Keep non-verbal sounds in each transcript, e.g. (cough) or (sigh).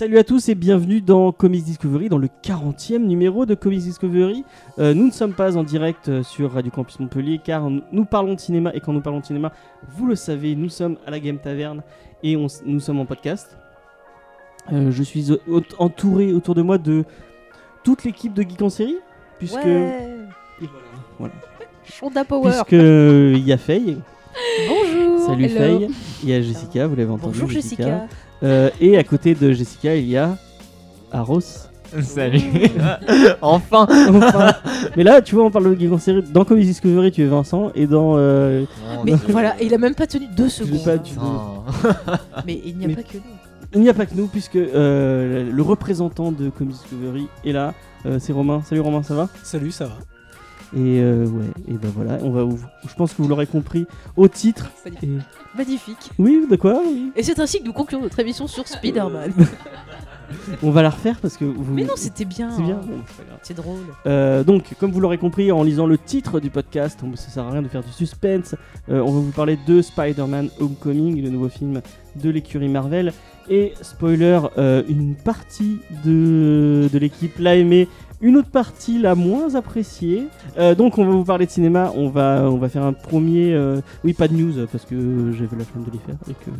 Salut à tous et bienvenue dans Comics Discovery, dans le 40e numéro de Comics Discovery. Euh, nous ne sommes pas en direct euh, sur Radio Campus Montpellier car nous, parlons de cinéma et quand nous parlons de cinéma, vous le savez, nous sommes à la Game Taverne et on nous sommes en podcast. Euh, je suis entouré autour de moi de toute l'équipe de Geek en série puisque Ouais. Voilà. Power. puisque il y a Faye. Bonjour. Salut Hello. Faye. Il y a Jessica, vous l'avez entendu. Bonjour Jessica. Euh, et à côté de Jessica, il y a Aros. Salut (laughs) Enfin Enfin. Mais là, tu vois, on parle de Geek en série. Dans Comics Discovery, tu es Vincent, et dans. euh, Mais voilà, il a même pas tenu deux secondes. pas, tu Mais il n'y a Mais- pas que nous. Il n'y a pas que nous, puisque euh, le représentant de Comics Discovery est là. Euh, c'est Romain. Salut Romain, ça va? Salut, ça va Et euh, ouais, et ben voilà, on va. Je pense que vous l'aurez compris au titre. Magnifique. Et- Magnifique. Oui, de quoi oui. Et c'est ainsi que nous concluons notre émission sur Spider-Man. (laughs) On va la refaire parce que vous. Mais non, c'était bien. C'est bien. hein. C'est drôle. Euh, donc, comme vous l'aurez compris en lisant le titre du podcast, ça sert à rien de faire du suspense. euh, on va vous parler de Spider-Man Homecoming, le nouveau film de l'écurie Marvel. Et spoiler, euh, une partie de, de l'équipe l'a aimé, une autre partie l'a moins apprécié. Euh, donc, on va vous parler de cinéma. On va, on va faire un premier. euh, oui, pas de news parce que j'avais la flemme de les faire et que,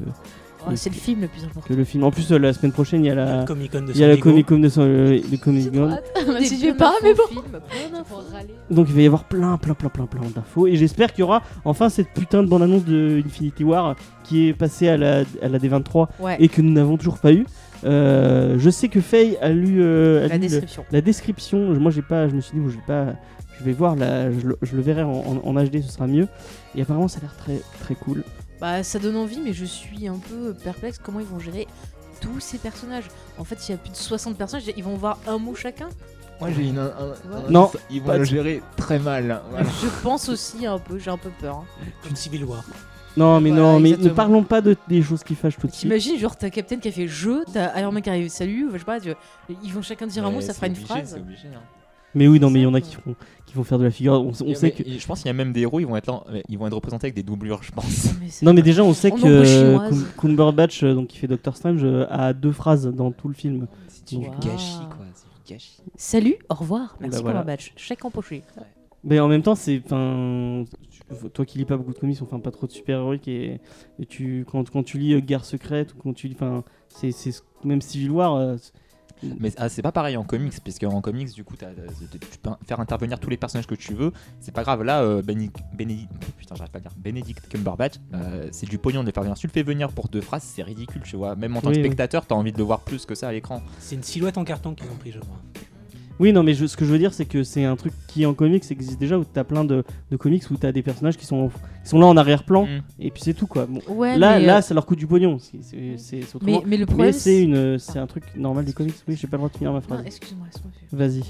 Oh, c'est le film le plus important. que le film. En plus, euh, la semaine prochaine, il y a la. Comic Con de Il y a la San Diego. Comic Con de, San- de Comic Con. Même (laughs) si veux bonnes pas, mais bon. film. Donc il va y avoir plein, plein, plein, plein, plein d'infos. Et j'espère qu'il y aura enfin cette putain de bande-annonce de Infinity War qui est passée à la, à la D23 Ouais. et que nous n'avons toujours pas eu. Euh, je sais que Faye a lu, euh, a La lu le- description. la description. Moi j'ai pas, je me suis dit, bon, je vais pas, je vais voir, la, je, le- je le verrai en, en- en HD, ce sera mieux. Et apparemment ça a l'air très, très cool. Bah, ça donne envie, mais je suis un peu perplexe comment ils vont gérer tous ces personnages. En fait, il y a plus de 60 personnages, ils vont voir un mot chacun. Moi j'ai une. un- un- un Non, ils vont le gérer très mal. Voilà. Je pense aussi un peu, j'ai un peu peur. hein. Comme Civil War. Non mais Voilà, non, mais ne parlons pas de des choses qui fâchent tout de suite. T'imagines, genre, t'as Captain qui a fait jeu, t'as Iron Man qui arrive salut, je sais pas, tu- ils vont chacun dire un mot, ça fera une obligé, phrase. c'est obligé, hein. Mais oui, non, mais il y en a qui font, qui vont faire de la figure. On, sait que. Je pense qu'il y a même des héros, ils vont être là, ils vont être représentés avec des doublures, je pense. Mais Non mais déjà on sait que euh, Cumberbatch euh, donc qui fait Doctor Strange euh, a deux phrases dans tout le film. C'est du Wow. gâchis quoi, c'est du gâchis. Salut, au revoir, merci Bah, voilà. Cumberbatch, chèque empoché. Mais en même temps c'est toi qui lis pas beaucoup de comics enfin pas trop de super héroïques et, et tu quand, quand tu lis euh, Guerre secrète ou quand tu lis enfin c'est c'est ce- même Civil War euh, Mais ah, c'est pas pareil en comics, puisque en comics, du coup, tu peux faire intervenir tous les personnages que tu veux. C'est pas grave. Là, euh, Benny- Benedict, putain, j'arrive pas à dire. Benedict Cumberbatch, euh, c'est du pognon de le faire venir. Si tu le fais venir pour deux phrases, c'est ridicule, tu vois. Même en tant Oui, que oui. spectateur, t'as envie de le voir plus que ça à l'écran. C'est une silhouette en carton qu'ils ont pris, je crois. Oui non mais je- ce que je veux dire c'est que c'est un truc qui en comics existe déjà où t'as plein de, de comics où t'as des personnages qui sont, qui sont là en arrière-plan Mm. et puis c'est tout quoi. Bon, Ouais, là là euh, ça leur coûte du pognon c'est mais, mais le problème c'est une c'est un truc normal des comics oui j'ai pas le droit de finir ma phrase. excuse-moi, laisse-moi. Vas-y.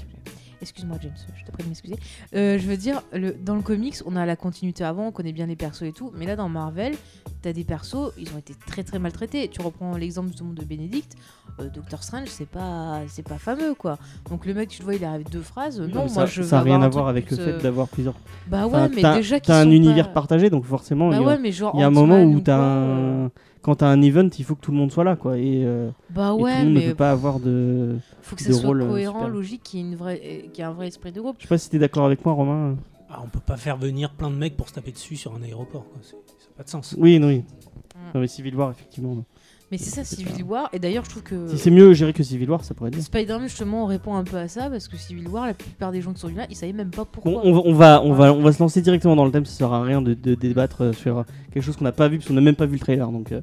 Excuse-moi, James, je te prie de m'excuser. Euh, je veux dire, le, dans le comics, on a la continuité avant, on connaît bien les persos et tout, mais là dans Marvel, t'as des persos, ils ont été très très maltraités. Tu reprends l'exemple justement de Benedict, euh, Doctor Strange, c'est pas c'est pas fameux quoi. Donc le mec, tu le vois, il arrive deux phrases. Non, moi ça, je ça veux a rien à voir avec le fait euh, d'avoir plusieurs. Bah ouais, Enfin, mais déjà t'as un univers partagé, donc forcément, Bah il y a, ouais, mais genre il y a un moment où t'as un... quand t'as un event, il faut que tout le monde soit là, quoi. Et, euh, Bah et tout ouais, le monde ne mais peut pas avoir de. faut que ça de soit rôle, euh, cohérent, super. logique, qu'il y ait une vraie, euh, qu'il y ait un vrai esprit de groupe. Je sais pas si t'es d'accord avec moi, Romain. Ah, on peut pas faire venir plein de mecs pour se taper dessus sur un aéroport. quoi. C'est- Ça n'a pas de sens. Oui, non, oui. Mm. Non, mais Civil War, effectivement. non. Mais c'est ça, Civil War. Et d'ailleurs, je trouve que Si c'est mieux géré que Civil War, ça pourrait être. Spider-Man, justement, on répond un peu à ça parce que Civil War, la plupart des gens qui sont venus là, ils savaient même pas pourquoi. on, va, on, va, on, va, on va se lancer directement dans le thème, ça sert à rien de, de débattre euh, sur quelque chose qu'on n'a pas vu, parce qu'on n'a même pas vu le trailer, donc euh,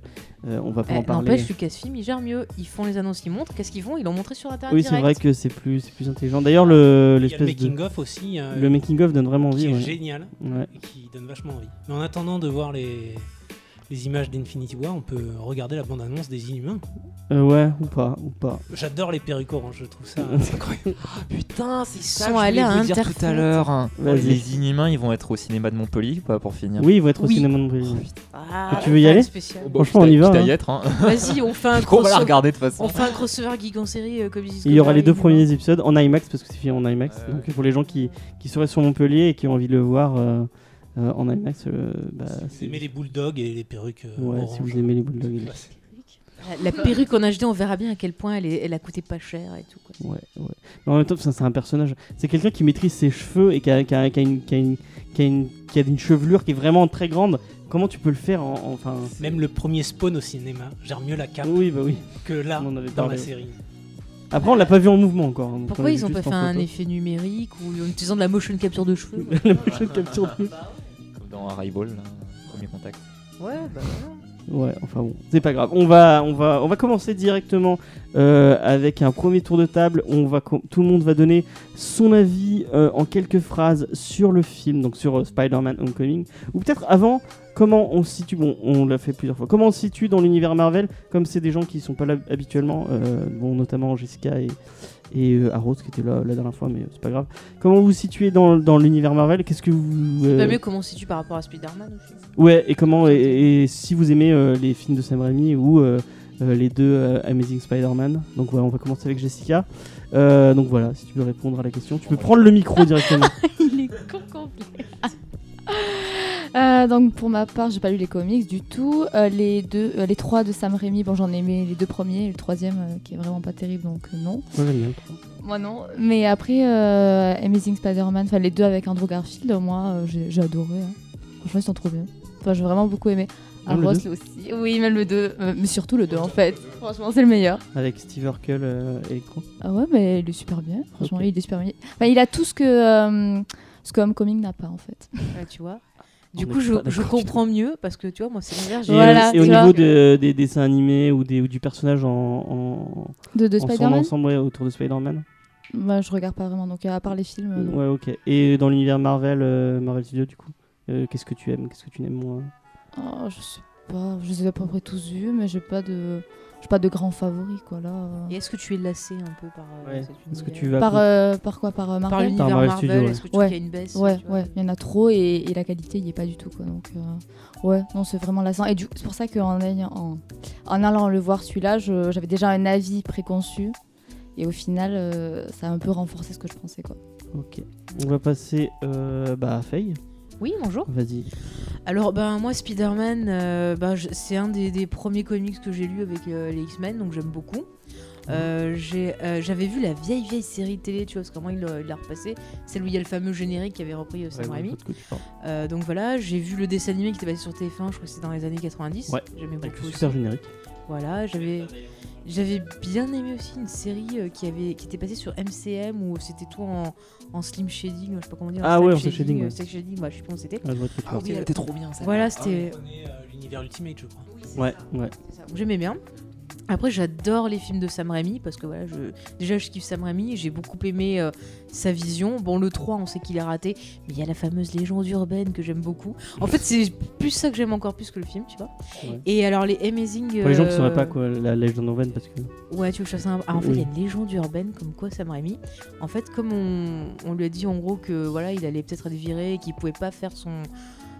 euh, on va pas Eh, en parler. N'empêche, Lucasfilm, ils gèrent mieux. Ils font les annonces, ils montrent. Qu'est-ce qu'ils font? Ils l'ont montré sur Internet Oui, c'est vrai que c'est plus, c'est plus intelligent. D'ailleurs, le- le de. making-of aussi, euh, Le making-of donne vraiment qui envie. est ouais. génial Ouais. et qui donne vachement envie. Mais en attendant de voir les, les images d'Infinity War, on peut regarder la bande-annonce des Inhumains. Euh, ouais, ou pas, ou pas. J'adore les perruques oranges, je trouve ça (laughs) incroyable. Putain, c'est ça que que je voulais vous dire tout à l'heure. Les Inhumains, ils vont être au cinéma de Montpellier ou pas pour finir Oui, il va être au cinéma de Montpellier. Ah, tu veux y aller. Bon, Franchement, on y va, hein. être, hein. (laughs) Vas-y, on fait un crossover. regarder de toute façon. On fait un crossover geek en série euh, comme ils disent. Il y aura les deux premiers épisodes en IMAX parce que c'est filmé en IMAX. Donc pour les gens qui, qui seraient sur Montpellier et qui ont envie de le voir euh, euh, en IMAX, euh, bah, Si vous c'est- aimez les bulldogs et les perruques euh, ouais, si vous aimez les bulldogs. et les- La, perruque en HD, on verra bien à quel point elle, est- elle a coûté pas cher et tout. quoi. Ouais, ouais. Mais en même temps, ça, c'est un personnage. C'est quelqu'un qui maîtrise ses cheveux et qui a, qui a- qui a une, qui a une- qui a une- qui a une chevelure qui est vraiment très grande. Comment tu peux le faire en, en- enfin Même le premier spawn au cinéma gère mieux la cape Oui, bah oui. que là, On en avait dans parlé. la série. Après, on l'a pas vu en mouvement encore. donc on Pourquoi l'a ils vu ont pas juste fait en un photo. effet numérique ou en utilisant de la motion capture de cheveux (laughs) La motion capture de- Comme dans Arrival, là, premier contact. Ouais, bah voilà. Ouais, enfin bon, c'est pas grave. On va, on va, on va commencer directement euh, avec un premier tour de table. On va, com- tout le monde va donner son avis euh, en quelques phrases sur le film, donc sur euh, Spider-Man Homecoming. Ou peut-être avant, comment on se situe. Bon, on l'a fait plusieurs fois. Comment on se situe dans l'univers Marvel, comme c'est des gens qui sont pas là habituellement, euh, bon, notamment Jessica et et euh, Arrows qui était là la dernière fois, mais euh, c'est pas grave. Comment vous vous situez dans, dans l'univers Marvel? Qu'est-ce que vous euh, pas mieux comment on se situe par rapport à Spider-Man. Ouais, et comment et, et si vous aimez les films de Sam Raimi ou euh, les deux euh, Amazing Spider-Man. Donc voilà, on va commencer avec Jessica. Euh, donc voilà, si tu veux répondre à la question, tu peux prendre le micro directement. (laughs) Il est con complet. Euh, donc pour ma part, j'ai pas lu les comics du tout. Euh, les deux, euh, les trois de Sam Raimi, bon j'en ai aimé les deux premiers, le troisième euh, qui est vraiment pas terrible donc euh, non. Moi j'aime bien le trois. Moi non. Mais après euh, Amazing Spider-Man, enfin les deux avec Andrew Garfield, moi euh, j'ai j'ai adoré. hein. Franchement ils sont trop bien. Enfin j'ai vraiment beaucoup aimé. Même le Arrows deux aussi. Oui même le 2, mais surtout le 2 en fait. Franchement c'est le meilleur. Avec Steve Urkel euh, Electro. Ah ouais mais il est super bien. Franchement il est super bien. Enfin il a tout ce que euh, ce que Homecoming n'a pas en fait. Ouais, tu vois. Du coup, je, comprends mieux parce que tu vois, moi, c'est l'inverse. Et, Voilà, et au niveau de- des dessins animés ou, des, ou du personnage en, en, De, de en son Spider-Man ensemble ouais, autour de Spider-Man Bah je regarde pas vraiment donc à part les films. euh, non. Ouais, ok. Et dans l'univers Marvel, euh, Marvel Studios, du coup, euh, qu'est-ce que tu aimes Qu'est-ce que tu n'aimes moins? Oh, je sais pas, je les ai à peu près tous vus, mais j'ai pas de, j'ai pas de grands favoris quoi là. euh. Et est-ce que tu es lassé un peu par euh, Ouais. cet Est-ce que univers tu vas. Par, euh, par quoi Par euh, Par Marvel l'univers Marvel Marvel, est-ce que tu Ouais. qu'il y a une baisse Ouais, ouais, il y en a trop et, et la qualité y est pas du tout quoi. Donc euh, ouais, non c'est vraiment lassant. Et du- c'est pour ça qu'en en, en allant le voir celui-là, je- j'avais déjà un avis préconçu. Et au final, euh, ça a un peu renforcé ce que je pensais quoi. Ok. On va passer euh, bah, à Faye. Oui, bonjour. Vas-y. Alors, ben, moi, Spider-Man, euh, ben, c'est un des, des premiers comics que j'ai lu avec euh, les X-Men, donc j'aime beaucoup. Euh, J'avais vu la vieille, vieille série télé, tu vois, parce comment il l'a il l'a repassé. Celle où il y a le fameux générique qui avait repris Sam Ouais, Raimi. donc voilà, j'ai vu le dessin animé qui était passé sur TF1, je crois que c'était dans les années 90. Ouais, J'aimais Avec beaucoup le aussi. super générique. Voilà, j'avais j'avais bien aimé aussi une série euh, qui avait qui était passée sur MCM où c'était tout en, en slim shading, je sais pas comment dire. Ah ouais, en slack shading, euh, ouais. shading, ouais, je sais pas comment c'était. Ah, Ah oui, elle était trop bien ça. Voilà, c'était connaît, euh, l'univers Ultimate, je crois. Ouais, ouais. c'est ça. J'aimais bien. Après, j'adore les films de Sam Raimi parce que voilà, je... déjà je kiffe Sam Raimi, j'ai beaucoup aimé euh, sa vision. Bon, le 3, on sait qu'il est raté, mais il y a la fameuse légende urbaine que j'aime beaucoup. En fait, c'est plus ça que j'aime encore plus que le film, tu vois. Ouais. Et alors, les Amazing. Pour les gens qui ne euh, sauraient pas quoi, la légende urbaine, parce que. Ouais, tu veux chasser un. Ah, en fait, il Oui. y a une légende urbaine comme quoi Sam Raimi. En fait, comme on, on lui a dit en gros que voilà, il allait peut-être être viré et qu'il pouvait pas faire son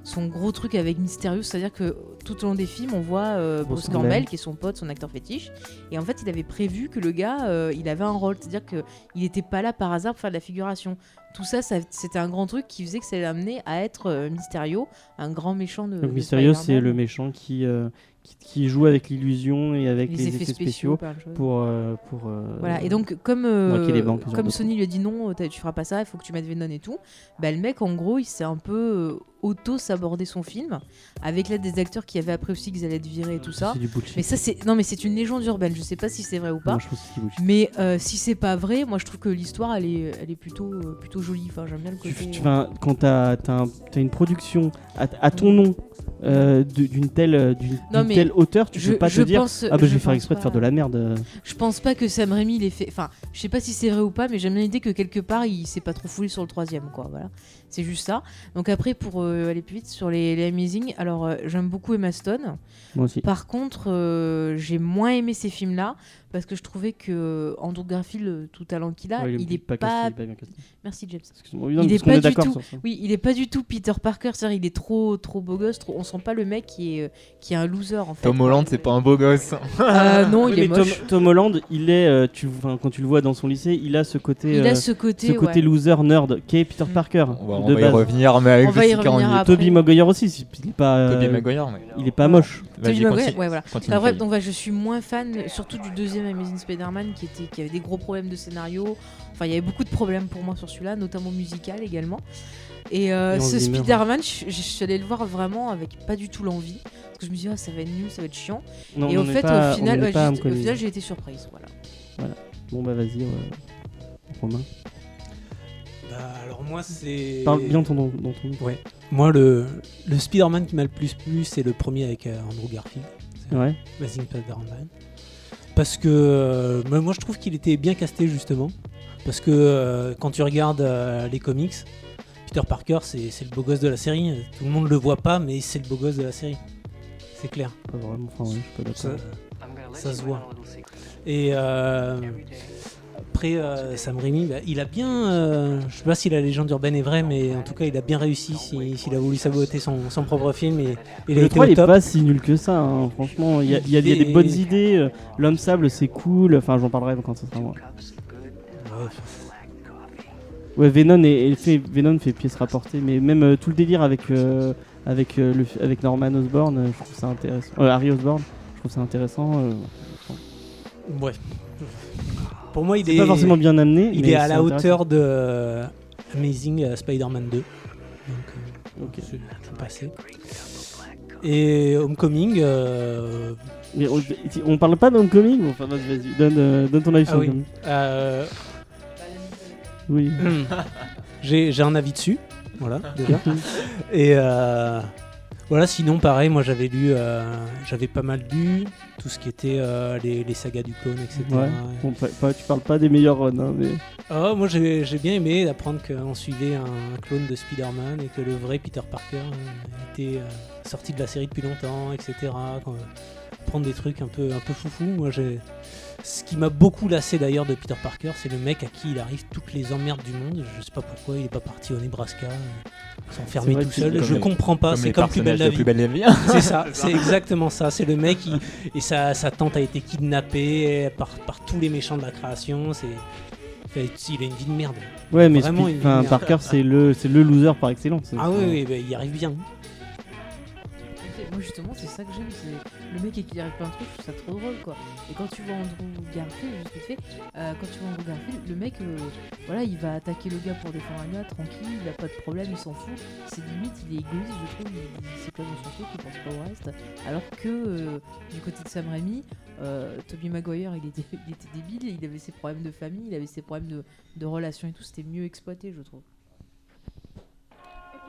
son gros truc avec Mysterious, c'est-à-dire que tout au long des films, on voit euh, Bruce Campbell. Qui est son pote, son acteur fétiche, et en fait, il avait prévu que le gars, euh, il avait un rôle, c'est-à-dire que il était pas là par hasard pour faire de la figuration. Tout ça, ça c'était un grand truc qui faisait que ça l'amenait à être euh, Mysterio, un grand méchant de. Donc Mysterio, c'est le méchant qui, euh, qui, qui joue avec l'illusion et avec les, effets, spéciaux, pour. pour Voilà, et donc comme, les banques, comme Sony lui a dit non, tu feras pas ça, il faut que tu mettes Venom et tout, bah le mec en gros il s'est un peu euh, auto-sabordé son film, avec l'aide des acteurs qui avaient appris aussi qu'ils allaient être virés et tout ça. C'est du. Mais ça c'est non mais c'est une légende urbaine, je sais pas si c'est vrai ou pas. Non, je. Mais euh, si c'est pas vrai, moi je trouve que l'histoire elle est, elle est plutôt, euh, plutôt jolie. Enfin j'aime bien le côté. tu- enfin, quand t'as as, une production à, à ton nom euh, d'une telle, euh, d'une Non, telle hauteur, tu je, peux pas je te dire Ah bah je vais faire exprès de faire de la merde. euh. Je pense pas que Sam Raimi l'ait fait. Enfin, je sais pas si c'est vrai ou pas, mais j'aime bien l'idée que quelque part il s'est pas trop foulé sur le troisième, quoi. Voilà, c'est juste ça. Donc après pour euh, aller plus vite sur les, les Amazing. Alors, euh, j'aime beaucoup Emma Stone. Moi aussi. Par contre, euh, j'ai moins aimé ces films-là parce que je trouvais que Andrew Garfield, euh, tout talent qu'il a, Ouais, il, est pas. pas bien casté. Merci James. Excuse-moi. Oui, non, Il est pas du tout- ça. Oui, il est pas du tout Peter Parker. C'est-à-dire, il est trop, trop beau gosse. Trop... On sent pas le mec qui est, euh, qui est un loser en fait. Tom Holland, c'est pas un beau gosse. Euh, non, Oui, il est mais Tom, moche. Tom Holland, il est, euh, tu, enfin, quand tu le vois dans son lycée, il a ce côté, Il euh, a ce côté. ce côté ouais. loser nerd qui est Peter Mm. Parker On va, on va y revenir, mais avec On va y revenir après. Toby Maguire aussi, c'est- il est pas, euh, Toby Maguire, mais- il est pas moche. Tobey Maguire, ouais, voilà. Continue, Enfin, bref, Faye. donc ouais, je suis moins fan, surtout du deuxième Amazing Spider-Man qui, était, qui avait des gros problèmes de scénario. Enfin, il y avait beaucoup de problèmes pour moi sur celui-là, notamment musical également. Et, euh, Et ce Zimmer, Spider-Man, je, je suis allée le voir vraiment avec pas du tout l'envie. Parce que je me suis dit, ah, ça va être nul, ça va être chiant. Non, et au fait, pas- au final, ouais, juste- au final, j'ai été surprise. Voilà. Bon bah vas-y, euh, Romain. Bah, alors moi, c'est. Parle bien ton, dans ton. Ouais. Moi, le, le Spider-Man qui m'a le plus plu, c'est le premier avec euh, Andrew Garfield. Ouais. Amazing Spider-Man. Parce que euh, moi, je trouve qu'il était bien casté, justement. Parce que euh, quand tu regardes euh, les comics, Peter Parker, c'est le beau gosse de la série. Tout le monde le voit pas, mais c'est le beau gosse de la série. C'est clair. Pas vraiment. Enfin, ouais, je suis pas Ça, se voit. Et euh, après, euh, Sam Raimi, bah, il a bien. euh, je sais pas si la légende urbaine est vraie, mais en tout cas, il a bien réussi si- s'il a voulu saboter son, son propre film. Et, et le été 3 il au est top. pas si nul que ça, hein. franchement. Il y a, il y a- il y a des Et- bonnes idées. euh, L'homme sable, c'est cool. Enfin, j'en parlerai quand ça sera moi. Ouais, Venom, est fait, Venom fait pièce rapportée, mais même euh, tout le délire avec, euh, avec, euh, le, avec Norman Osborn, je trouve ça intéressant. Euh, Harry Osborn, je trouve ça intéressant. ouais. Pour moi, il c'est est pas forcément bien amené. Il mais est à la hauteur de euh, Amazing euh, Spider-Man 2. Donc, euh, Ok. c'est c'est passé. Et Homecoming, euh, Mais on, on parle pas d'Homecoming Enfin, vas-y, vas-y, donne, euh, donne ton avis Ah sur oui. Homecoming. euh, Oui. (laughs) j'ai j'ai un avis dessus. Voilà, déjà. (laughs) Et euh, voilà, sinon, pareil, moi j'avais lu, euh, j'avais pas mal lu tout ce qui était euh, les, les sagas du clone, etc. Ouais. Bon, pas- pas- tu parles pas des meilleurs runs, hein, mais. Ah, moi j'ai bien aimé d'apprendre qu'on suivait un clone de Spider-Man et que le vrai Peter Parker euh, était euh, sorti de la série depuis longtemps, etc. Prendre des trucs un peu, un peu foufou. Moi, j'ai. Ce qui m'a beaucoup lassé d'ailleurs de Peter Parker, c'est le mec à qui il arrive toutes les emmerdes du monde. Je sais pas pourquoi il est pas parti au Nebraska, euh, s'enfermer tout seul. Je les- comprends pas, Comme c'est les comme plus belle la de vie. Plus belle la vie. C'est ça, (laughs) c'est exactement ça. C'est le mec il- et sa, sa tante a été kidnappée par, par tous les méchants de la création. C'est il a une vie de merde. Ouais, mais Vraiment. Parker, c'est le, c'est le loser par excellence. Ah oui, oui, bah, il y arrive bien. Justement c'est ça que j'aime, c'est le mec et qu'il arrive plein de trucs, je trouve ça trop drôle quoi. Et quand tu vois Andrew Garfield, juste vite fait, euh, quand tu vois Andrew Garfield, le mec, euh, voilà, il va attaquer le gars pour défendre un gars, tranquille, il a pas de problème, il s'en fout. C'est limite, il est égoïste, je trouve, il, il s'éclate dans son truc, il pense pas au reste. Alors que euh, du côté de Sam Raimi, Tobey Maguire, il était, (laughs) il était débile, il avait ses problèmes de famille, il avait ses problèmes de, de relations et tout, c'était mieux exploité, je trouve.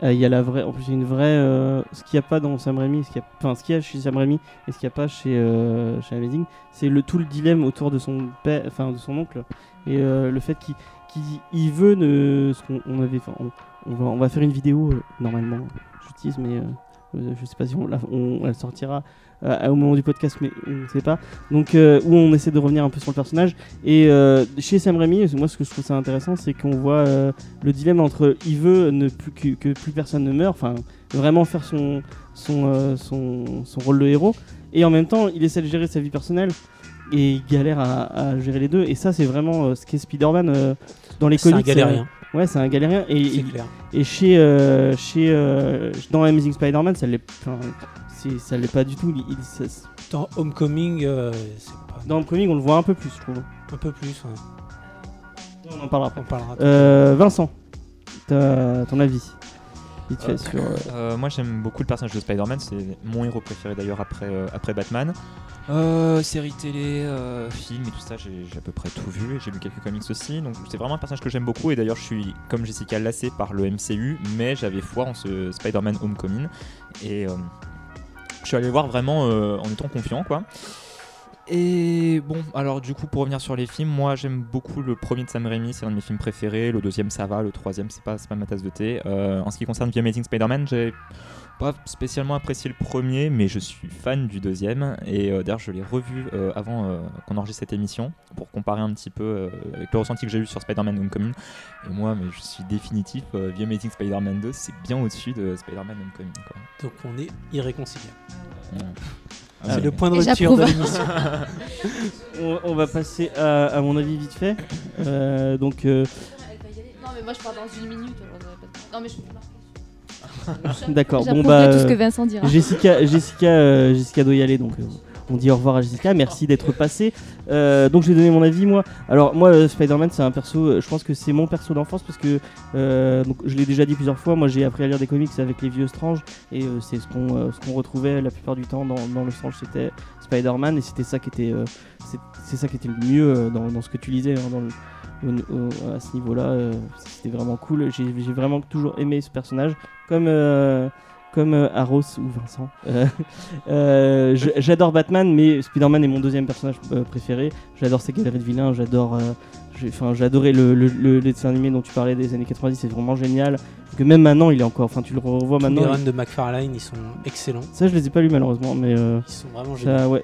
Euh, Il y a la vraie, en plus il y a une vraie, euh, ce qu'il n'y a pas dans Sam Raimi, ce qu'il y a, enfin ce qu'il y a chez Sam Raimi et ce qu'il n'y a pas chez, euh, chez Amazing, c'est le tout le dilemme autour de son père, enfin de son oncle et le fait qu'il qu'il il veut ne, ce qu'on on avait, on, on va on va faire une vidéo normalement, je tease mais euh, je sais pas si on, la, elle sortira au moment du podcast mais on ne sait pas. Donc euh, où on essaie de revenir un peu sur le personnage et euh, chez Sam Raimi, moi ce que je trouve ça intéressant c'est qu'on voit euh, le dilemme entre il veut ne plus que, que plus personne ne meure, enfin vraiment faire son son, euh, son son rôle de héros, et en même temps il essaie de gérer sa vie personnelle et il galère à, à gérer les deux. Et ça c'est vraiment euh, ce qu'est Spider-Man euh, dans les C'est un comics. galérien, euh, ouais, c'est un galérien. Et, et, clair. et chez euh, chez euh, dans Amazing Spider-Man ça l'est, ça l'est pas du tout. Il- il- ça- Dans Homecoming, euh, c'est pas dans le comic on le voit un peu plus, je trouve. un peu plus. ouais. On en parlera après. On parlera. Euh, Vincent, ton avis vite fait sur. euh, Euh, moi j'aime beaucoup le personnage de Spider-Man, c'est mon héros préféré d'ailleurs après, euh, après Batman. Euh, séries télé, euh, films et tout ça, j'ai j'ai à peu près tout vu et j'ai lu quelques comics aussi. Donc c'est vraiment un personnage que j'aime beaucoup et d'ailleurs je suis comme Jessica lassé par le MCU, mais j'avais foi en ce Spider-Man Homecoming et euh, je suis allé voir vraiment euh, en étant confiant quoi. Et bon, alors du coup, pour revenir sur les films, moi j'aime beaucoup le premier de Sam Raimi, c'est un de mes films préférés. Le deuxième, ça va. Le troisième, c'est pas, pas ma tasse de thé. Euh, en ce qui concerne The Amazing Spider-Man, j'ai pas spécialement apprécié le premier, mais je suis fan du deuxième. Et euh, d'ailleurs, je l'ai revu euh, avant euh, qu'on enregistre cette émission pour comparer un petit peu avec le ressenti que j'ai eu sur Spider-Man Homecoming. Et moi, mais je suis définitif. The Amazing Spider-Man 2, c'est bien au-dessus de Spider-Man Homecoming. Quoi. Donc on est irréconciliable. Mm. C'est Ah, le point de rupture de l'émission. (laughs) On, on va passer à, à mon avis vite fait. Euh, donc, euh, Non, mais moi je pars dans une minute. Non, mais je (laughs) d'accord. Bon, bah. tout ce que euh, Vincent dira. Jessica, Jessica, euh, Jessica doit y aller, donc euh, on dit au revoir à Jessica. Merci d'être passée. Euh, donc je vais donner mon avis moi. Alors moi, euh, Spider-Man, c'est un perso. euh, Je pense que c'est mon perso d'enfance parce que donc je l'ai déjà dit plusieurs fois. Moi, j'ai appris à lire des comics avec les vieux Strange et c'est ce qu'on qu'on retrouvait la plupart du temps dans, le Strange, c'était Spider-Man et c'était ça qui était c'est- ça qui était le mieux dans, ce que tu lisais hein, à ce niveau-là. c'était vraiment cool. J'ai vraiment toujours aimé ce personnage comme comme euh, Arros ou Vincent. Euh, (laughs) euh, J'adore Batman, mais Spider-Man est mon deuxième personnage euh, préféré. J'adore ses galeries de vilains, j'adore. Enfin, j'adorais le- le dessin animé dont tu parlais des années 90, c'est vraiment génial. Que même maintenant, il est encore. Enfin, tu le revois Les maintenant. runs de McFarlane, ils sont excellents. Ça, je les ai pas lus malheureusement, mais euh, Ils sont vraiment géniaux. ouais,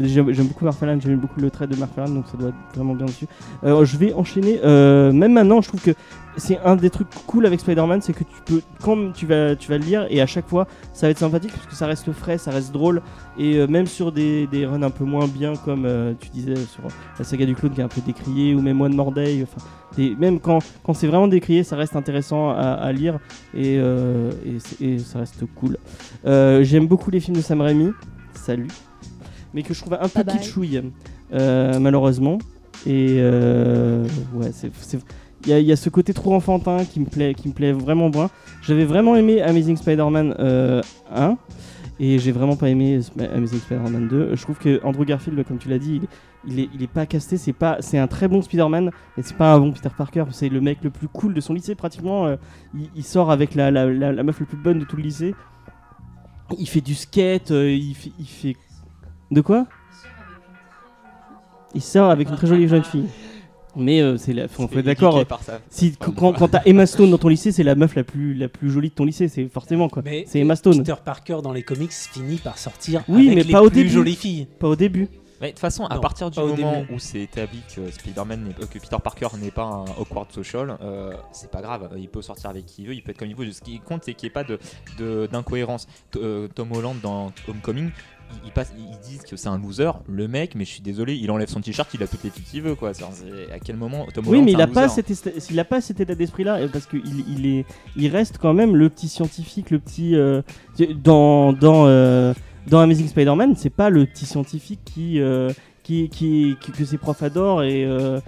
j'aime beaucoup McFarlane, j'aime beaucoup le trait de McFarlane, donc ça doit être vraiment bien dessus. Euh, je vais enchaîner. euh, même maintenant, je trouve que c'est un des trucs cool avec Spider-Man, c'est que tu peux, quand tu vas, tu vas le lire, et à chaque fois, ça va être sympathique parce que ça reste frais, ça reste drôle, et euh, même sur des, des runs un peu moins bien, comme euh, tu disais sur la saga du clown qui est un peu décriée, ou même One More Day, enfin, même quand, quand c'est vraiment décrié, ça reste intéressant à, à lire, et, euh, et, ça reste cool. Euh, J'aime beaucoup les films de Sam Raimi, salut, mais que je trouve un peu kitschouille, euh, malheureusement. Et ouais, c'est, il y, y a ce côté trop enfantin qui me plaît, qui me plaît vraiment bien. J'avais vraiment aimé Amazing Spider-Man euh, 1 et j'ai vraiment pas aimé Amazing Spider-Man 2. Je trouve que Andrew Garfield, comme tu l'as dit, il, il est, il est pas casté. C'est pas, c'est un très bon Spider-Man, mais c'est pas un bon Peter Parker. C'est le mec le plus cool de son lycée pratiquement. euh, il, il sort avec la, la, la- la meuf le plus bonne de tout le lycée. Il fait du skate, euh, il fait, il fait de quoi? Il sort avec une très jolie jeune fille. Mais euh, c'est la, faut, faut être d'accord. Ça. Si quand, quand t'as Emma Stone dans ton lycée, c'est la meuf la plus la plus jolie de ton lycée, c'est forcément quoi. C'est Emma Stone. Peter Parker dans les comics finit par sortir Oui, avec mais les pas au plus début. jolies filles. Pas au début. Mais de toute façon, à Non, partir du moment début. où c'est établi que Spider-Man euh, que Peter Parker n'est pas un awkward social, euh, c'est pas grave. Il peut sortir avec qui il veut, il peut être comme il veut. Ce qui compte, c'est qu'il n'y ait pas de- de- d'incohérence. T- euh, Tom Holland dans Homecoming, il, il passe, ils disent que c'est un loser, le mec, mais je suis désolé, il enlève son t-shirt, il a toutes les filles qu'il veut, quoi. À quel moment Tom Oui, Holland mais c'est il un a pas pas cet état d'esprit là parce que il, il est il reste quand même le petit scientifique, le petit euh, dans dans euh, dans Amazing Spider-Man, c'est pas le petit scientifique qui euh, qui, qui, qui- que ses profs adorent et euh,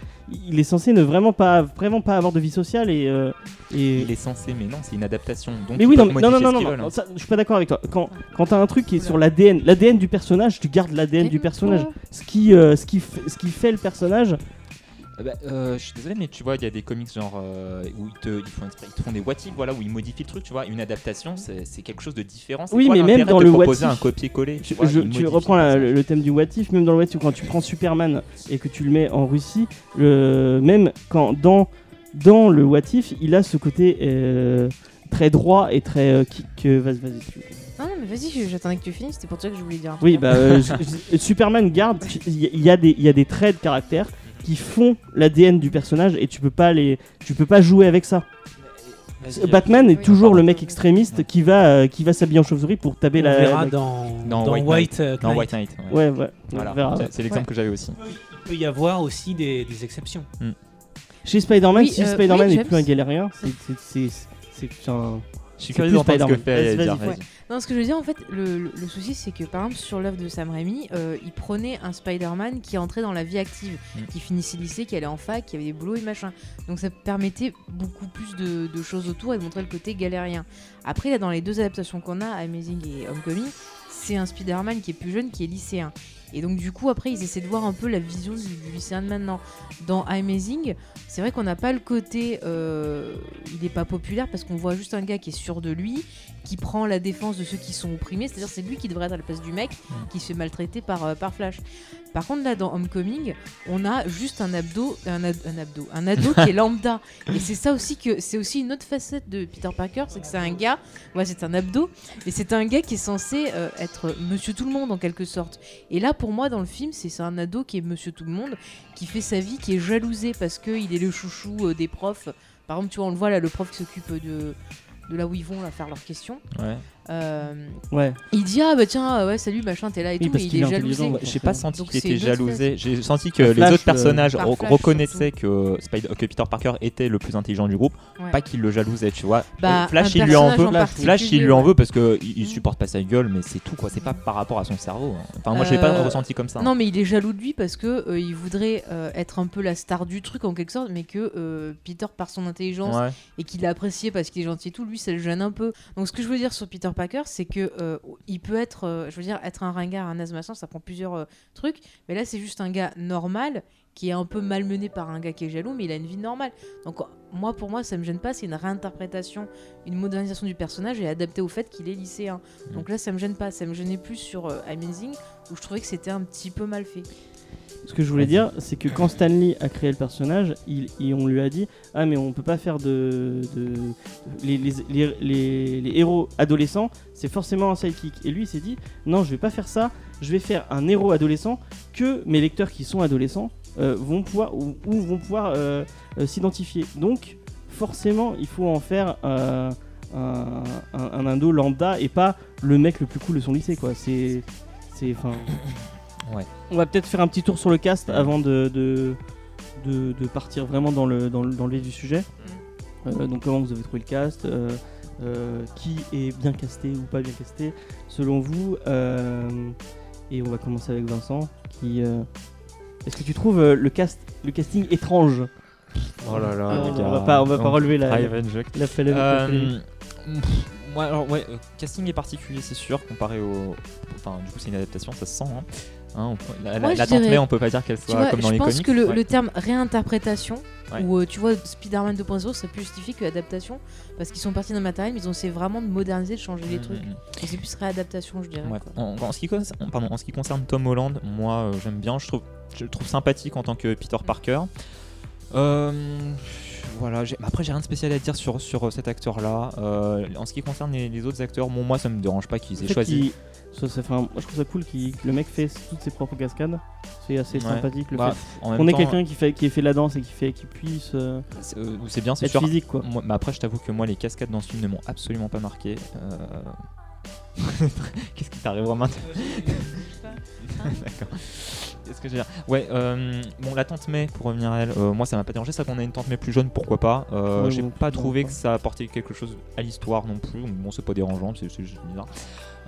il est censé ne vraiment pas vraiment pas avoir de vie sociale et euh, et Il est censé, mais non, c'est une adaptation. Donc Mais oui, non, mais- non, non, non, non, non, ça, je suis pas d'accord avec toi. Quand, quand t'as un truc qui est sur l'ADN, l'ADN du personnage, tu gardes l'ADN du personnage. Ce qui, euh, ce, qui fait, ce qui fait le personnage, bah, euh, je suis désolé, mais tu vois, il y a des comics genre euh, où ils te, ils font, ils te font des what if, voilà, où ils modifient le truc, tu vois. Une adaptation, c'est quelque chose de différent. Oui, quoi mais même dans de le what un if, copier-coller. vois, je- ils tu reprends le la- le, thème du What If, même dans le What If, quand tu prends Superman et que tu le mets en Russie, le, même quand dans, dans le What If, il a ce côté euh, très droit et très. euh, qui, que, vas-y, vas-y. tu- Non, non, mais vas-y, j'attendais que tu finisses, c'était pour ça que je voulais dire un truc. Oui, bah, euh, Superman garde. Il y, y a des traits de caractère qui font l'ADN du personnage et tu peux pas les, tu peux pas jouer avec ça. Batman est Oui. toujours le mec extrémiste qui va, euh, qui va s'habiller en chauve-souris pour taper On la. verra la- dans, Dans dans White White, euh, Dans Knight. White Knight. ouais. Ouais, ouais. Voilà, on verra. c'est- l'exemple que j'avais aussi. Il peut y avoir aussi des, des exceptions. Chez Spider-Man, Oui, si euh, Spider-Man oui, n'est plus un galérien, c'est- c'est- c'est c'est un. Je suis curieux d'entendre ce que fait Vas-y, vas-y. Non, ce que je veux dire, en fait, le, le- le souci, c'est que par exemple, sur l'œuvre de Sam Raimi, euh, il prenait un Spider-Man qui entrait dans la vie active, Mm. qui finissait lycée, qui allait en fac, qui avait des boulots et machin. Donc ça permettait beaucoup plus de, de choses autour et de montrer le côté galérien. Après, là, dans les deux adaptations qu'on a, Amazing et Homecoming, c'est un Spider-Man qui est plus jeune, qui est lycéen. Et donc du coup après ils essaient de voir un peu la vision du, du lycéen de maintenant. Dans Amazing, c'est vrai qu'on n'a pas le côté, euh, il n'est pas populaire parce qu'on voit juste un gars qui est sûr de lui, qui prend la défense de ceux qui sont opprimés. C'est-à-dire c'est lui qui devrait être à la place du mec qui se fait maltraiter par, euh, par Flash. Par contre là dans Homecoming, on a juste un abdo, un, ad- un abdo, un ado qui est (laughs) lambda. Et c'est ça aussi que c'est aussi une autre facette de Peter Parker, c'est que c'est un gars, ouais c'est un abdo, mais c'est un gars qui est censé euh, être Monsieur Tout le Monde en quelque sorte. Et là pour moi dans le film c'est un ado qui est Monsieur Tout le Monde, qui fait sa vie, qui est jalousé parce qu'il est le chouchou euh, des profs. Par exemple tu vois on le voit là le prof qui s'occupe de de là où ils vont faire leurs questions. Euh, Ouais. il dit ah bah tiens ouais salut machin t'es là et Oui, tout parce mais il qu'il est jalousé. ouais. J'ai pas senti qu'il était jalousé. J'ai senti que les Flash, autres personnages re- Flash, reconnaissaient que, Spider- que Peter Parker était le plus intelligent du groupe, Ouais. pas qu'il le jalousait, tu vois. Bah, Euh, Flash, il lui en veut. en Flash, il lui en veut parce que il, il Mm. supporte pas sa gueule, mais c'est tout quoi. C'est pas par rapport à son cerveau. Enfin, moi, je l'ai pas Euh, ressenti comme ça. Non, mais il est jaloux de lui parce que euh, il voudrait euh, être un peu la star du truc en quelque sorte, mais que euh, Peter, par son intelligence et qu'il a apprécié parce qu'il est gentil et tout, lui, ça le gêne un peu. Donc, ce que je veux dire sur Peter Parker, c'est que euh, il peut être, euh, je veux dire, être un ringard, un asthmaticien, ça prend plusieurs euh, trucs, mais là, c'est juste un gars normal qui est un peu malmené par un gars qui est jaloux, mais il a une vie normale. Donc, moi, pour moi, ça me gêne pas, c'est une réinterprétation, une modernisation du personnage et adapté au fait qu'il est lycéen. Donc là, ça me gêne pas, ça me gênait plus sur Amazing où je trouvais que c'était un petit peu mal fait. Ce que je voulais dire, c'est que quand Stanley a créé le personnage, il, il- on lui a dit Ah, mais on peut pas faire de. de- les, les- les- les- les héros adolescents, c'est forcément un sidekick. Et lui, il s'est dit Non, je vais pas faire ça, je vais faire un héros adolescent que mes lecteurs qui sont adolescents euh, vont pouvoir, ou, ou vont pouvoir euh, euh, s'identifier. Donc, forcément, il faut en faire un, un, un indo lambda et pas le mec le plus cool de son lycée, quoi. C'est. C'est. Enfin. Ouais. On va peut-être faire un petit tour sur le cast avant de, de, de, de partir vraiment dans le, dans le, dans le vif du sujet. Euh, donc comment vous avez trouvé le cast euh, euh, Qui est bien casté ou pas bien casté selon vous Euh, Et on va commencer avec Vincent. Qui, euh, Est-ce que tu trouves le, cast, le casting étrange? Oh là là, on, les gars. va pas, on va pas relever la, la, la, Euh, ouais, alors, ouais, euh, casting est particulier, c'est sûr, comparé au. Enfin, du coup, c'est une adaptation, ça se sent. Hein. Hein, on- la, je dirais- May, on peut pas dire qu'elle soit vois, comme dans je les pense comics. que le, ouais. le terme réinterprétation, Ouais. ou euh, tu vois, Spider-Man 2.0 serait plus justifié que adaptation, parce qu'ils sont partis d'un matériel, mais ils ont essayé vraiment de moderniser, de changer les Mm, trucs. mm, mm. C'est plus réadaptation, je dirais. Ouais. quoi. En, en ce qui concerne, pardon, en ce qui concerne Tom Holland, moi euh, j'aime bien, je trouve, je le trouve sympathique en tant que Peter Parker. Euh, voilà, après j'ai rien de spécial à dire sur, sur cet acteur-là. Euh, en ce qui concerne les, les autres acteurs, bon, moi ça me dérange pas qu'ils aient choisi. moi, je trouve ça cool que le mec fait toutes ses propres cascades. C'est assez Ouais. sympathique le Bah, fait. On est quelqu'un qui fait, qui ait fait la danse et qui, fait, qui puisse euh, c'est euh, bien, c'est physique quoi. Moi- mais après, je t'avoue que moi, les cascades dans ce film ne m'ont absolument pas marqué. Euh, (laughs) Qu'est-ce qui t'arrive Romain (laughs) D'accord. Qu'est-ce que je veux dire? Ouais, euh, bon, la tante May, pour revenir à elle, euh, moi ça m'a pas dérangé, ça qu'on a une tante May plus jeune, pourquoi pas. Euh, J'ai pas trouvé pas. que ça apportait quelque chose à l'histoire non plus. donc Bon, c'est pas dérangeant, c'est c'est juste bizarre.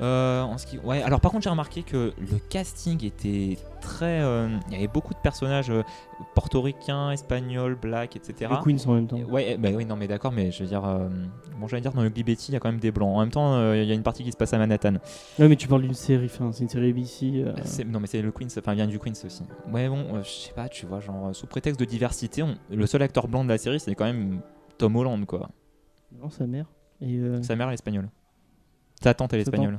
Euh, en ce qui... Ouais, alors par contre, j'ai remarqué que le casting était très. euh, Il y avait beaucoup de personnages euh, portoricains, espagnols, blacks, etc. Les Queens en même temps. Ouais, bah oui, non, mais d'accord, mais je veux dire, euh, bon, j'allais dire dans le Betty, il y a quand même des blancs. En même temps, il y a une partie qui se passe à Manhattan. Ouais, mais tu parles d'une série, enfin, c'est une série ABC. C'est- Non, mais c'est le Queens, enfin, il vient du Queens aussi. Ouais, bon, je sais pas, tu vois, genre, sous prétexte de diversité, on- le seul acteur blanc de la série, c'est quand même Tom Holland, quoi. Non, sa mère. Et, Sa mère, elle Sa tante, elle est espagnole.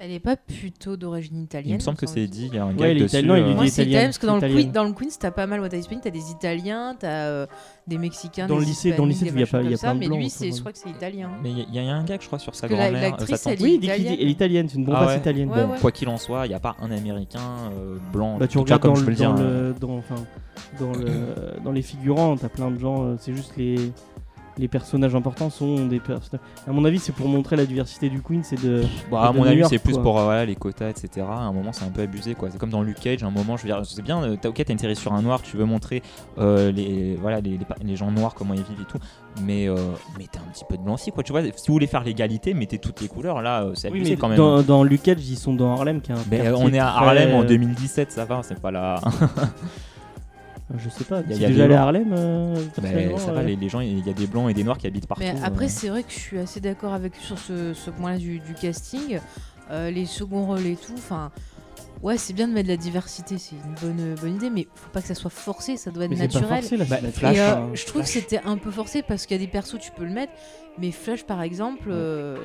Elle est pas plutôt d'origine italienne Il me semble que c'est dit, il y a un Ouais, gars est dessus. il euh, est Moi, dit c'est italien parce que dans le, italienne. Queen, dans le Queens, t'as pas mal, ouais, t'as hispanique, t'as des Italiens, t'as euh, des Mexicains, Dans des le lycée- dans le lycée, il y a pas- il y a machins plein de ça, Mais lui, ça, c'est, je crois que c'est italien. Mais il y, il y a un gars je crois sur sa la- grand-mère. euh, l'actrice, sa tante. elle est Oui, il dit elle est italienne, c'est une bombasse Ah ouais. italienne. Ouais, Bon, ouais. quoi qu'il en soit, il n'y a pas un américain euh, blanc. Bah, tu regardes comme dans, je peux le, le dire. dans, euh, le, dans, enfin, dans, le, dans les figurants, t'as plein de gens, euh, c'est juste les, les personnages importants sont des personnages. À mon avis, c'est pour montrer la diversité du Queen, c'est de. Bah, à de mon New avis, c'est plus pour euh, voilà, les quotas, etc. À un moment, c'est un peu abusé, quoi. C'est comme dans Luke Cage. À un moment, je veux dire, c'est bien. euh, T'as, ok, t'as une série sur un noir, tu veux montrer euh, les, voilà, les, les, pa- les gens noirs comment ils vivent et tout. Mais euh, mettez un petit peu de blanc aussi, quoi. Tu vois, si vous voulez faire l'égalité, mettez toutes les couleurs. Là, c'est Oui, abusé mais quand même. dans, dans Luke Cage, ils sont dans Harlem, qui est un. Mais, quartier on est à très, Harlem en euh, 2017, ça va. C'est pas la. (laughs) Je sais pas, Il y a- déjà des allé à. Harlem euh, Bah, personnellement, ça va, euh les, les gens, il y a des blancs et des noirs qui habitent partout. Mais après, euh. c'est vrai que je suis assez d'accord avec sur ce, ce point-là du, du casting. Euh, les seconds rôles et tout, enfin, Ouais, c'est bien de mettre de la diversité, c'est une bonne, bonne idée, mais faut pas que ça soit forcé, ça doit être Mais c'est pas naturel. forcé là. Bah, Flash, Et, euh, hein. je trouve que c'était un peu forcé parce qu'il y a des persos tu peux le mettre, mais Flash par exemple, euh,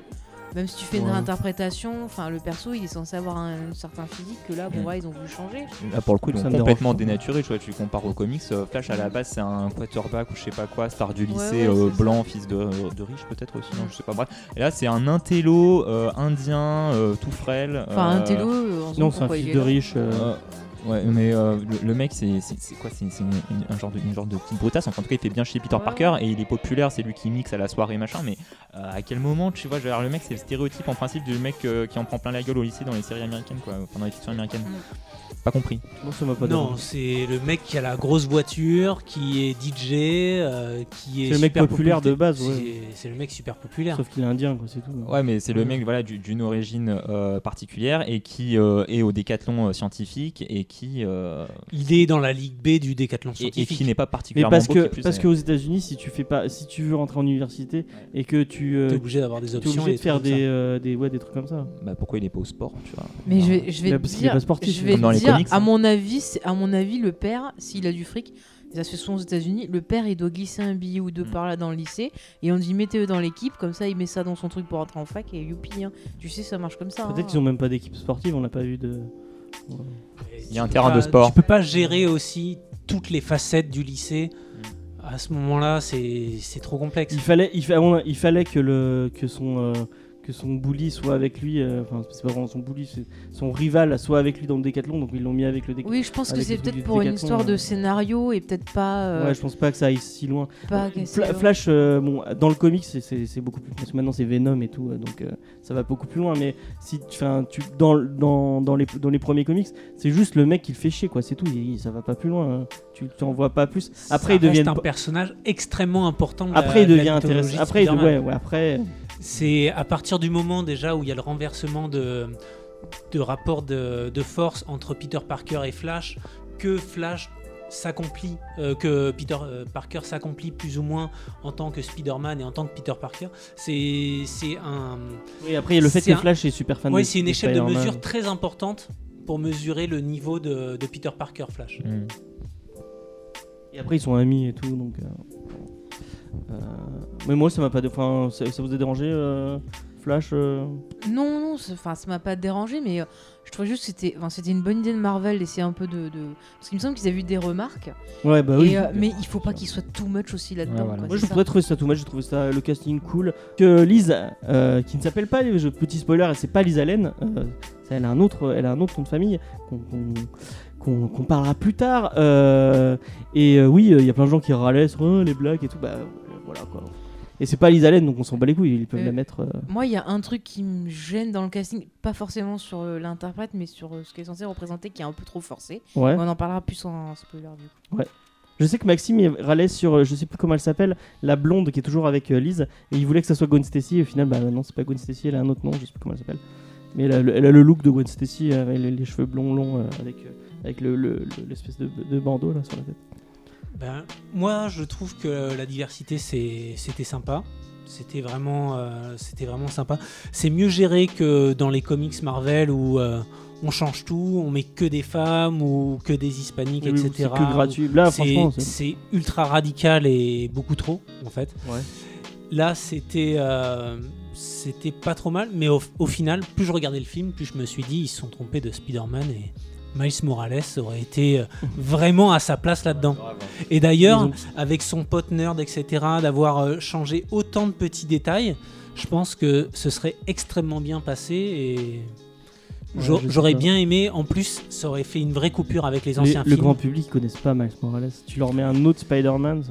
même si tu fais une Ouais. réinterprétation, enfin le perso il est censé avoir un, certain physique que là bon Mm. ouais ils ont voulu changer. Là pour le coup ils me complètement dénaturé, tu vois, tu compares aux comics, euh, Flash à la base c'est un quarterback ou je sais pas quoi, star du lycée, ouais, euh, blanc, fils de, de riche peut-être aussi, non Mm. je sais pas, bref. Et là c'est un intello euh, indien, euh, tout frêle. Enfin un euh, euh, se Non, c'est un fils de riche. Ouais, mais euh, le, le mec, c'est c'est- c'est quoi C'est un genre de, une genre de petite brutasse. Enfin, en tout cas, il fait bien chez Peter Ouais, Parker et il est populaire. C'est lui qui mixe à la soirée, machin. Mais euh, à quel moment, tu vois, je veux dire, le mec, c'est le stéréotype en principe du mec euh, qui en prend plein la gueule au lycée dans les séries américaines, quoi. Enfin, dans les fictions américaines. Pas compris. Non, ça m'a pas Non, dérangé. c'est le mec qui a la grosse voiture, qui est DJ, euh, qui est. C'est le mec populaire de base, C'est- ouais. C'est le mec super populaire. Sauf qu'il est indien, quoi, c'est tout. Ouais, mais c'est le mec, voilà, du- d'une origine euh, particulière et qui euh, est au décathlon euh, scientifique et qui euh, Il est dans la ligue B du décathlon et, et scientifique. qui n'est pas Mais particulièrement parce beau, que plus, parce euh, qu'aux États-Unis, si tu fais pas, si tu veux rentrer en université et que tu euh, T'es obligé d'avoir des t'es options. obligé et de faire des, euh, ouais des trucs comme ça. bah, pourquoi il est pas au sport, tu vois? Mais je vais, je vais Bah, te parce qu'il est dire, pas sportif, je vais les comics, à hein. mon avis, c'est- à mon avis, le père, s'il a du fric, et ça se fait souvent aux États-Unis, le père il doit glisser un billet ou deux Mm. par là dans le lycée et on dit mettez-le dans l'équipe, comme ça il met ça dans son truc pour rentrer en fac et youpi, hein. tu sais ça marche comme ça. Peut-être hein. qu'ils ont même pas d'équipe sportive, on n'a pas vu de. Il y a un terrain de sport. Tu peux pas gérer aussi toutes les facettes du lycée. À ce moment-là, c'est c'est trop complexe. Il fallait, fa- il fallait que le que son euh, que son bully soit avec lui. euh, Enfin, c'est pas vraiment son bully, c'est son rival soit avec lui dans le décathlon, donc ils l'ont mis avec le décathlon. Oui, je pense que c'est peut-être pour une histoire de euh. scénario et peut-être pas. euh, Ouais, je pense pas que ça aille si loin. pas Fla- casser le- Flash, euh, bon, dans le comics, c'est- beaucoup plus. Parce que maintenant c'est Venom et tout, euh, donc euh, ça va beaucoup plus loin. Mais si, enfin, tu dans, dans, dans les dans les premiers comics, c'est juste le mec qui le fait chier, quoi. C'est tout. il- ça va pas plus loin. hein. Tu t'en vois pas plus. Après, Ça deviennent. reste un personnage extrêmement important. de la- Après, il devient intéressant. Après, il- ouais, ouais, après. C'est à partir du moment déjà où il y a le renversement de, de rapport de, de force entre Peter Parker et Flash que Flash s'accomplit, euh, que Peter euh, Parker s'accomplit plus ou moins en tant que Spider-Man et en tant que Peter Parker. C'est c'est un, Oui, après, il y a le fait que un- Flash est super fan. ouais, de- c'est une échelle de mesure très importante pour mesurer le niveau de, de Peter Parker Flash. Mm. Et après, ils sont amis et tout, donc. euh, Mais moi, ça m'a pas. Enfin, ça, ça vous a dérangé, euh, Flash euh Non, non, enfin, ça m'a pas dérangé, mais euh, je trouvais juste que c'était, enfin, c'était une bonne idée de Marvel d'essayer un peu de, de- parce qu'il me semble qu'ils avaient eu des remarques, Ouais, bah et, oui. euh, mais il faut pas qu'il soit too much aussi là-dedans. Ouais, voilà. quoi, Moi, je pourrais trouver ça tout mal. J'ai trouvé ça le casting cool. Que euh, qui ne s'appelle pas, je- petit spoiler, elle c'est pas Lise Allen. euh, ça, elle a un autre, elle a un autre nom de famille qu'on qu'on- qu'on- qu'on parlera plus tard. euh, et euh, oui, il y a plein de gens qui râlaient sur euh, les blagues et tout. Bah euh, voilà quoi. Et c'est pas Lise Allen, donc on s'en bat les couilles. Ils peuvent Euh, la mettre. euh, Moi, il y a un truc qui me gêne dans le casting, pas forcément sur euh, l'interprète, mais sur euh, ce qu'elle est censé représenter, qui est un peu trop forcé. Ouais. On en parlera plus en spoiler du coup. Je sais que Maxime il râlait sur, je sais plus comment elle s'appelle, la blonde qui est toujours avec euh, Lise, et il voulait que ça soit Gwen Stacy. Et au final, bah non, c'est pas Gwen Stacy, elle a un autre nom, je sais plus comment elle s'appelle. Mais elle a, le, elle a le look de Gwen Stacy, euh, avec les, les cheveux blonds longs, euh, avec, euh, avec le- le- le- l'espèce de, de bandeau là sur la tête. Ben, moi, je trouve que la diversité, c'était sympa. C'était vraiment, euh, c'était vraiment sympa. C'est mieux géré que dans les comics Marvel où euh, on change tout, on met que des femmes ou que des hispaniques, Oui, etc. C'est que gratuit. Là, C'est- franchement, c'est. c'est ultra radical et beaucoup trop, en fait. Ouais. Là, c'était euh, c'était pas trop mal, mais au, au final, plus je regardais le film, plus je me suis dit, ils se sont trompés de Spider-Man et Miles Morales aurait été euh, vraiment à sa place là-dedans. Et d'ailleurs, avec son pote nerd, etc., d'avoir euh, changé autant de petits détails, je pense que ce serait extrêmement bien passé et Ouais, j'aurais bien aimé. En plus, ça aurait fait une vraie coupure avec les anciens le films. grand public ils connaissent pas Miles Morales. Tu leur mets un autre Spider-Man.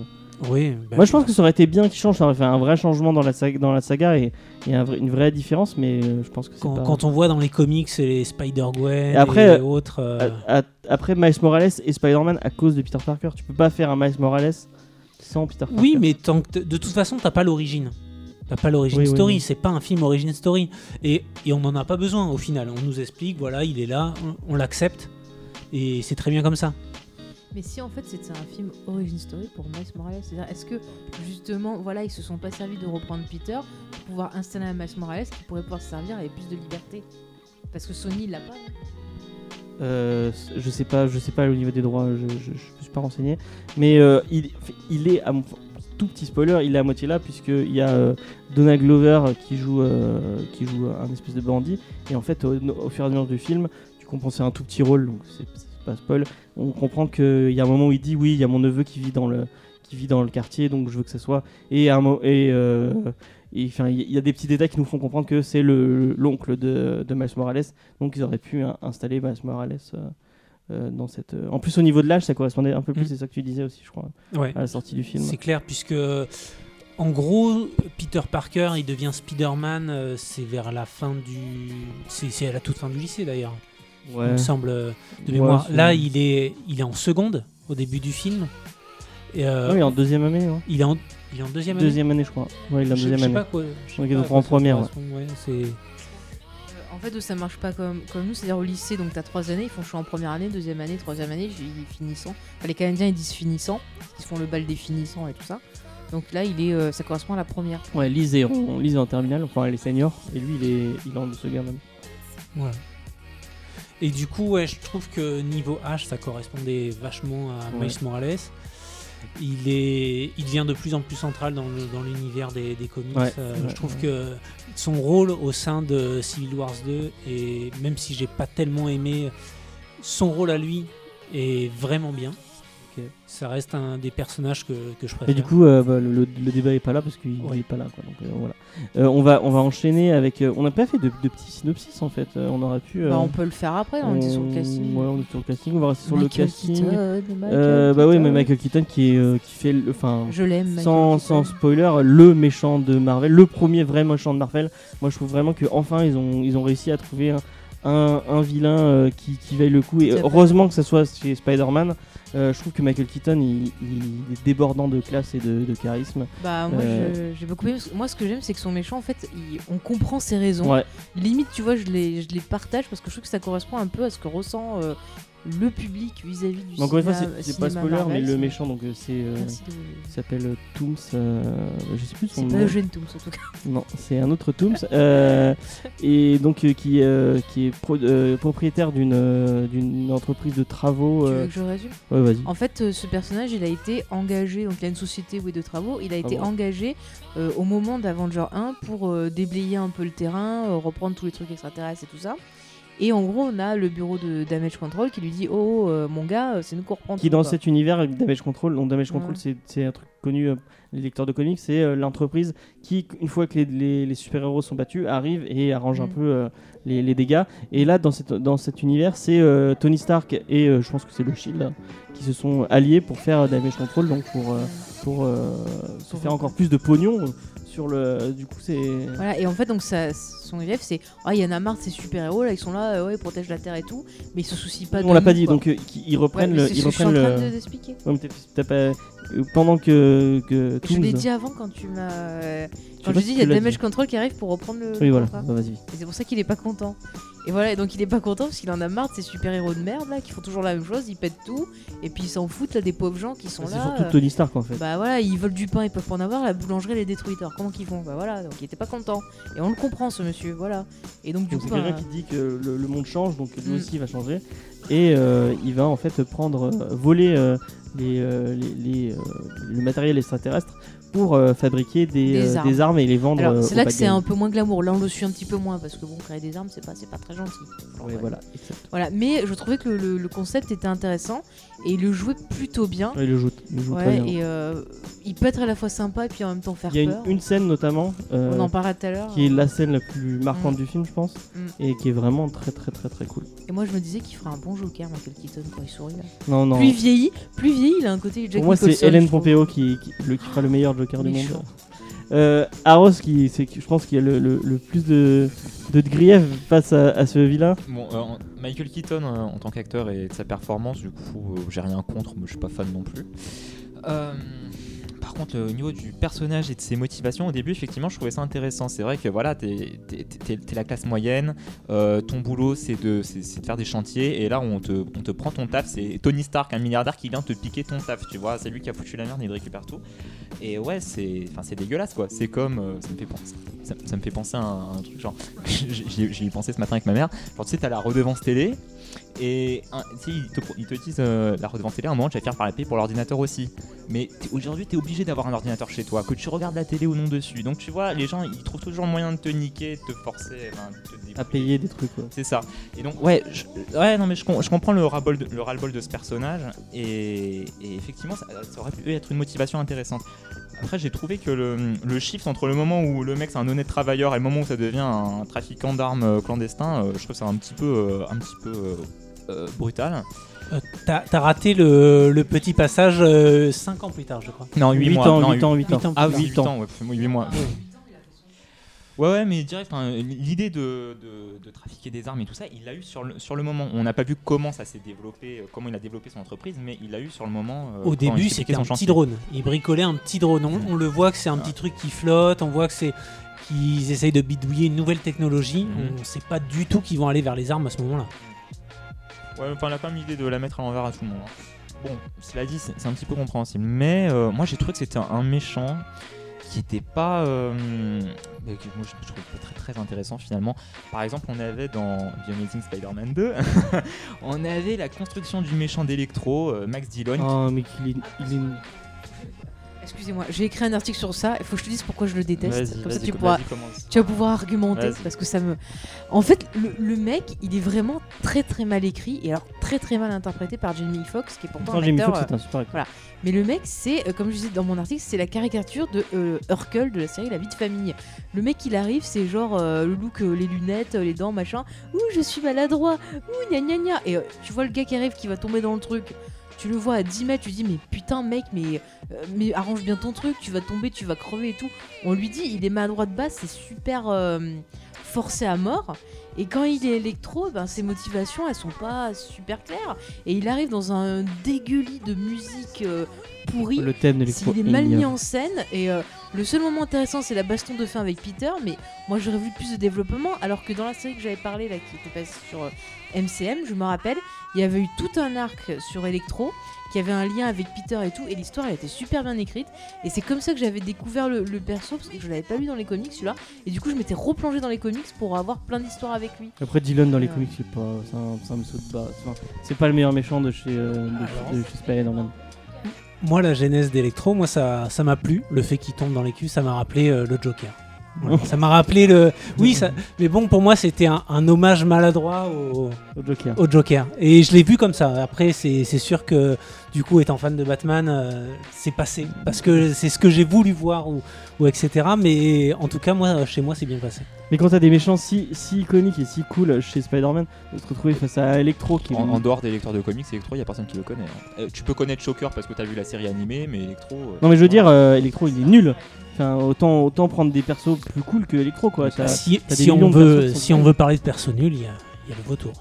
Oui, ben, Moi, je pense que ça aurait été bien qu'ils changent. Ça aurait fait un vrai changement dans la saga, dans la saga et, et un vrai- une vraie différence, mais euh, je pense que quand, pas. quand on voit dans les comics les Spider-Gwen Et après, et autres. euh, a- après Miles Morales et Spider-Man à cause de Peter Parker. Tu peux pas faire un Miles Morales sans Peter Parker. Oui, mais tant que de toute façon, t'as pas l'origine. T'as pas l'origine Oui, oui, story, oui. c'est pas un film origin story. Et, et on n'en a pas besoin au final. On nous explique, voilà, il est là, on, on l'accepte. Et c'est très bien comme ça. Mais si en fait c'était un film origin story pour Miles Morales, c'est-à-dire est-ce que justement voilà ils se sont pas servis de reprendre Peter pour pouvoir installer un Miles Morales qui pourrait pouvoir se servir avec plus de liberté? Parce que Sony il l'a pas. Euh, je sais pas, je sais pas au niveau des droits, je, je, suis pas renseigné, mais euh, il, il est à mon- tout petit spoiler, il est à moitié là puisqu'il y a euh, Donald Glover qui joue, euh, qui joue un espèce de bandit. Et en fait au, fur et à mesure du film, tu comprends c'est un tout petit rôle donc c'est pas spoil. On comprend qu'il y a un moment où il dit oui, il y a mon neveu qui vit dans le qui vit dans le quartier donc je veux que ça soit et un et euh, et, il y a des petits détails qui nous font comprendre que c'est le l'oncle de, de Miles Morales, donc ils auraient pu hein, installer Miles Morales euh, euh, dans cette. En plus, au niveau de l'âge, ça correspondait un peu plus, Mm. c'est ça que tu disais aussi, je crois, Ouais. à la sortie du film. C'est clair, puisque en gros, Peter Parker, il devient Spider-Man, c'est vers la fin du. C'est c'est à la toute fin du lycée d'ailleurs, il Ouais. me semble, euh, de Ouais, mémoire. Là, il est, il est en seconde au début du film. Et, euh, Ah oui, en deuxième année, il, est en, il est en deuxième année. Deuxième année, je crois. Ouais, il est en Je- deuxième je sais année. pas quoi. je sais Donc, ils à en première, c'est- Euh, En fait, ça marche pas comme, comme nous, c'est-à-dire au lycée, donc t'as trois années, ils font choix en première année, deuxième année, troisième année, ils finissant. Enfin, les Canadiens ils disent finissant, ils font le bal des finissants et tout ça. Donc là, il est, euh, ça correspond à la première. Ouais, Lise est, en, Lise est en terminale, enfin, elle est senior, et lui, il est, il est en seconde même. Ouais. Et du coup, ouais, je trouve que niveau H, ça correspondait vachement à Ouais. Miles Morales. Il, est, il devient de plus en plus central dans l'univers des, des comics. Ouais, Euh, je trouve que son rôle au sein de Civil Wars 2, et même si j'ai pas tellement aimé, son rôle à lui est vraiment bien. Ça reste un des personnages que, que je Et préfère. du coup, euh, bah, le, le débat est pas là parce qu'il Ouais. est pas là. Quoi, donc, euh, voilà. Euh, on, va, on va enchaîner avec. euh, on n'a pas fait de, de petits synopsis en fait. Euh, on aurait pu. Bah, on peut le faire après, on était sur le casting. Ouais, on est sur le casting. On va rester sur Michael le casting. Keaton, Euh, bah oui, mais. Michael Keaton qui, est, euh, qui fait. le- Enfin. Je l'aime, Sans, sans spoiler, le méchant de Marvel, le premier vrai méchant de Marvel. Moi, je trouve vraiment que enfin ils ont, ils ont réussi à trouver un, un, un vilain euh, qui, qui vaille le coup. Et heureusement que ça soit chez Spider-Man. Euh, je trouve que Michael Keaton, il, il est débordant de classe et de, de charisme. Bah, moi, Euh, j'ai beaucoup aimé. Moi, ce que j'aime, c'est que son méchant, en fait, il- on comprend ses raisons. Ouais, Limite, tu vois, je les, je les partage parce que je trouve que ça correspond un peu à ce que ressent euh, le public vis-à-vis du Donc, encore une fois, cinéma- c'est c'est pas spoiler, Marvel, mais le c'est- méchant, donc euh, c'est. euh, de- s'appelle euh, Tooms. euh, je sais plus son C'est nom. pas Eugène Tooms, en tout cas. (laughs) Non, c'est un autre Tooms. euh, et donc qui, qui est pro- propriétaire d'une d'une entreprise de travaux. Tu veux que je résume? Ouais, vas-y. En fait, ce personnage, il a été engagé, donc il a une société oui, de travaux, il a été bon engagé au moment d'Avenger 1 pour déblayer un peu le terrain, reprendre tous les trucs extraterrestres et tout ça. Et en gros, on a le bureau de Damage Control qui lui dit Oh, euh, mon gars, euh, c'est nous qu'on reprend qui tout, dans quoi. cet univers Damage Control, donc Damage Control Ouais. c'est- un truc connu, euh, les lecteurs de comics, c'est euh, l'entreprise qui, une fois que les, les- les super-héros sont battus, arrive et arrange un Mm. peu les, les dégâts. Et là, dans, cette, dans cet univers, c'est Tony Stark et je pense que c'est le Shield qui se sont alliés pour faire Damage Control, donc pour, pour se faire encore plus de pognon sur le. Du coup, c'est. Voilà, et en fait, donc ça, son élève, c'est Ah, il y en a marre de ces super-héros, là, ils sont là, euh, ouais, ils protègent la Terre et tout, mais ils se soucient pas de On l'a pas dit, quoi. donc euh, ils Ouais, reprennent mais le. Ils je suis en train le. de-. Ouais, mais pas- euh, pendant que, que Je l'ai dit avant quand tu m'as. Quand je dis, il y a Damage. Control qui arrive pour reprendre le. Oui, voilà, bah, vas-y. Et c'est pour ça qu'il est pas content. Et voilà, et donc il est pas content parce qu'il en a marre de ces super-héros de merde là qui font toujours la même chose, ils pètent tout, et puis ils s'en foutent là des pauvres gens qui sont C'est là. surtout euh, Tony Stark en fait. Bah voilà, ils veulent du pain, ils peuvent pas en avoir, la boulangerie elle est détruite. Alors comment qu'ils font? Bah voilà, donc il était pas content. Et on le comprend ce monsieur, voilà. Et donc du Donc coup, c'est quelqu'un bah, qui dit que le, le monde change, donc lui Mm. aussi va changer. Et euh, il va en fait prendre, euh, voler les, les, les, le matériel extraterrestre pour euh, fabriquer des, Des euh, armes. des armes et les vendre. euh, c'est là que c'est un peu moins glamour. Là on le suit un petit peu moins parce que bon, créer des armes c'est pas, c'est pas très gentil. Ouais, voilà, mais je trouvais que le, le- le concept était intéressant et il le jouait plutôt bien. Ouais, il le joue, il le joue très Ouais, bien. et euh, il peut être à la fois sympa et puis en même temps faire Il y a une, peur. une scène notamment euh, On en parlait tout à l'heure. qui est la scène la plus marquante Mm. du film, je pense, Mm. et qui est vraiment très très très très cool. Et moi je me disais qu'il ferait un bon Joker, Michael Keaton, quand il sourit là. Non, non. Plus il vieillit, plus il vieillit, il a un côté Jack Pour moi, c'est Hélène. Pompeo qui, qui, le, qui fera le meilleur Joker du monde. Euh, Arros, qui, c'est, je pense qu'il y a le, le- le plus de, de grief face à, à ce vilain. Bon, euh, Michael Keaton euh, en tant qu'acteur et de sa performance, du coup, euh, j'ai rien contre, mais je suis pas fan non plus. Par contre, euh, au niveau du personnage et de ses motivations, au début, effectivement, je trouvais ça intéressant. C'est vrai que voilà, t'es la classe moyenne, euh, ton boulot c'est de, de faire des chantiers, et là on te, on te prend ton taf. C'est Tony Stark, un milliardaire qui vient te piquer ton taf, tu vois. C'est lui qui a foutu la merde, il récupère tout. Et ouais, c'est dégueulasse quoi. C'est comme. euh, ça, me fait penser, ça, un, truc genre. (laughs) J'y ai pensé ce matin avec ma mère. Genre, tu sais, t'as la redevance télé. Et ils, te, pro- ils te disent euh, la redevance télé, à un moment tu vas finir par la payer pour l'ordinateur aussi. Mais aujourd'hui tu es obligé d'avoir un ordinateur chez toi, que tu regardes la télé ou non dessus. Donc tu vois, les gens ils trouvent toujours moyen de te niquer, de te forcer, enfin, de te débrouiller. À payer des trucs. C'est ça. Et donc, ouais, je, ouais non, mais je, com- je comprends le ras-le-bol de, le ras-le-bol de ce personnage. Et, et effectivement, ça, ça aurait pu être une motivation intéressante. Après, j'ai trouvé que le, le shift entre le moment où le mec c'est un honnête travailleur et le moment où ça devient un trafiquant d'armes euh, clandestin, euh, je trouve ça un petit peu, euh, un petit peu euh, euh, brutal. Euh, T'as raté le, le petit passage 5 ans plus tard, je crois. Non, 8, 8 mois. ans, non, 8 ans, 8 ans. Huit ans. Ah plus oui, tard. 8 ans, ouais, 8 mois. Ouais, ouais, mais direct, enfin, l'idée de, de- de trafiquer des armes et tout ça, il l'a eu sur le, sur le moment. On n'a pas vu comment ça s'est développé, euh, comment il a développé son entreprise, mais il l'a eu sur le moment. euh, Au début, il c'était un petit drone. Ils bricolaient un petit drone. On, on le voit que c'est un petit truc qui flotte. On voit que c'est qu'ils essayent de bidouiller une nouvelle technologie. Mhm. On ne sait pas du tout qu'ils vont aller vers les armes à ce moment-là. Ouais, enfin, elle a pas mis l'idée de la mettre à l'envers à tout le monde. hein. Bon, cela dit, c'est un petit peu compréhensible. Mais euh, moi, j'ai trouvé que c'était un méchant qui était pas. euh, que moi, je, pas très très intéressant finalement. Par exemple, on avait dans The Amazing Spider-Man 2, (laughs) on avait la construction du méchant d'Electro, euh, Max Dillon. Oh, mais qu'il il est- Excusez-moi, j'ai écrit un article sur ça. Il faut que je te dise pourquoi je le déteste. Comme ça, tu pourras, tu vas pouvoir argumenter parce que ça me. En fait, le, le mec, il est vraiment très très mal écrit et alors très très mal interprété par Jamie Foxx, qui est pourtant un acteur. Foxx, euh, c'est un super acteur. voilà. Mais le mec, c'est, euh, comme je disais dans mon article, c'est la caricature de euh, Urkel de la série La vie de famille. Le mec, il arrive, c'est genre euh, le look, euh, les lunettes, euh, les dents, machin. Ouh, je suis maladroit. Ouh, gna gna gna. Et euh, tu vois le gars qui arrive, qui va tomber dans le truc. Tu le vois à 10 mètres, tu dis, mais putain, mec, mais, euh, mais arrange bien ton truc, tu vas tomber, tu vas crever et tout. On lui dit, il est maladroit de base, c'est super euh, forcé à mort. Et quand il est électro, ben, ses motivations, elles sont pas super claires. Et il arrive dans un dégueulis de musique euh, pourrie. Le thème de l'électro. S'il est mal mis en scène et euh, le seul moment intéressant c'est la baston de fin avec Peter mais moi j'aurais vu plus de développement alors que dans la série que j'avais parlé là qui était passée sur euh, MCM je me rappelle il y avait eu tout un arc sur Electro qui avait un lien avec Peter et tout et l'histoire elle était super bien écrite et c'est comme ça que j'avais découvert le, le perso parce que je l'avais pas lu dans les comics celui-là et du coup je m'étais replongé dans les comics pour avoir plein d'histoires avec lui Après, Dylan dans les Euh. comics, c'est pas. C'est un, c'est un me saute bas. Enfin, c'est pas le meilleur méchant de chez, euh, de, Alors. de chez Spider-Man. Moi, la genèse d'Electro, moi, ça ça m'a plu. Le fait qu'il tombe dans les culs, ça m'a rappelé euh, le Joker. Voilà. ça m'a rappelé le. Oui, ça... mais bon, pour moi, c'était un, un hommage maladroit au, Au Joker. au Joker. Et je l'ai vu comme ça. Après, c'est sûr que, du coup, étant fan de Batman, euh, c'est passé. Parce que c'est ce que j'ai voulu voir, ou, ou etc. Mais en tout cas, moi, chez moi, c'est bien passé. Mais quand t'as des méchants si, si iconiques et si cool chez Spider-Man, de se retrouver face à Electro qui. En, en dehors des lecteurs de comics, Electro, il y a personne qui le connaît. hein. Euh, tu peux connaître Shocker parce que t'as vu la série animée, mais Electro. euh, Non, mais je veux dire, euh, Electro il est nul. Enfin, autant, autant prendre des persos plus cool que Electro quoi. T'as- Si, t'as des si on veut, qui si on veut parler de perso nul, il y a, y a le vautour.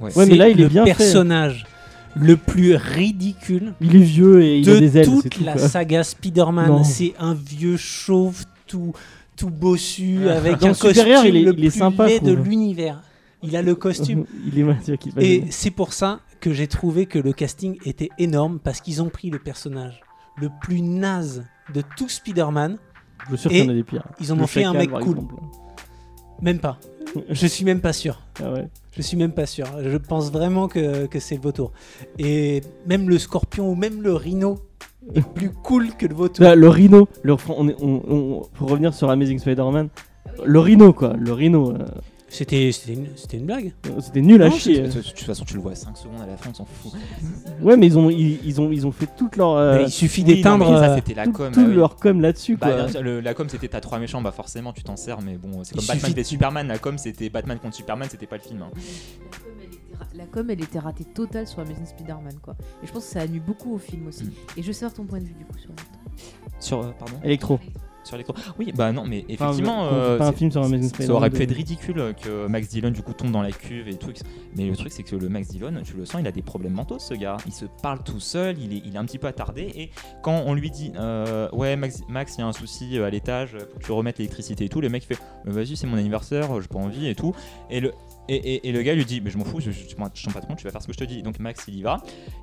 ouais. Ouais, mais C'est là, il est le bien fait. personnage le plus ridicule Il est vieux et il a de des ailes. c'est toute tout, la quoi. saga Spider-Man. Non. C'est un vieux chauve tout, tout bossu Ah. avec Dans un Supérieur, costume il est- le il est plus sympa, laid de l'univers. Il a le costume. (laughs) il est va Et c'est pour ça que j'ai trouvé que le casting était énorme parce qu'ils ont pris le personnage le plus naze de tout Spider-Man. Je suis sûr qu'il y en a des pires. Ils en Le ont fait un mec cool. exemple. Même pas. Je suis même pas sûr. Ah ouais. Je suis même pas sûr. Je pense vraiment que, que c'est le vautour. Et même le scorpion ou même le rhino est (laughs) plus cool que le vautour. Là, le Rhino, le, fran- on est, on, on- pour revenir sur Amazing Spider-Man, le Rhino quoi, le Rhino, euh, C'était c'était une, c'était une blague. c'était nul à Non, chier. De toute façon, tu le vois 5 secondes à la fin, on s'en fout. Ouais, mais ils ont, ils, ils ont, ils ont fait toute leur, euh, Mais il suffit Oui, d'éteindre. euh, c'était la tout, com. tout oui. leur com là-dessus Bah, la com c'était t'as trois méchants, bah forcément tu t'en sers, mais bon, c'est Il comme Batman suffit Superman, la com c'était Batman contre Superman, c'était pas le film. hein. La com, elle était ratée totale sur Amazing Spider-Man, quoi. Et je pense que ça a nu beaucoup au film aussi. Mm. Et je veux savoir ton point de vue, du coup, sur Electro. Sur, euh, pardon Électro. Sur. Oui, bah non, mais effectivement, euh, un film sur ça aurait pu de- être ridicule que Max Dillon du coup tombe dans la cuve et tout. Mais le truc c'est que le Max Dillon, tu le sens, il a des problèmes mentaux ce gars. Il se parle tout seul, il est, il est un petit peu attardé. Et quand on lui dit, euh, ouais Max, Max, il y a un souci euh, à l'étage, faut que tu remettes l'électricité et tout, le mec fait, vas-y c'est mon anniversaire, j'ai pas envie et tout. Et le Et, et- et le gars lui dit, mais je m'en fous, je, je, je suis ton patron, tu vas faire ce que je te dis. Donc Max il y va.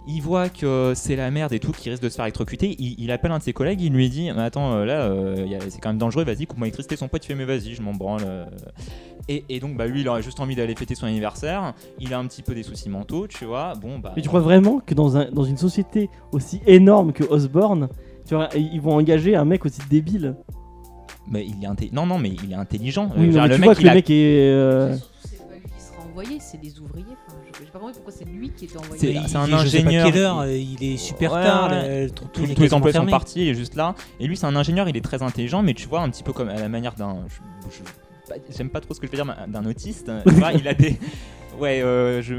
Il voit que c'est la merde et tout, qu'il risque de se faire électrocuter. Il, il appelle un de ses collègues, il lui dit, mais attends, euh, là, euh, c'est quand même dangereux, vas-y, coupe-moi l'électricité. Son pote il fait, mais vas-y, je m'en branle. euh. Et, et donc bah lui, il aurait juste envie d'aller fêter son anniversaire. Il a un petit peu des soucis mentaux, tu vois. Bon bah. Mais tu crois vraiment que dans, un, dans une société aussi énorme que Osborne, tu vois, ils vont engager un mec aussi débile? Mais il est non non mais il est intelligent. Oui, Euh, genre, mais le tu mec, vois que il le a- mec est. euh, envoyé, c'est les ouvriers. Enfin, je j'ai pas compris pourquoi c'est lui qui était envoyé. C'est- c'est un il est- je sais pas ingénieur. quelle heure, euh, il est super Ouais, tard, ouais. truc, tous, est les employés sont partis, il est juste là. Et lui, c'est un ingénieur, il est très intelligent, mais tu vois, un petit peu comme à la manière d'un. je- je- pas- J'aime pas trop ce que je veux dire, mais d'un autiste. vois, il a des. (laughs) Ouais, euh, je.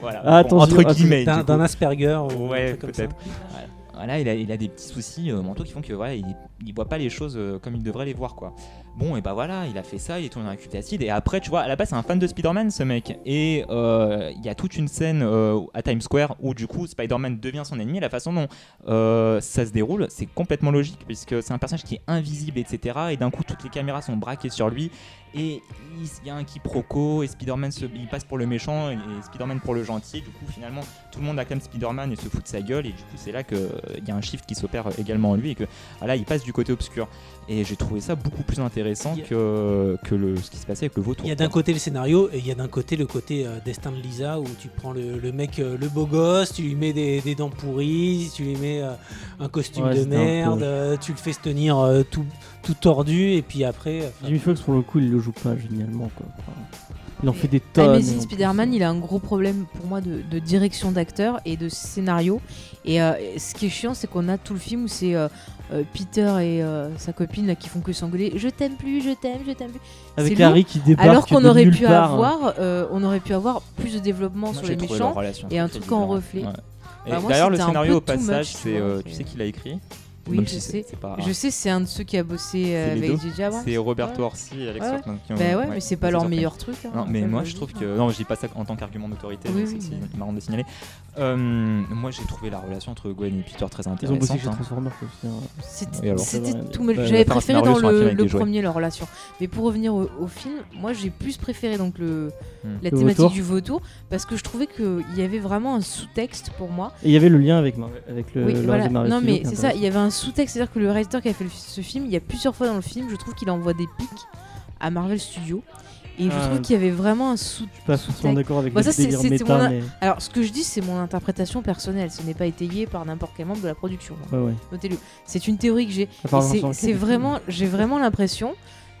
Voilà. Ah, Bon, attention, entre guillemets. D'un du d'un. Asperger ou un Ouais, truc comme ça. peut-être. Voilà. Voilà, il a, il a des petits soucis euh, mentaux qui font que voilà, il, il voit pas les choses euh, comme il devrait les voir quoi. Bon et bah voilà, il a fait ça, il est tourné dans la d'acide et après tu vois, à la base c'est un fan de Spider-Man ce mec et euh, il y a toute une scène euh, à Times Square où du coup Spider-Man devient son ennemi. La façon dont euh, ça se déroule, c'est complètement logique puisque c'est un personnage qui est invisible etc. Et d'un coup toutes les caméras sont braquées sur lui et il y a un quiproquo et Spider-Man se, il passe pour le méchant et, Spider-Man pour le gentil. Du coup finalement tout le monde acclame Spider-Man et se fout de sa gueule et du coup c'est là qu'il y a un shift qui s'opère également en lui et que ah là il passe du côté obscur et j'ai trouvé ça beaucoup plus intéressant que, que le, ce qui se passait avec le vautour. Il y a d'un côté le scénario et il y a d'un côté le côté euh, destin de Lisa où tu prends le, le mec, euh, le beau gosse, tu lui mets des, des dents pourries, tu lui mets euh, un costume Ouais, de merde, euh, tu le fais se tenir euh, tout, tout tordu et puis après. euh, Jimmy Fox, pour le coup, il le joue pas génialement. Quoi. Enfin, il en fait des tonnes. Amazing Spider-Man, il a un gros problème pour moi de, de direction d'acteur et de scénario. Et euh, ce qui est chiant, c'est qu'on a tout le film où c'est euh, Peter et euh, sa copine là, qui font que s'engueuler. Je t'aime plus, je t'aime, je t'aime plus. Avec c'est Harry qui débarque. Alors qu'on de aurait nulle pu part. hein. avoir, euh, on aurait pu avoir plus de développement Moi, sur les méchants. et un truc en reflet. Ouais. Et Bah, moi, D'ailleurs le scénario au passage, much, c'est euh, tu sais qui l'a écrit? Oui, Même je si sais. c'est- c'est pas- Je sais, c'est un de ceux qui a bossé euh, avec. J.J. Abrams. C'est Roberto Ouais. Orsi et Alex Ouais. Hoffman qui ont- Bah ouais, mais c'est pas leur meilleur truc. hein, Non, mais moi je trouve dis. que. Non, je dis pas ça en tant qu'argument d'autorité, Oui, oui, c'est marrant de signaler. Euh, moi j'ai trouvé la relation entre Gwen et Peter très Ils ont intéressante. bossé chez hein. Transformers aussi. hein. C'était tout mal. J'avais préféré dans le, premier leur relation. Mais pour revenir au, au film, moi j'ai plus préféré donc le, Hmm. la Le thématique vautour. du vautour parce que je trouvais qu'il y avait vraiment un sous-texte pour moi. Et il y avait le lien avec, avec le. oui, voilà. Non mais c'est ça, il y avait un sous-texte, c'est-à-dire que le réalisateur qui a fait le- ce film, il y a plusieurs fois dans le film, je trouve qu'il envoie des pics à Marvel Studios. Et je trouve qu'il y avait vraiment un sous. Je suis pas sous-texte. d'accord avec Bah, le ça. Alors, ce que je dis, c'est mon interprétation personnelle. Ce n'est pas étayé par n'importe quel membre de la production. Notez-le. C'est une théorie que j'ai. C'est- vraiment, j'ai vraiment l'impression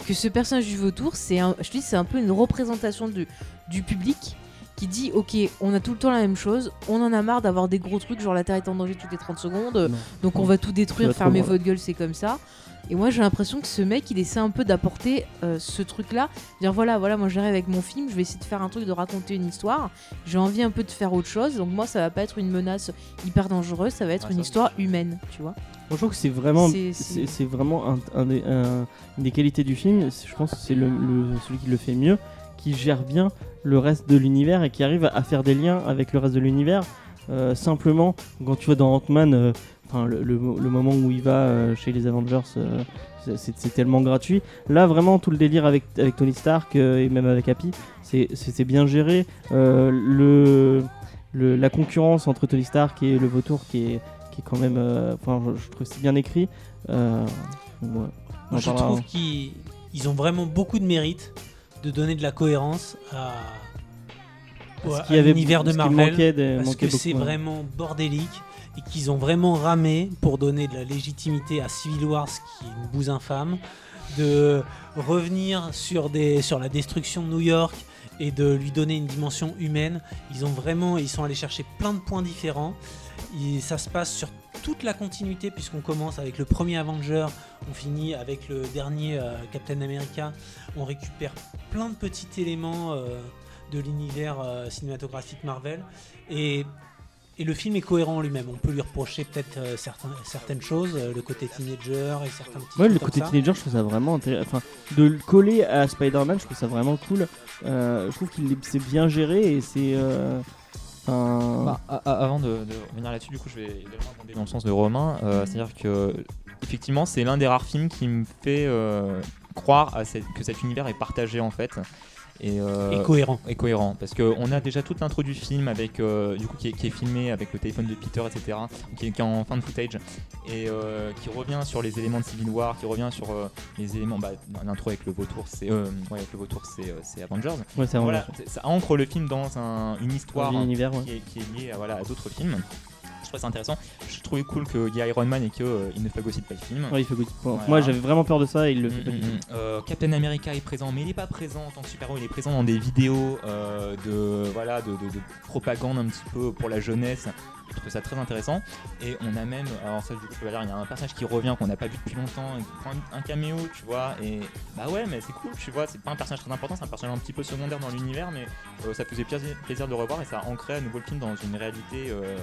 que ce personnage du vautour, c'est un, je te dis, c'est un peu une représentation de, du public qui dit, ok, on a tout le temps la même chose, on en a marre d'avoir des gros trucs, genre la Terre est en danger toutes les 30 secondes, Non. donc on va tout détruire, fermez votre gueule, c'est comme ça. Et moi j'ai l'impression que ce mec il essaie un peu d'apporter euh, ce truc là, dire voilà voilà moi j'arrive avec mon film, je vais essayer de faire un truc, de raconter une histoire, j'ai envie un peu de faire autre chose, donc moi ça va pas être une menace hyper dangereuse, ça va être Ouais, une ça, histoire humaine, tu vois. Moi, je trouve que c'est vraiment, C'est- vraiment un, un des, un- une des qualités du film. Je pense que c'est le, le- celui qui le fait mieux, qui gère bien le reste de l'univers et qui arrive à faire des liens avec le reste de l'univers. Euh, simplement, quand tu vois dans Ant-Man, euh, enfin, le, le- le moment où il va euh, chez les Avengers, euh, c'est- tellement gratuit. Là, vraiment, tout le délire avec, avec Tony Stark euh, et même avec Happy, c'est bien géré. Le, le- la concurrence entre Tony Stark et le vautour qui est, qui est quand même. euh, Enfin, je, je trouve que c'est bien écrit. Euh, ouais. Moi, je trouve qu'ils ils ont vraiment beaucoup de mérite de donner de la cohérence à, Parce à qu'il y avait l'univers de Marvel. manquait des- parce que c'est ouais. vraiment bordélique et qu'ils ont vraiment ramé pour donner de la légitimité à Civil War, ce qui est une bouse infâme, de revenir sur la destruction de New York et de lui donner une dimension humaine. Ils ont vraiment, ils sont allés chercher plein de points différents. Et ça se passe sur toute la continuité puisqu'on commence avec le premier Avenger, on finit avec le dernier euh, Captain America. On récupère plein de petits éléments euh, de l'univers euh, cinématographique Marvel et, et le film est cohérent en lui-même. On peut lui reprocher peut-être euh, certains- certaines choses, euh, le côté teenager et certains petits Ouais, le côté ça. teenager, je trouve ça vraiment intéressant. Enfin, de le coller à Spider-Man, je trouve ça vraiment cool. Euh, je trouve qu'il est- c'est bien géré et c'est. euh, Bah, avant de, de revenir là-dessus, du coup, je vais également abonder dans le sens de Romain. Euh, C'est-à-dire que, effectivement, c'est l'un des rares films qui me fait euh, croire à cette- que cet univers est partagé en fait. Et, euh, Et cohérent. et cohérent parce qu'on a déjà toute l'intro du film avec euh, du coup qui est, qui est filmé avec le téléphone de Peter etc qui est, qui est en fin de footage et euh, qui revient sur les éléments de Civil War qui revient sur euh, les éléments bah, l'intro avec le vautour c'est euh, ouais, avec le vautour c'est c'est Avengers Ouais, c'est voilà ça ancre le film dans un- une histoire un hein, univers. ouais. qui, est, qui est liée à, voilà, à d'autres films je trouve ça intéressant je trouvais cool qu'il y ait Iron Man et qu'il ne phagocyte pas le film Ouais, il fait good. Bon, Voilà. Moi, j'avais vraiment peur de ça et il le fait Mm, pas du mm, mm. Euh, Captain America est présent, mais il n'est pas présent en tant que super-héros, il est présent dans des vidéos euh, de, voilà, de, de- de propagande un petit peu pour la jeunesse. Je trouve ça très intéressant. Et on a même, alors ça, du coup, je peux dire, il y a un personnage qui revient qu'on n'a pas vu depuis longtemps et qui prend un, caméo, tu vois. Et bah ouais, mais c'est cool, tu vois. C'est pas un personnage très important, c'est un personnage un petit peu secondaire dans l'univers, mais euh, ça faisait plaisir, plaisir de le revoir et ça ancrait à nouveau le film dans une réalité euh,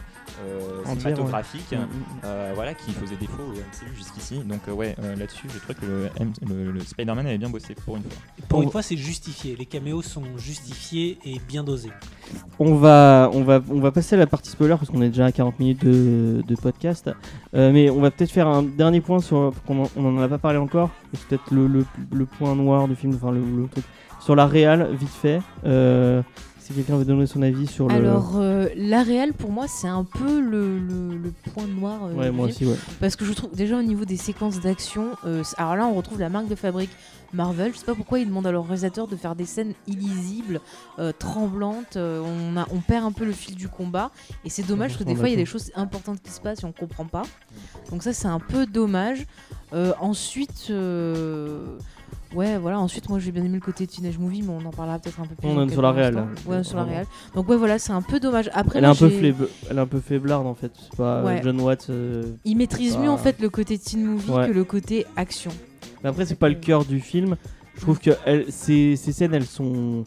euh, cinématographique. Voilà, qui faisait défaut au MCU jusqu'ici. Donc euh, ouais, euh, là-dessus, je trouve que le, le- le Spider-Man avait bien bossé pour une fois. Pour une fois, c'est justifié. Les caméos sont justifiés et bien dosés. On va, passer à la partie spoiler parce qu'on est déjà à 40 minutes de, podcast. Euh, mais on va peut-être faire un dernier point sur. On n'en a pas parlé encore. C'est peut-être le, point noir du film, enfin le, le truc. Sur la réal, vite fait. Euh, si quelqu'un veut donner son avis sur le. Alors, euh, la réelle, pour moi, c'est un peu le, le- le point noir. euh, ouais, moi aussi, ouais. Parce que je trouve déjà au niveau des séquences d'action, euh, alors là on retrouve la marque de fabrique Marvel. Je sais pas pourquoi ils demandent à leur réalisateur de faire des scènes illisibles, euh, tremblantes. on, a, on perd un peu le fil du combat et c'est dommage parce que des fois il y a des choses importantes qui se passent et on comprend pas. Donc ça c'est un peu dommage. Ensuite. Ouais, voilà. Ensuite, moi, j'ai bien aimé le côté Teenage Movie, mais on en parlera peut-être un peu plus. On est sur la réelle, là. Ouais, sur la réelle. Donc ouais, voilà, c'est un peu dommage. Après, Elle est, un peu faible, elle est un peu faiblarde en fait. C'est pas Ouais. John Watts. euh, il maîtrise mieux en fait le côté teen movie Ouais. que le côté action. Mais après, c'est pas le cœur du film. Je trouve que elle- ces, ces scènes, elles sont,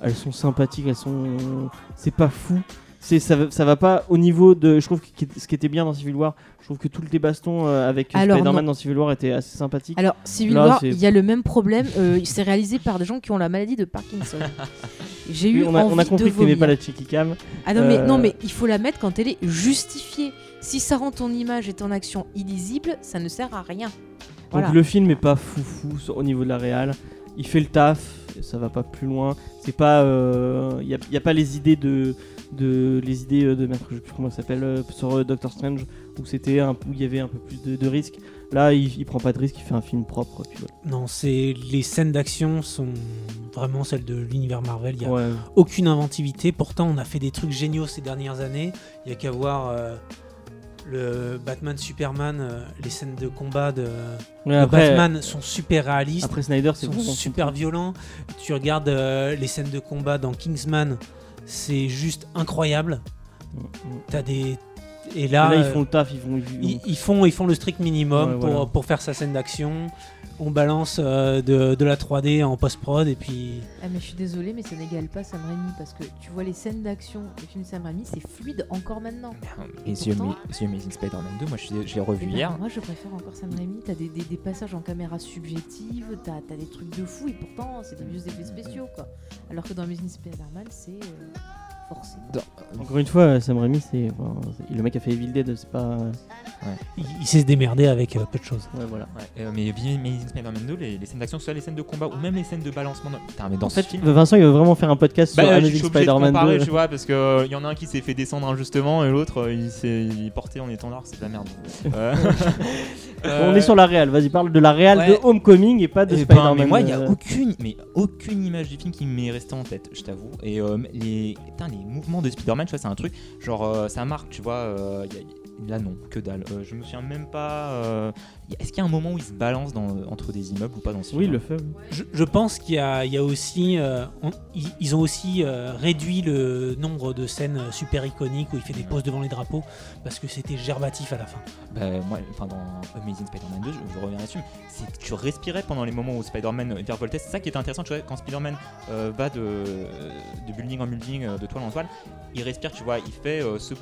elles sont sympathiques, elles sont, c'est pas fou. C'est ça, va- ça va pas au niveau de. Je trouve que ce qui était bien dans Civil War, je trouve que toutes les bastons euh, avec Spider-Man dans Civil War étaient assez sympathiques. Alors, Civil Là, War, il y a le même problème. euh, c'est réalisé par des gens qui ont la maladie de Parkinson. (laughs) J'ai eu on, a, envie on a compris de que t'aimais pas la cheeky cam. Ah non, mais, Euh, non, mais il faut la mettre quand elle est justifiée. Si ça rend ton image et ton action illisible, ça ne sert à rien. Voilà. Donc le film est pas foufou au niveau de la réal. Il fait le taf, ça va pas plus loin. C'est pas, il y, a, y a pas les idées de, de les idées euh, de merde, je sais plus comment ça s'appelle euh, sur euh, Doctor Strange où c'était un, où il y avait un peu plus de, de risques. Là, il, il prend pas de risque, il fait un film propre. Puis voilà. Non, c'est les scènes d'action sont vraiment celles de l'univers Marvel. Il y a Ouais. aucune inventivité. Pourtant, on a fait des trucs géniaux ces dernières années. Il y a qu'à voir euh, le Batman Superman, euh, les scènes de combat de, Ouais, de après, Batman sont super réalistes, après Snyder, c'est sont super violents. Tu regardes euh, les scènes de combat dans Kingsman, c'est juste incroyable. Mm, mm. T'as des et Et là, ils font le taf, ils font. ils- ils, ils font, ils font le strict minimum Ouais, pour, voilà. pour faire sa scène d'action. On balance euh, de, de la 3D en post-prod et puis Ah, mais je suis désolée, mais ça n'égale pas Sam Raimi parce que tu vois les scènes d'action des films de Sam Raimi, c'est fluide encore maintenant. Et Et The, pourtant- Amazing Spider-Man 2, moi je l'ai- je l'ai Eh revu ben, hier. Moi, je préfère encore Sam Raimi. T'as des, des, des passages en caméra subjective, t'as as des trucs de fou et pourtant c'est des vieux effets spéciaux quoi. Alors que dans Amazing Spider-Man, c'est euh, forcé. Encore une fois, Sam Raimi, c'est enfin, c'est- le mec a fait Evil Dead, c'est pas. il, il sait se démerder avec euh, peu de choses. Ouais, voilà. Ouais, euh, mais Amazing Spider-Man 2, les, les scènes d'action, que ce soit les scènes de combat ou même les scènes de balancement. Dans... Putain, mais dans En ce fait, film. Vincent, il veut vraiment faire un podcast Bah, sur je suis Amazing obligé de Spider-Man comparer, 2. tu vois, parce qu'il y en a un qui s'est fait descendre injustement et l'autre euh, il s'est il est porté en étendard, c'est de la merde. (laughs) (laughs) Euh, On est sur la réal, vas-y, parle de la réal ouais. de Homecoming et pas de Eh ben, Spider-Man. mais moi, il y a euh, aucune, mais aucune image du film qui m'est restée en tête, je t'avoue. Et euh, les, putain, les mouvements de Spider-Man, tu vois, c'est un truc, genre, euh, ça marque, tu vois. euh, y a- là, non, que dalle. Euh, je me souviens même pas. Est-ce qu'il y a un moment où il se balance dans, entre des immeubles ou pas dans ce Oui, il film le fait. oui. Je, je pense qu'il y, a il y a aussi. euh, on- ils, ils ont aussi euh, réduit le nombre de scènes super iconiques où il fait des poses devant les drapeaux parce que c'était gerbatif à la fin. Bah, moi, enfin, dans Amazing Spider-Man 2, je, je reviens là-dessus, c'est que tu respirais pendant les moments où Spider-Man virevoltait. C'est ça qui était intéressant, tu vois, quand Spider-Man euh, va de, de building en building, de toile en toile, il respire, tu vois, il fait euh, ce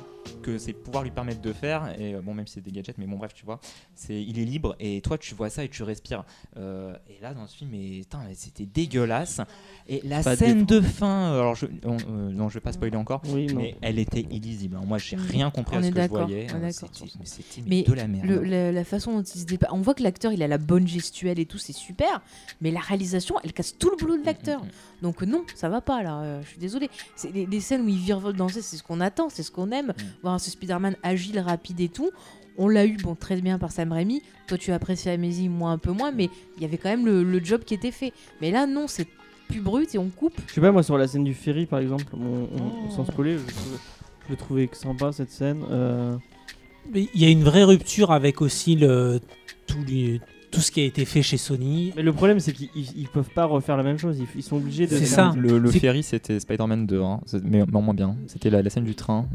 que ses pouvoirs lui permettent de faire. Et bon, même si c'est des gadgets, mais bon, bref, tu vois, c'est il est libre et toi tu vois ça et tu respires. Euh, et là, dans ce film, mais c'était dégueulasse. Et la Pas scène de fin, euh, alors je, on- euh, non, je vais pas spoiler encore. Oui. Mais elle était illisible. hein. Moi, j'ai Mm. rien compris On à ce est que je d'accord, voyais. on est d'accord C'était mais de la merde. Le- la, la façon dont il se débat, on voit que l'acteur il a la bonne gestuelle et tout, c'est super, mais la réalisation elle casse tout le boulot de l'acteur. Mm, mm, Donc non, ça va pas là, euh, je suis désolée. C'est les, les scènes où il virevolte danser, c'est ce qu'on attend, c'est ce qu'on aime. Voir ce Spider-Man agile, rapide et tout. On l'a eu, bon, très bien par Sam Raimi. Toi, tu as apprécié Amazing, moi un peu moins, mais il y avait quand même le, le job qui était fait. Mais là, non, c'est plus brut et on coupe. Je sais pas, moi sur la scène du ferry par exemple, on- on- Oh. sans se coller, je, trouvais- je le trouvais sympa cette scène. euh, Mais Il y a une vraie rupture avec aussi le, tout, les- tout ce qui a été fait chez Sony. Mais le problème c'est qu'ils ils- peuvent pas refaire la même chose, ils, ils sont obligés de. C'est faire- ça. Le, ferry, c'était Spider-Man 2, hein. Mais, moins bien. C'était la, la scène du train,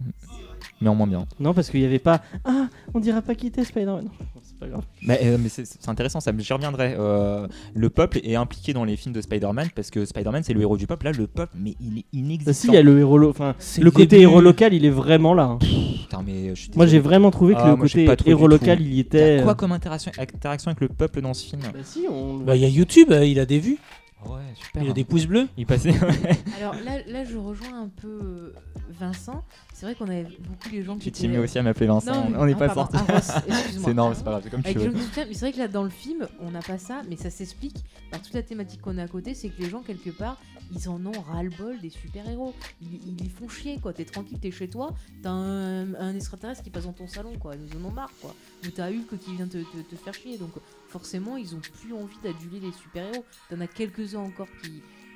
mais en moins bien. Non, parce qu'il y avait pas. Ah, on dirait pas quitter Spider-Man. Non, c'est pas grave. Mais, euh, mais c'est c'est intéressant, ça, j'y reviendrai. Euh, le peuple est impliqué dans les films de Spider-Man parce que Spider-Man c'est le héros du peuple. Là, le peuple, mais il est Bah, inexistant. si, il y a le héros. lo- Enfin, C'est le côté début. héros local, il est vraiment là. hein. Putain, mais je suis Moi j'ai vraiment trouvé que Ah, le moi, côté héros local, tout. il y était. a quoi comme interaction, interaction avec le peuple dans ce film? Bah si, on. Bah, Il y a YouTube, euh, il a des vues, Ouais, super. il a des pouces bleus. Il passait. (laughs) Alors là, là je rejoins un peu euh, Vincent. C'est vrai qu'on avait beaucoup les gens qui Tu étaient... t'y mets aussi à m'appeler Vincent. Non, on n'est ah, pas pardon, sorti. ah, Ross, excuse-moi. (laughs) C'est non, c'est pas grave, c'est comme tu veux. c'est vrai que là dans le film, on n'a pas ça, mais ça s'explique par toute la thématique qu'on a à côté, c'est que les gens quelque part, ils en ont ras-le-bol des super-héros. Ils, ils les font chier quoi. T'es tranquille, t'es chez toi, t'as un, un extraterrestre qui passe dans ton salon quoi. Ils en ont marre quoi. Ou t'as Hulk qui vient te, te, te faire chier. Donc forcément, ils ont plus envie d'aduler les super-héros. T'en as quelques-uns encore qui,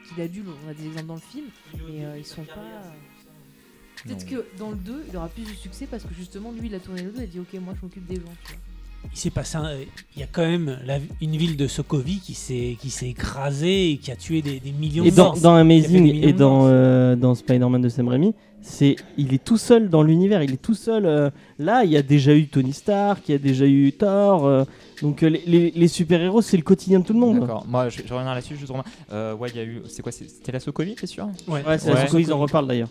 qui l'adulent. On a des exemples dans le film, mais euh, ils sont pas. Peut-être que dans le 2, il aura plus de succès parce que justement, lui, il a tourné le 2 et a dit Ok, moi je m'occupe des gens. Tu vois. Il s'est passé un- il y a quand même la- une ville de Sokovie qui s'est qui s'est écrasée et qui a tué des, des millions Et de dans, morts. dans Amazing et dans, euh, dans Spider-Man de Sam Raimi, c'est il est tout seul dans l'univers, il est tout seul. euh, là, il y a déjà eu Tony Stark, il y a déjà eu Thor. euh, donc euh, les, les- les super-héros, c'est le quotidien de tout le monde. D'accord. Moi, je, je reviens là-dessus. Romain. Euh, ouais, il y a eu. C'est quoi c'est- C'était la Sokovie, t'es sûr? Ouais. Ouais, c'est Ouais. la Sokovie, ils en reparlent d'ailleurs.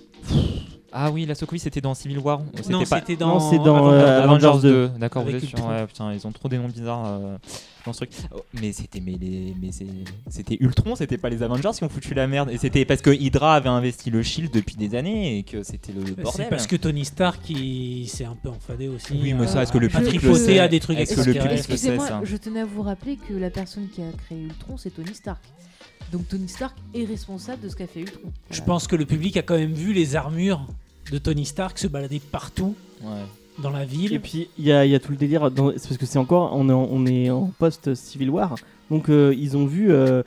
Ah oui, la Sokovie, c'était dans Civil War. Non, pas- c'était dans, Non, c'est dans, Avengers. euh, Avengers Avengers 2. D'accord, vous êtes sûr Ultron. Ouais, putain, ils ont trop des noms bizarres euh, dans ce truc. Oh, mais c'était mais les mais c'est- c'était Ultron, c'était pas les Avengers qui ont foutu la merde et c'était parce que Hydra avait investi le Shield depuis des années et que c'était le bordel. C'est parce que Tony Stark il s'est un peu enfadé aussi. Oui, mais ça, euh, est-ce que le public le sait à des trucs Est-ce que le public extraterrestres. le sait, Excusez-moi, ça je tenais à vous rappeler que la personne qui a créé Ultron, c'est Tony Stark. Donc Tony Stark est responsable de ce qu'a fait Ultron. Je pense que le public a quand même vu les armures de Tony Stark se balader partout Ouais. dans la ville. Et puis il y a, il y a tout le délire, dans- c'est parce que c'est encore, on est en, on est en post-Civil War, donc euh, ils ont vu euh,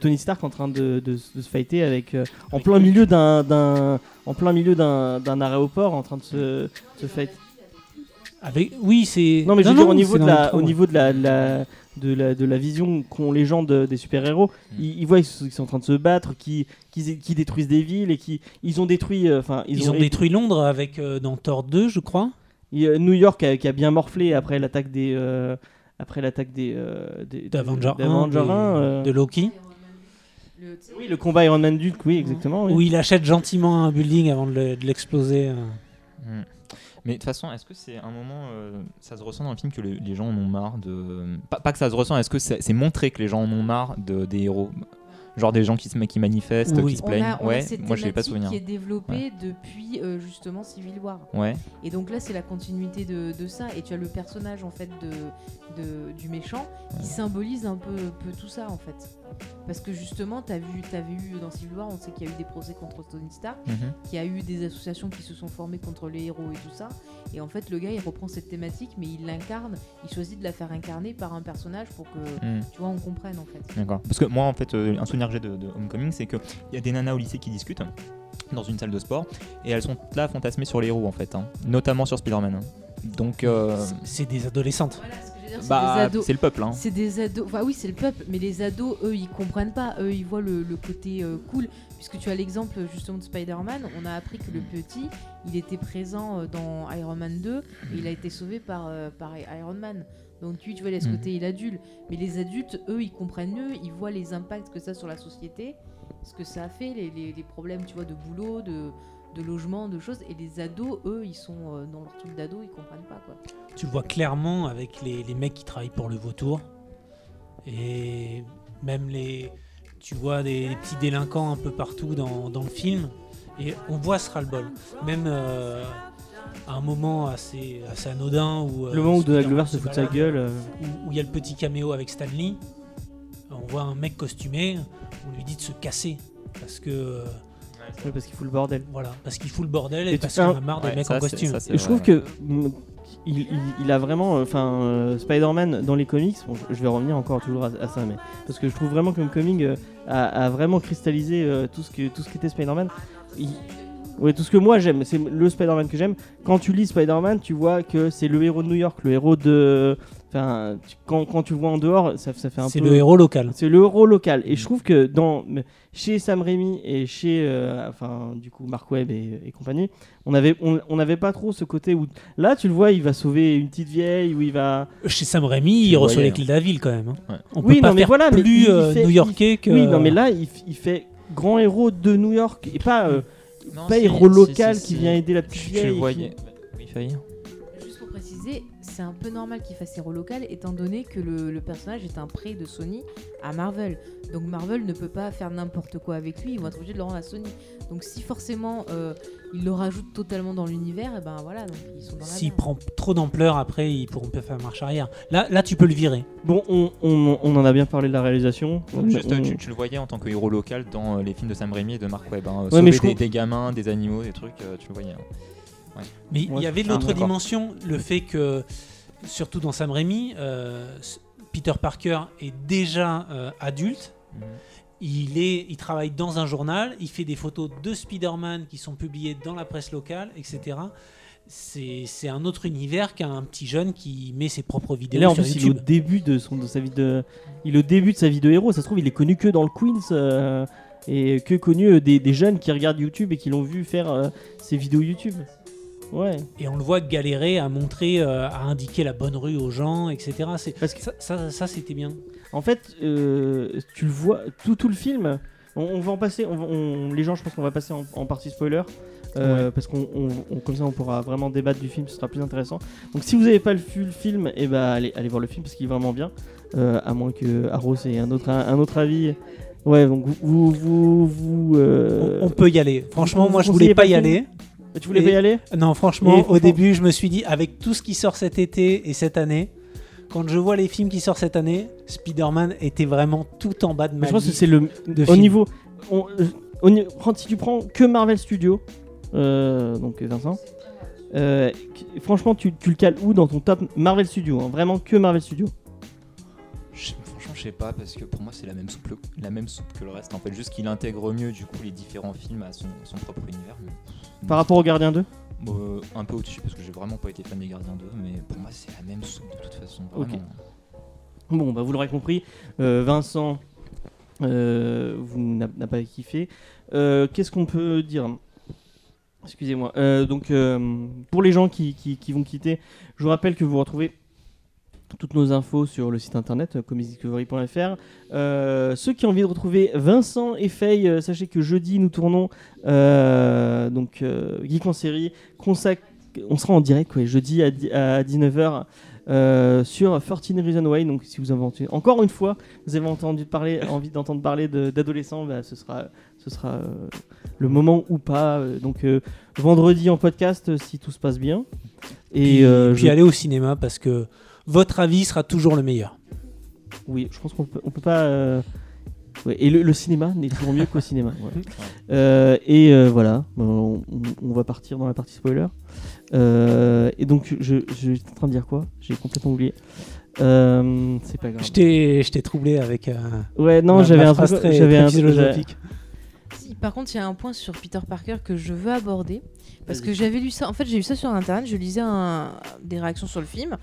Tony Stark en train de, de- de se fighter avec, euh, en plein milieu d'un, d'un- en plein milieu d'un, d'un aéroport, en train de se, se fight. Avec... Oui, c'est. Non mais je veux dire au niveau de la, au ouais. niveau de la, la- de la, de la vision qu'ont les gens de- des super-héros, Mm. ils, ils voient qu'ils sont, qu'ils sont en train de se battre, qui qui qui détruisent des villes et qui ils ont détruit, euh, enfin Ils, ont, détruit Londres avec euh, dans Thor 2, je crois. New York a- qui a bien morflé après l'attaque des euh, après l'attaque des euh, D'Avenger 1, d'Avenger de, 1, euh. de Loki. Le- Oui, le combat Iron Man Duke, oui, exactement. oui. Où il achète gentiment un building avant de le- de l'exploser. euh. Mais de toute façon, est-ce que c'est un moment, euh, ça se ressent dans le film que le- les gens en ont marre de. Pas, pas que ça se ressent, est-ce que c'est c'est montré que les gens en ont marre de, des héros? Genre des gens qui, se, qui manifestent, Oui. qui se On plaignent a, on a Ouais, cette moi je n'ai pas thématique souvenir. qui est développée depuis euh, justement Civil War. Ouais, Et donc là, c'est la continuité de, de ça. Et tu as le personnage en fait de, de- du méchant qui symbolise un peu, peu tout ça en fait. Parce que justement, tu as vu, avais eu dans Civil War, on sait qu'il y a eu des procès contre Tony Stark, Mhm. qu'il y a eu des associations qui se sont formées contre les héros et tout ça. Et en fait, le gars, il reprend cette thématique, mais il l'incarne. Il choisit de la faire incarner par un personnage pour que Mm. tu vois, on comprenne en fait. D'accord. Parce que moi, en fait, euh, un souvenir que j'ai de, de Homecoming, c'est qu'il y a des nanas au lycée qui discutent dans une salle de sport et elles sont là à fantasmer sur les héros, en fait, hein. notamment sur Spider-Man. hein. Donc, euh, C'est des adolescentes. Voilà, dire, c'est bah, des ados. c'est le peuple. Hein. C'est des ados. Enfin, oui, c'est le peuple, mais les ados, eux, ils comprennent pas. Eux, ils voient le, le côté euh, cool. Puisque tu as l'exemple justement de Spider-Man, on a appris que le petit, il était présent euh, dans Iron Man 2 et il a été sauvé par, euh, par Iron Man. Donc lui, tu vois, il a ce Mhm. côté, il adulte. Mais les adultes, eux, ils comprennent mieux, ils voient les impacts que ça a sur la société, ce que ça a fait, les, les- les problèmes, tu vois, de boulot, de, de logement, de choses. Et les ados, eux, ils sont euh, dans leur truc d'ado, ils comprennent pas quoi. Tu le vois clairement avec les, les mecs qui travaillent pour le vautour. Et même les. Tu vois des, des petits délinquants un peu partout dans, dans le film. Et on voit ce ras-le-bol. Même euh, à un moment assez, assez anodin où. euh, Le moment où Donald Glover se fout de sa gueule. euh, où où il y a le petit caméo avec Stanley, on voit un mec costumé, on lui dit de se casser parce que ouais, parce qu'il fout le bordel. voilà, parce qu'il fout le bordel Et parce qu'on a marre Ouais, des mecs ça, en costume. ça, je trouve que il, il- il a vraiment, enfin, euh, Spider-Man dans les comics. Bon, je- je vais revenir encore toujours à, à ça, mais parce que je trouve vraiment que Homecoming euh, a, a vraiment cristallisé euh, tout ce que tout ce qu'était Spider-Man. Il- Ouais, tout ce que moi j'aime, c'est le Spider-Man que j'aime. Quand tu lis Spider-Man, tu vois que c'est le héros de New York, le héros de. Enfin, tu- quand, quand tu le vois en dehors, ça, ça fait un C'est peu. le héros local. C'est le héros local. Et je trouve que dans, chez Sam Raimi et chez euh, enfin, du coup, Mark Webb et, et compagnie, on avait on on n'avait pas trop ce côté où. Là, tu le vois, il va sauver une petite vieille, où il va. Chez Sam Raimi, il le reçoit les clés de la ville quand même. hein. Ouais. On Oui, peut pas non, mais faire voilà, plus euh, new-yorkais que. Oui, non, mais là, il, fait grand héros de New York et pas, euh, Non, pas si, héros local qui vient aider la petite vieille. le et qui- voyais. Oui, Faye Juste pour préciser, c'est un peu normal qu'il fasse héros local étant donné que le, le personnage est un prêt de Sony à Marvel. Donc Marvel ne peut pas faire n'importe quoi avec lui, ils vont être obligés de le rendre à Sony. Donc si forcément euh, ils le rajoutent totalement dans l'univers, et ben voilà, donc ils sont dans la S'il prend trop d'ampleur, après, ils pourront pas faire marche arrière. Là, là, tu peux le virer. Bon, on, on- on en a bien parlé de la réalisation. Juste, On- tu, tu le voyais en tant que héros local dans euh, les films de Sam Raimi et de Mark Webb. hein. Ouais, Sauver mais je des, trouve- des gamins, des animaux, des trucs, euh, tu le voyais. hein. Mais il Ouais, y avait ah, l'autre dimension, le fait que, surtout dans Sam Raimi, euh, Peter Parker est déjà euh, adulte. Mhm. Il, est, il travaille dans un journal, il fait des photos de Spider-Man qui sont publiées dans la presse locale, etc. C'est c'est un autre univers qu'un petit jeune qui met ses propres Et vidéos là, en sur plus, il est au YouTube. début de, son, de sa vie de. Il est au début de sa vie de héros. Ça se trouve, il est connu que dans le Queens. euh, et que connu des, des jeunes qui regardent YouTube et qui l'ont vu faire euh, ses vidéos YouTube. Ouais. Et on le voit galérer à montrer, euh, à indiquer la bonne rue aux gens, etc. C'est- Parce que- ça, ça, ça, c'était bien. En fait, euh, tu le vois, tout, tout le film. On, on va en passer. On, on- les gens, je pense qu'on va passer en, en partie spoiler. euh, Parce qu'on on- on- comme ça on pourra vraiment débattre du film, ce sera plus intéressant. Donc si vous n'avez pas le, vu le film, et ben allez, allez voir le film parce qu'il est vraiment bien. Euh, à moins que Arros ait un autre, un, autre avis. Ouais, donc vous. vous, vous euh, On, on peut y aller. Franchement, moi, je voulais pas y le Tu voulais et- pas y aller? Non, Et franchement, au franchement- début, je me suis dit, avec tout ce qui sort cet été et cette année, quand je vois les films qui sortent cette année, Spider-Man était vraiment tout en bas de ma je pense que c'est le de au niveau. on- euh, si tu prends que Marvel Studios, euh, donc Vincent, euh, franchement, tu, tu le cales où dans ton top Marvel Studios hein, Vraiment que Marvel Studios? Je- franchement, je sais pas parce que pour moi c'est la même soupe, la même soupe que le reste. En fait, juste qu'il intègre mieux du coup les différents films à son, son propre univers. mais- Par rapport au Gardien 2 Euh, un peu au-dessus parce que j'ai vraiment pas été fan des Gardiens 2, mais pour moi c'est la même soupe de toute façon. Vraiment. Bon, bah, vous l'aurez compris, euh, Vincent, euh, vous n'a pas kiffé. Qu'est-ce qu'on peut dire? Excusez-moi. Donc, pour les gens qui, qui- qui vont quitter, je vous rappelle que vous retrouvez toutes nos infos sur le site internet euh, comicsdiscovery.fr. Euh, ceux qui ont envie de retrouver Vincent et Faye, euh, sachez que jeudi nous tournons euh, donc Geek en série. Consac- on sera en direct ouais, jeudi à, à 19h euh, sur 13 Reasons Why. Donc si vous avez entendu, encore une fois, vous avez entendu parler, (laughs) envie d'entendre parler d'adolescents, bah, ce sera, ce sera le moment ou pas. Donc vendredi en podcast si tout se passe bien. Et Puis, puis aller au cinéma parce que votre avis sera toujours le meilleur. Oui, je pense qu'on peut, on peut pas. euh, ouais, et le, le cinéma n'est toujours mieux qu'au cinéma. Euh, et euh, voilà, on, on va partir dans la partie spoiler. Euh, et donc, je, je en train de dire quoi? J'ai complètement oublié. Euh, c'est pas grave. Je t'ai troublé avec. euh, Ouais, non, j'avais un truc. très- J'avais un philosophique. Si, par contre, il y a un point sur Peter Parker que je veux aborder. Parce que j'avais lu ça, en fait, j'ai lu ça sur internet, je lisais un- des réactions sur le film.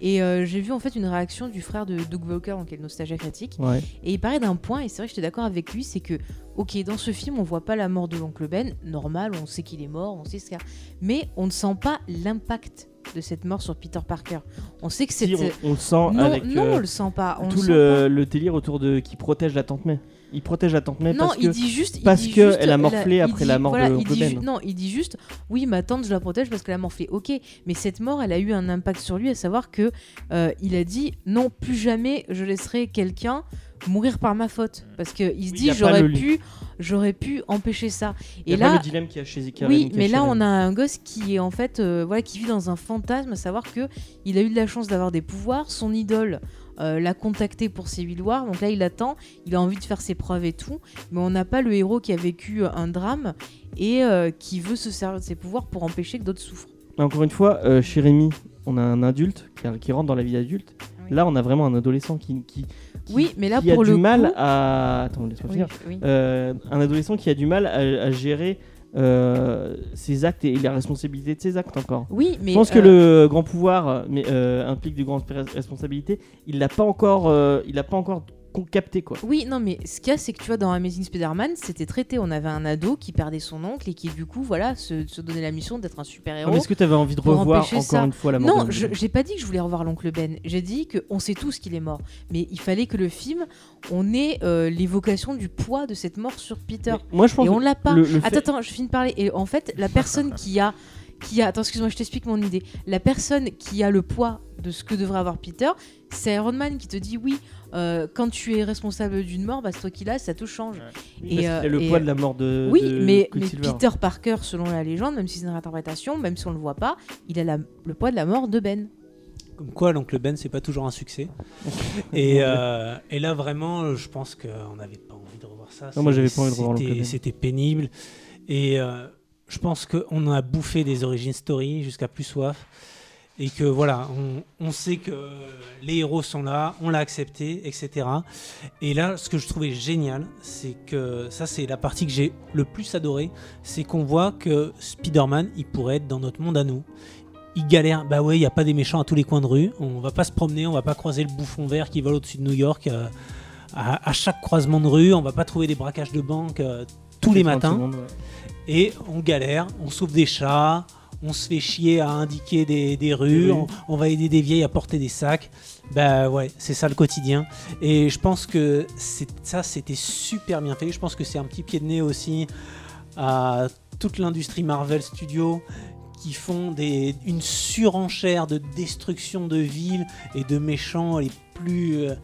Et euh, j'ai vu en fait une réaction du frère de Doug Walker, est le Nostalgia critique. Ouais. Et il parlait d'un point, et c'est vrai que j'étais d'accord avec lui, c'est que, ok, dans ce film, on voit pas la mort de l'oncle Ben, normal, on sait qu'il est mort, on sait ce qu'il y a. Mais on ne sent pas l'impact de cette mort sur Peter Parker. On sait que c'est. Si, on, on le sent Non, avec non, euh, on le sent pas. On tout le, le délire autour de qui protège la tante May. Il protège la tante May non, parce il que dit juste. il parce dit que juste elle a morflé après dit- la mort voilà, de Ben. ju- Non, il dit juste oui, ma tante, je la protège parce qu'elle a morflé. Ok, mais cette mort, elle a eu un impact sur lui, à savoir que euh, il a dit non, plus jamais je laisserai quelqu'un mourir par ma faute. Parce qu'il se Oui, dit j'aurais pu, j'aurais pu empêcher ça. Il y Et a pas là, le dilemme qu'il y a chez oui, et mais là on a un gosse qui est en fait, euh, voilà, qui vit dans un fantasme, à savoir que il a eu de la chance d'avoir des pouvoirs, son idole. Euh, l'a contacté pour Civil War, donc là il attend, il a envie de faire ses preuves et tout, mais on n'a pas le héros qui a vécu euh, un drame et euh, qui veut se servir de ses pouvoirs pour empêcher que d'autres souffrent. Mais Encore une fois, euh, chez Rémi, on a un adulte qui, qui rentre dans la vie adulte. Oui. Là, on a vraiment un adolescent qui, qui, qui- Oui, mais là qui pour a du mal à. Attends, laisse-moi Oui, finir. oui. Un adolescent qui a du mal à, à gérer euh, ses actes et la responsabilité de ses actes encore. Oui, mais Je pense que euh, le grand pouvoir euh, mais, euh, implique de grandes res- responsabilités. Il l'a pas encore, euh, il l'a pas encore con- capté quoi. Oui, non, mais ce qu'il y a, c'est que tu vois, dans Amazing Spider-Man, c'était traité. On avait un ado qui perdait son oncle et qui, du coup, voilà, se, se donnait la mission d'être un super-héros. mais Est-ce que tu avais envie de revoir encore ça. une fois la mort Non, je j'ai pas dit que je voulais revoir l'oncle Ben. J'ai dit qu'on sait tous qu'il est mort. Mais il fallait que le film, on ait euh, l'évocation du poids de cette mort sur Peter. Mais Moi, je pense. Et on l'a pas. le- le fait- Attends, attends, je finis de parler. Et en fait, la (laughs) personne qui a. Qui a attends, excuse-moi, je t'explique mon idée. La personne qui a le poids de ce que devrait avoir Peter, c'est Iron Man qui te dit oui, euh, quand tu es responsable d'une mort, bah, c'est toi qui l'as, ça te change. Et, euh, a le et, poids de la mort de. Oui, de mais, mais. Peter Parker, selon la légende, même si c'est une interprétation, même si on le voit pas, il a la- le poids de la mort de Ben. Comme quoi, l'oncle Ben, c'est pas toujours un succès. (laughs) et, euh, et là, vraiment, je pense qu'on n'avait pas envie de revoir ça. Non, moi, j'avais pas envie de revoir c'était- Ben. C'était pénible. Et euh, je pense qu'on a bouffé des origin story jusqu'à plus soif. Et que voilà, on, on sait que les héros sont là, on l'a accepté, etc. Et là, ce que je trouvais génial, c'est que ça, c'est la partie que j'ai le plus adoré, c'est qu'on voit que Spider-Man, il pourrait être dans notre monde à nous il galère. Bah ouais, il n'y a pas des méchants à tous les coins de rue. On va pas se promener, on va pas croiser le bouffon vert qui vole au-dessus de New York euh, à, à chaque croisement de rue. On va pas trouver des braquages de banque euh, tous les 30 matins. ouais. Et on galère, on sauve des chats, on se fait chier à indiquer des, des rues. On, on va aider des vieilles à porter des sacs. Bah ouais, c'est ça le quotidien. Et je pense que ça, c'était super bien fait. Je pense que c'est un petit pied de nez aussi à toute l'industrie Marvel Studios qui font des, une surenchère de destruction de villes et de méchants les plus euh,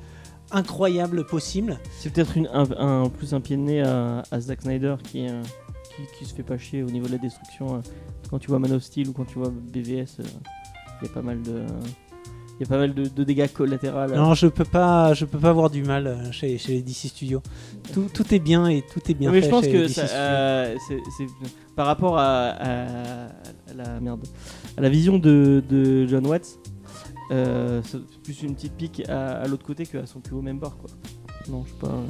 incroyables possibles. C'est peut-être un, un- plus un pied de nez à, à Zack Snyder qui, euh, qui, qui se fait pas chier au niveau de la destruction. euh. Quand tu vois Man of Steel ou quand tu vois BVS, euh, il y a pas mal de. Il y a pas mal de, de dégâts collatéraux. euh. Non, je peux pas, je peux pas voir du mal euh, chez, chez les DC Studios. Tout, tout est bien et tout est bien mais fait je pense chez que DC ça, euh, par rapport à, la merde, à la vision de, de John Watts, euh, c'est plus une petite pique à, à l'autre côté qu'à son plus haut même bord quoi. Non, je sais pas. euh.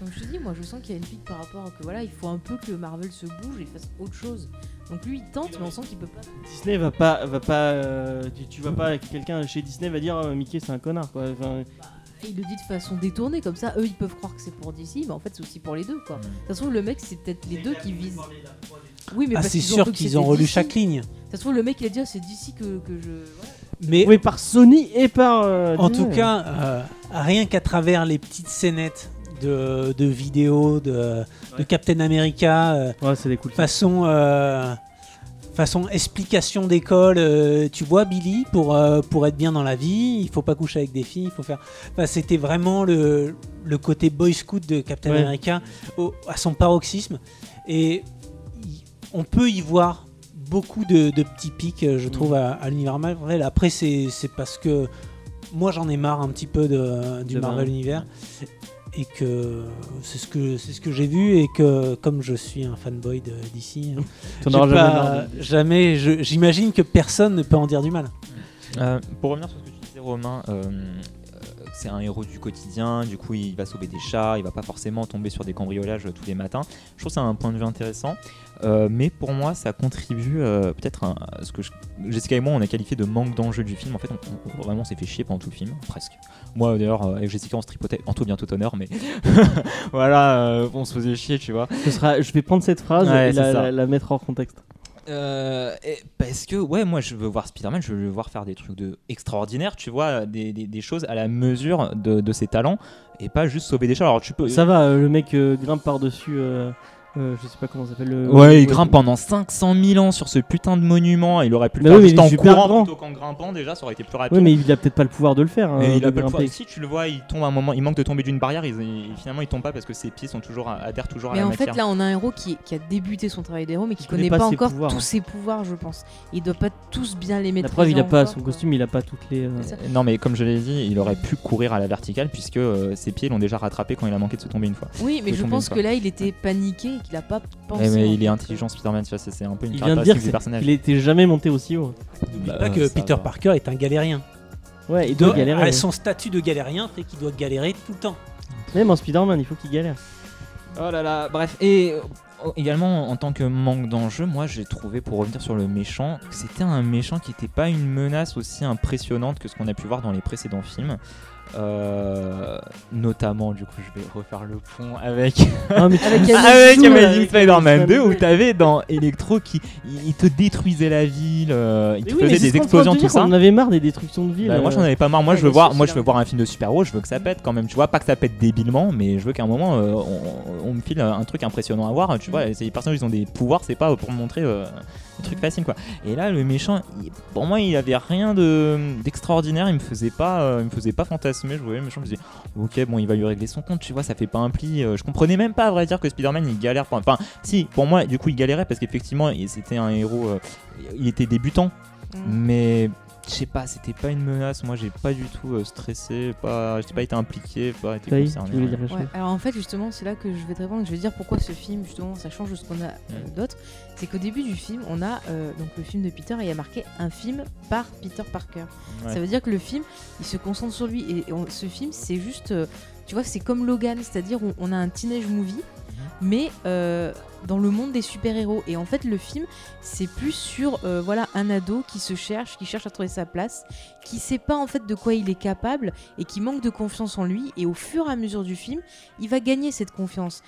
Comme je te dis, moi je sens qu'il y a une pique par rapport à que voilà, il faut un peu que Marvel se bouge et fasse autre chose. Donc lui il tente, mais on sent qu'il peut pas. Disney va pas, va pas, euh, tu, tu vas pas, quelqu'un chez Disney va dire euh, Mickey c'est un connard quoi. Enfin, Il le dit de façon détournée, comme ça eux ils peuvent croire que c'est pour DC, mais en fait c'est aussi pour les deux quoi. De toute façon, le mec c'est peut-être les deux qui visent. Oui, mais Ah, c'est sûr qu'ils ont relu DC. chaque ligne. Ça se trouve, le mec il a dit ah, c'est d'ici que, que je. voilà. Mais oui, par Sony et par. euh, en Disney. tout cas, euh, rien qu'à travers les petites scénettes de, de vidéos de. Captain America, euh, Ouais, c'est des cool. façon, euh, façon explication d'école, euh, tu vois Billy, pour, euh, pour être bien dans la vie, il faut pas coucher avec des filles, il faut faire... Enfin, C'était vraiment le, le côté boy scout de Captain Ouais. America au- à son paroxysme. Et y- on peut y voir beaucoup de, de petits pics, je Mm. trouve, à, à l'univers Marvel. Après, c'est c'est parce que moi, j'en ai marre un petit peu de, du De Marvel. univers. Et que c'est ce que c'est ce que j'ai vu et que comme je suis un fanboy d'ici, (laughs) auras jamais j'imagine que personne ne peut en dire du mal. Euh, pour revenir sur ce que tu disais, Romain, euh, c'est un héros du quotidien, du coup il va sauver des chats, il va pas forcément tomber sur des cambriolages euh, tous les matins. Je trouve c'est un point de vue intéressant, euh, mais pour moi ça contribue euh, peut-être à ce que je- Jessica et moi on a qualifié de manque d'enjeu du film. En fait, on, on- vraiment on s'est fait chier pendant tout le film, presque. Moi d'ailleurs avec Jessica on se tripotait en tout bien tout honneur, mais (laughs) voilà, on se faisait chier, tu vois. Ce sera, je vais prendre cette phrase Ouais, et ça. la- la mettre hors contexte. Euh, parce que ouais moi je veux voir Spider-Man je veux le voir faire des trucs de extraordinaires tu vois des, choses à la mesure de, ses talents et pas juste sauver des choses alors tu peux Ça va, euh, le mec euh, grimpe par-dessus. Euh, je sais pas comment ça s'appelle. Le... Ouais, il grimpe pendant 500 000 ans sur ce putain de monument. Il aurait pu le Bah faire oui, mais juste il est en courant grand. plutôt qu'en grimpant. Déjà, ça aurait été plus rapide. Ouais, mais il a peut-être pas le pouvoir de le faire. hein, Et il de a pas le pouvoir. Si tu le vois, il tombe à un moment. Il manque de tomber d'une barrière. Il, il- finalement, il tombe pas parce que ses pieds sont toujours adhèrent toujours à Mais la en matière. fait, là, on a un héros qui, qui a débuté son travail d'héros, mais qui Il connaît pas encore pouvoirs, tous hein. ses pouvoirs, je pense. Il doit pas tous bien les La maîtriser. preuve, il a pas son costume, il a pas toutes les. euh, non, mais comme je l'ai dit, il aurait pu courir à la verticale puisque euh, ses pieds l'ont déjà rattrapé quand il a manqué de se tomber une fois. Oui, mais je pense que là, il était paniqué et qu'il a pas pensé. Mais, mais il est intelligent, Spider-Man. tu vois, C'est un peu une Il vient de dire du personnage. qu'il était jamais monté aussi haut. N'oublie Bah, pas que Peter va. Parker est un galérien. Ouais, il Il doit doit- galérer. ouais. Son statut de galérien fait qu'il doit galérer tout le temps. Même en Spider-Man, il faut qu'il galère. Oh là là, bref. Et euh, également, en tant que manque d'enjeu, moi j'ai trouvé, pour revenir sur le méchant, que c'était un méchant qui n'était pas une menace aussi impressionnante que ce qu'on a pu voir dans les précédents films. Euh, notamment, du coup, je vais refaire le pont avec, Ah, mais (laughs) Avec Amazing Spider-Man 2 où t'avais dans Electro qui il il te détruisait la ville, euh, il te oui, faisait des explosions, tout ça. On avait marre des destructions de villes. Bah, moi euh. j'en avais pas marre, moi Ouais, je veux voir, moi je veux voir un film de super-héros, je veux que ça pète quand même, tu vois, pas que ça pète débilement, mais je veux qu'à un moment euh, on, on me file un truc impressionnant à voir, tu vois, et les personnages ils ont des pouvoirs, c'est pas pour me montrer des trucs faciles quoi. Et là le méchant, il- pour moi il avait rien de d'extraordinaire, il me faisait pas euh, il me faisait pas fantasmer, je voyais le méchant, je me disais OK, bon, il va lui régler son compte, tu vois, ça fait pas un pli, euh, je comprenais même pas à vrai dire que Spider-Man il galère pas- enfin si, pour moi du coup il galérait parce qu'effectivement c'était un héros euh, il était débutant Mm. mais je sais pas, c'était pas une menace. Moi, j'ai pas du tout euh, stressé, pas, j'ai pas été impliqué, pas été concerné. tu voulais ouais. dire quelque Ouais, chose alors en fait justement c'est là que je vais te répondre, je vais dire pourquoi ce film justement ça change de ce qu'on a euh, d'autres. C'est qu'au début du film on a euh, donc le film de Peter et il y a marqué un film par Peter Parker. Ouais. Ça veut dire que le film il se concentre sur lui et on- ce film c'est juste, euh, tu vois c'est comme Logan, c'est-à-dire on, on a un teenage movie mais euh, dans le monde des super-héros. Et en fait, le film, c'est plus sur euh, voilà un ado qui se cherche, qui cherche à trouver sa place, qui sait pas en fait de quoi il est capable et qui manque de confiance en lui. Et au fur et à mesure du film, il va gagner cette confiance.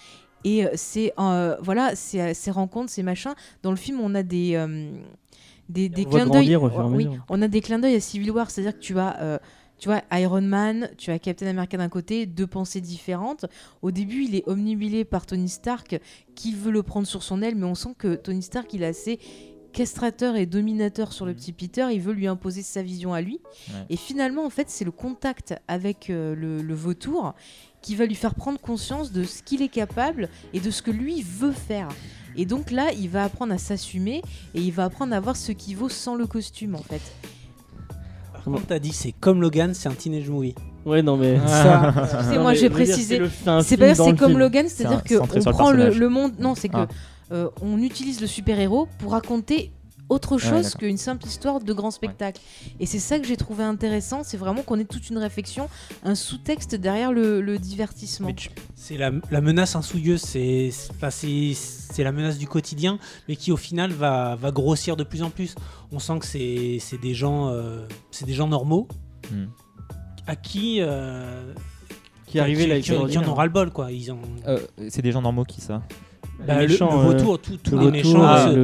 Et euh, c'est euh, voilà, ces rencontres, ces machins. Dans le film, on a des euh, des, des clins d'œil. Oui, on a des clins d'œil à Civil War, c'est-à-dire que tu as euh, tu vois, Iron Man, tu as Captain America d'un côté, deux pensées différentes. Au début, il est omnibilé par Tony Stark, qui veut le prendre sur son aile, mais on sent que Tony Stark, il est assez castrateur et dominateur sur le petit Peter, il veut lui imposer sa vision à lui. Ouais. Et finalement, en fait, c'est le contact avec euh, le, le vautour qui va lui faire prendre conscience de ce qu'il est capable et de ce que lui veut faire. Et donc là, il va apprendre à s'assumer et il va apprendre à voir ce qui vaut sans le costume, en fait. Contre, t'as dit c'est comme Logan, c'est un teenage movie. Ouais, non, mais. Ça, (laughs) Excusez-moi, mais j'ai précisé. c'est c'est C'est pas c'est comme film. Logan, C'est c'est-à-dire un- que centré on sur le prend le monde. Non, c'est que Ah. euh, on utilise le super-héros pour raconter autre chose qu'une simple histoire de grand spectacle. Et c'est ça que j'ai trouvé intéressant, c'est vraiment qu'on ait toute une réflexion, un sous-texte derrière le, le divertissement. Tu- c'est la, la menace insouilleuse, c'est c'est- enfin, c'est- c'est la menace du quotidien, mais qui au final va, va grossir de plus en plus. On sent que c'est c'est des gens, euh, c'est des gens normaux Hmm. à qui euh, Qui arrivait là, qui, qui- qui en ont ras le bol quoi. Ils ont Euh, c'est des gens normaux qui ça? Bah, le, méchants, le euh, tout- tous le les retour, méchants, ah, c'est-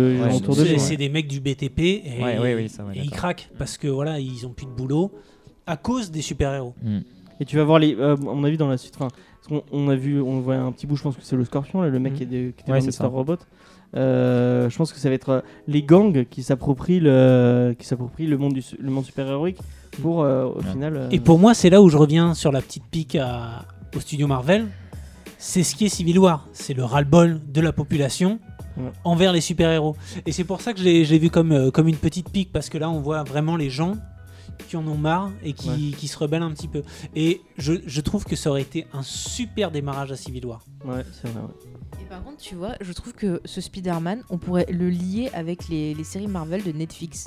de des mecs du BTP et, Ouais, ouais, oui, ça, ouais, et ils craquent parce que voilà ils ont plus de boulot à cause des super héros. Hmm. Et tu vas voir les. euh, à mon avis, dans la suite. on a vu, on voit un petit bout. Je pense que c'est le Scorpion, là, le mec Mhm. qui, est de- qui était Ouais, dans ça. Robot. Euh, je pense que ça va être euh, les gangs qui s'approprient le, qui s'approprient le monde du, le monde super héroïque pour euh, au Ouais. final. euh, Et pour moi, c'est là où je reviens sur la petite pique à- au studio Marvel. C'est ce qui est Civil War. C'est le ras-le-bol de la population Ouais. envers les super-héros. Et c'est pour ça que je l'ai vu comme, euh, comme une petite pique, parce que là, on voit vraiment les gens qui en ont marre et qui, Ouais. qui se rebellent un petit peu. Et je, je trouve que ça aurait été un super démarrage à Civil War. Ouais, c'est vrai. ouais. Et par contre, tu vois, je trouve que ce Spider-Man, on pourrait le lier avec les, les séries Marvel de Netflix.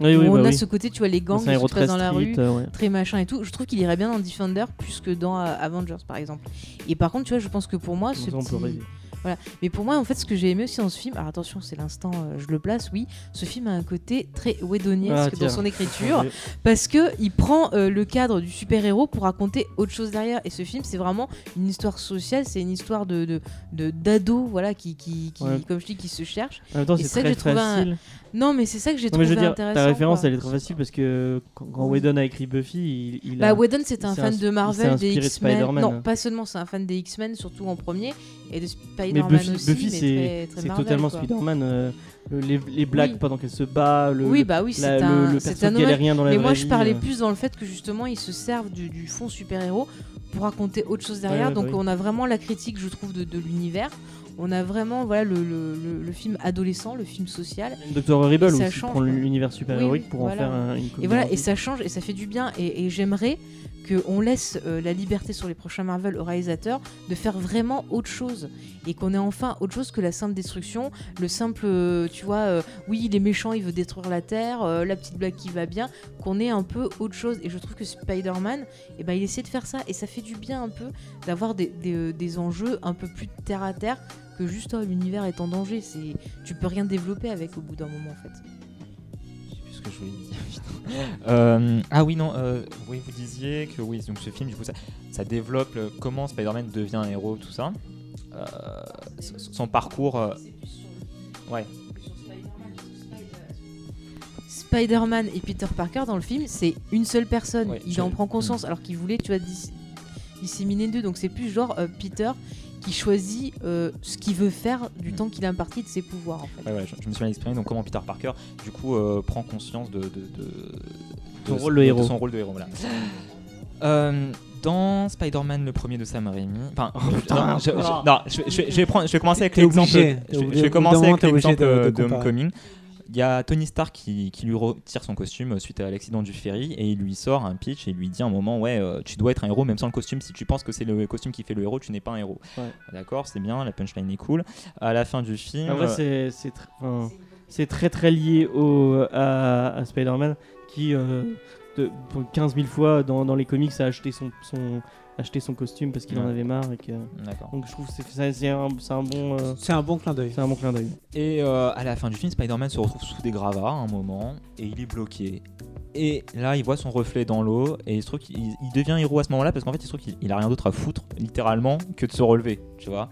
Oui, oui, où on bah a oui. ce côté, tu vois, les gangs qui se très passent dans la street, rue, euh, ouais. très machin et tout. Je trouve qu'il irait bien dans Defender plus que dans euh, Avengers, par exemple. Et par contre, tu vois, je pense que pour moi, ce petit. Voilà. Mais pour moi, en fait, ce que j'ai aimé aussi dans ce film, alors attention, c'est l'instant, euh, je le place, oui, ce film a un côté très Whedoniesque Ah, dans son écriture, (laughs) parce que il prend euh, le cadre du super-héros pour raconter autre chose derrière. Et ce film, c'est vraiment une histoire sociale, c'est une histoire de d'ados, voilà, qui, qui, qui- Ouais. comme je dis, qui se cherchent. En même temps, c'est très un- facile. Non, mais c'est ça que j'ai trouvé mais je veux dire, intéressant. ta référence, quoi. elle est trop facile parce que quand, quand Whedon a écrit Buffy, il, il Bah, a. Whedon, c'est un fan de Marvel, des X-Men. Non, pas seulement, c'est un fan des X-Men, surtout en premier, et de mais Spider-Man Buffy, aussi. Buffy c'est c'est totalement. Spider-Man. euh, le- les, les blagues Oui. pendant qu'elle se bat, le, Oui, bah oui, la- un, le, le perso un galérien dans la Mais moi, je parlais euh. plus dans le fait que justement, ils se servent du, du fond super-héros pour raconter autre chose derrière. Ouais, ouais, Donc, bah on a vraiment la critique, je trouve, de, de l'univers. On a vraiment voilà, le, le- le- le film adolescent, le film social. Dr. Horrible change, prend l'univers super-héroïque Oui, pour voilà. en faire un- une Et voilà, et ça change et ça fait du bien. Et, et j'aimerais qu'on laisse euh, la liberté sur les prochains Marvel aux réalisateurs de faire vraiment autre chose. Et qu'on ait enfin autre chose que la simple destruction, le simple, euh, tu vois, euh, oui, il est méchant, il veut détruire la Terre, la petite blague qui va bien, qu'on ait un peu autre chose. Et je trouve que Spider-Man, eh ben, il essaie de faire ça. Et ça fait du bien un peu d'avoir des, des, des enjeux un peu plus terre à terre que juste oh, l'univers est en danger. C'est, tu peux rien développer avec au bout d'un moment en fait. Je sais plus ce que je voulais dire. (laughs) (laughs) Euh, ah oui, non, euh, oui, vous disiez que oui, donc ce film, du coup, ça, ça développe le- comment Spider-Man devient un héros, tout ça. Euh, son parcours. euh, ouais, Spider-Man et Peter Parker dans le film, c'est une seule personne. Ouais, il je- en prend conscience alors qu'il voulait, tu vois, dis- disséminer deux. Donc c'est plus genre euh, Peter qui choisit euh, ce qu'il veut faire du temps qu'il a imparti de ses pouvoirs. En fait. ouais, ouais, je, je me suis mal exprimé. Donc, comment Peter Parker, du coup, euh, prend conscience de, de, de- Son de- rôle de de héros. son rôle de héros. Voilà. (laughs) Euh, dans Spider-Man, le premier de Sam Raimi. Enfin, putain. non, je, je- non, je- je- je vais prendre, je vais commencer avec l'exemple. Je, vais commencer avec l'exemple de- de de, comparer. Homecoming. Il y a Tony Stark qui, qui lui retire son costume suite à l'accident du ferry et il lui sort un pitch et il lui dit à un moment ouais euh, tu dois être un héros même sans le costume. Si tu penses que c'est le costume qui fait le héros tu n'es pas un héros. Ouais. d'accord c'est bien la punchline est cool. À la fin du film En vrai, euh, c'est c'est tr- enfin, c'est très très lié au, à, à Spider-Man qui, euh, de, pour 15 000 fois dans, dans les comics, a acheté son, son, acheté son costume parce qu'il en avait marre. Et que... Donc je trouve que c'est- un, c'est un, bon, euh, C'est un bon clin d'œil. c'est un bon clin d'œil. Et euh, à la fin du film, Spider-Man se retrouve sous des gravats à un moment et il est bloqué. Et là, il voit son reflet dans l'eau et il se trouve qu'il il devient héros à ce moment-là parce qu'en fait, il se trouve qu'il il a rien d'autre à foutre, littéralement, que de se relever, tu vois.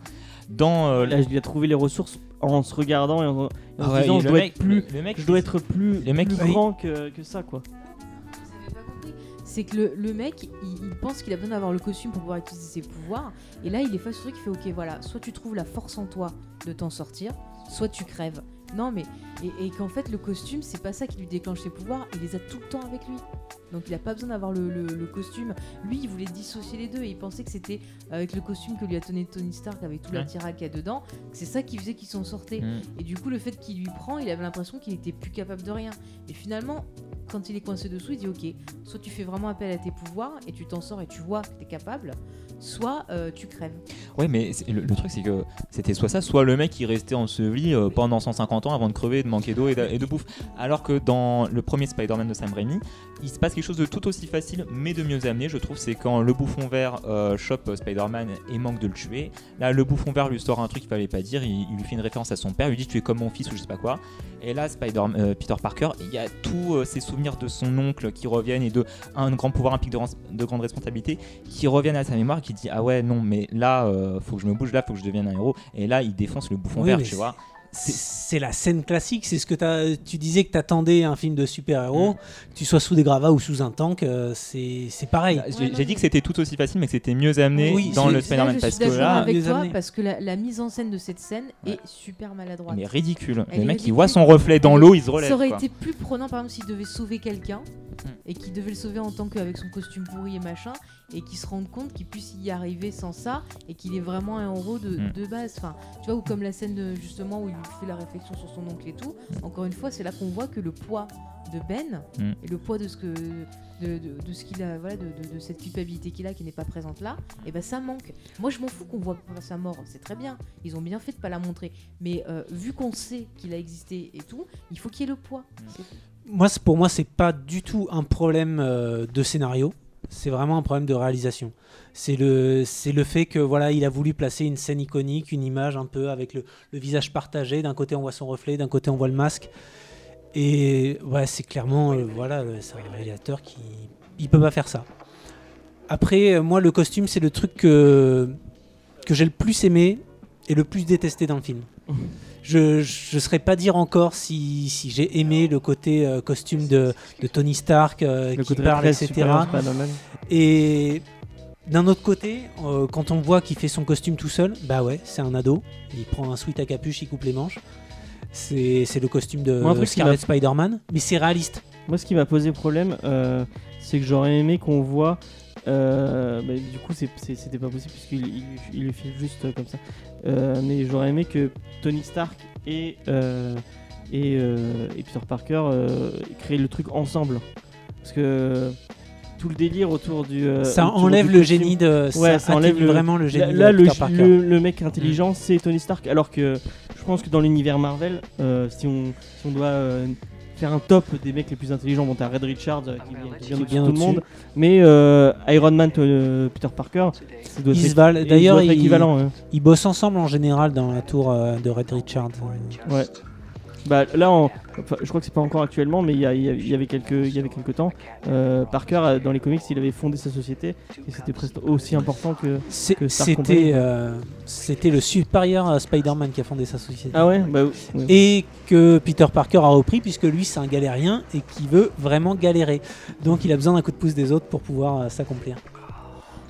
Dans euh, Là, il a trouvé les ressources en se regardant et en, en se Ah ouais, disant je dois mec- être plus, le mec, je dois être plus, Le mec, plus grand que, que ça quoi. C'est que le, le mec, il, il pense qu'il a besoin d'avoir le costume pour pouvoir utiliser ses pouvoirs. Et là, il est face au truc, il fait Ok, voilà, soit tu trouves la force en toi de t'en sortir, soit tu crèves. Non, mais. Et, et qu'en fait, le costume, c'est pas ça qui lui déclenche ses pouvoirs, il les a tout le temps avec lui. Donc il a pas besoin d'avoir le, le- le costume. Lui, il voulait dissocier les deux et il pensait que c'était avec le costume que lui a donné Tony Stark, avec tout Ouais. l'attirail qu'il y a dedans, que c'est ça qui faisait qu'ils s'en sortaient. Mm. Et du coup, le fait qu'il lui prend, il avait l'impression qu'il était plus capable de rien. Et finalement, quand il est coincé dessous, il dit Ok, soit tu fais vraiment appel à tes pouvoirs et tu t'en sors et tu vois que tu es capable, soit euh, tu crèves. Ouais, mais le truc, c'est que c'était soit ça, soit le mec qui restait enseveli euh, pendant 150 ans avant de crever, de manquer d'eau et, de- et de bouffe. Alors que dans le premier Spider-Man de Sam Raimi, il se passe quelque chose de tout aussi facile, mais de mieux amené, je trouve. C'est quand le bouffon vert euh, chope euh, Spider-Man et manque de le tuer. Là, le bouffon vert lui sort un truc qu'il fallait pas dire. Il, il lui fait une référence à son père. Il lui dit Tu es comme mon fils ou je sais pas quoi. Et là, Spider euh, Peter Parker, il y a tous euh, ses souvenirs de son oncle qui reviennent et de un grand pouvoir implique de, de grande responsabilité qui reviennent à sa mémoire, qui dit ah ouais non mais là faut que je me bouge là, faut que je devienne un héros. Et là il défonce le bouffon Oui, vert, tu vois. C'est- la scène classique, c'est ce que as, tu disais que t'attendais un film de super-héros, que tu sois sous des gravats ou sous un tank, euh, c'est c'est pareil. Bah, J'ai dit que c'était tout aussi facile, mais que c'était mieux amené Oui, dans le Spider-Man je parce suis que d'accord là, avec toi parce que la, la mise en scène de cette scène Ouais. est super maladroite. mais ridicule. Elle le mec il voit son reflet dans l'eau, il se relève. Ça aurait quoi. été plus prenant, par exemple, s'il devait sauver quelqu'un Hmm. et qu'il devait le sauver en tant qu'avec son costume pourri et machin, et qu'il se rende compte qu'il puisse y arriver sans ça et qu'il est vraiment un héros de, de base. Enfin, tu vois, ou comme la scène de- justement où il fait la réflexion sur son oncle et tout. Encore une fois, c'est là qu'on voit que le poids de Ben Hmm. et le poids de ce que de, de- de ce qu'il a, voilà, de, de- de cette culpabilité qu'il a qui n'est pas présente là, et ben ça manque. Moi, je m'en fous qu'on voit pas sa mort, c'est très bien. Ils ont bien fait de pas la montrer, mais euh, vu qu'on sait qu'il a existé et tout, il faut qu'il y ait le poids. Tout. Moi, pour moi, c'est pas du tout un problème euh, de scénario. C'est vraiment un problème de réalisation. C'est le, c'est le fait que voilà, il a voulu placer une scène iconique, une image un peu avec le, visage partagé. D'un côté, on voit son reflet, d'un côté, on voit le masque. Et ouais, c'est clairement, euh, voilà, euh, c'est un réalisateur qui, il peut pas faire ça. Après, euh, moi, le costume, c'est le truc que que j'ai le plus aimé et le plus détesté dans le film. (laughs) Je ne saurais pas dire encore si, si j'ai aimé le côté euh, costume de, de Tony Stark euh, qui parle, etc. Et d'un autre côté, euh, quand on voit qu'il fait son costume tout seul, bah ouais, c'est un ado. Il prend un sweat à capuche, il coupe les manches. C'est le costume de Moi, Scarlet m'a- Spider-Man, mais c'est réaliste. Moi, ce qui m'a posé problème, euh, c'est que j'aurais aimé qu'on voit. Euh, bah, du coup, c'était pas possible puisqu'il il, il le filme juste euh, comme ça. Euh, mais j'aurais aimé que Tony Stark et, euh, et, et Peter Parker créent le truc ensemble. Parce que tout le délire autour du. ça autour enlève du le costume- génie de. Ouais, ça enlève le- vraiment le génie là, de le, Peter Parker. le- le mec intelligent, c'est Tony Stark. Alors que je pense que dans l'univers Marvel, si, on, si on doit faire un top des mecs les plus intelligents, bon, t'as Red Richards euh, qui, vient- qui vient Qui de vient tout le monde. Mais euh, Iron Man, euh, Peter Parker, ça doit Ils être- valent. D'ailleurs, ils- équivalent. hein. Ils bossent ensemble en général dans la tour euh, de Red Richard. Ouais. Bah, là, en- enfin, je crois que c'est pas encore actuellement, mais il y, a- il y a- il y avait quelques, il y avait quelques temps, euh, Parker euh, dans les comics, il avait fondé sa société et c'était presque aussi important que. C'est- que Stark Company, C'était quoi. euh, c'était le supérieur à Spider-Man qui a fondé sa société. Ah ouais, bah, ouais. Et que Peter Parker a repris puisque lui c'est un galérien et qui veut vraiment galérer. Donc il a besoin d'un coup de pouce des autres pour pouvoir euh, s'accomplir.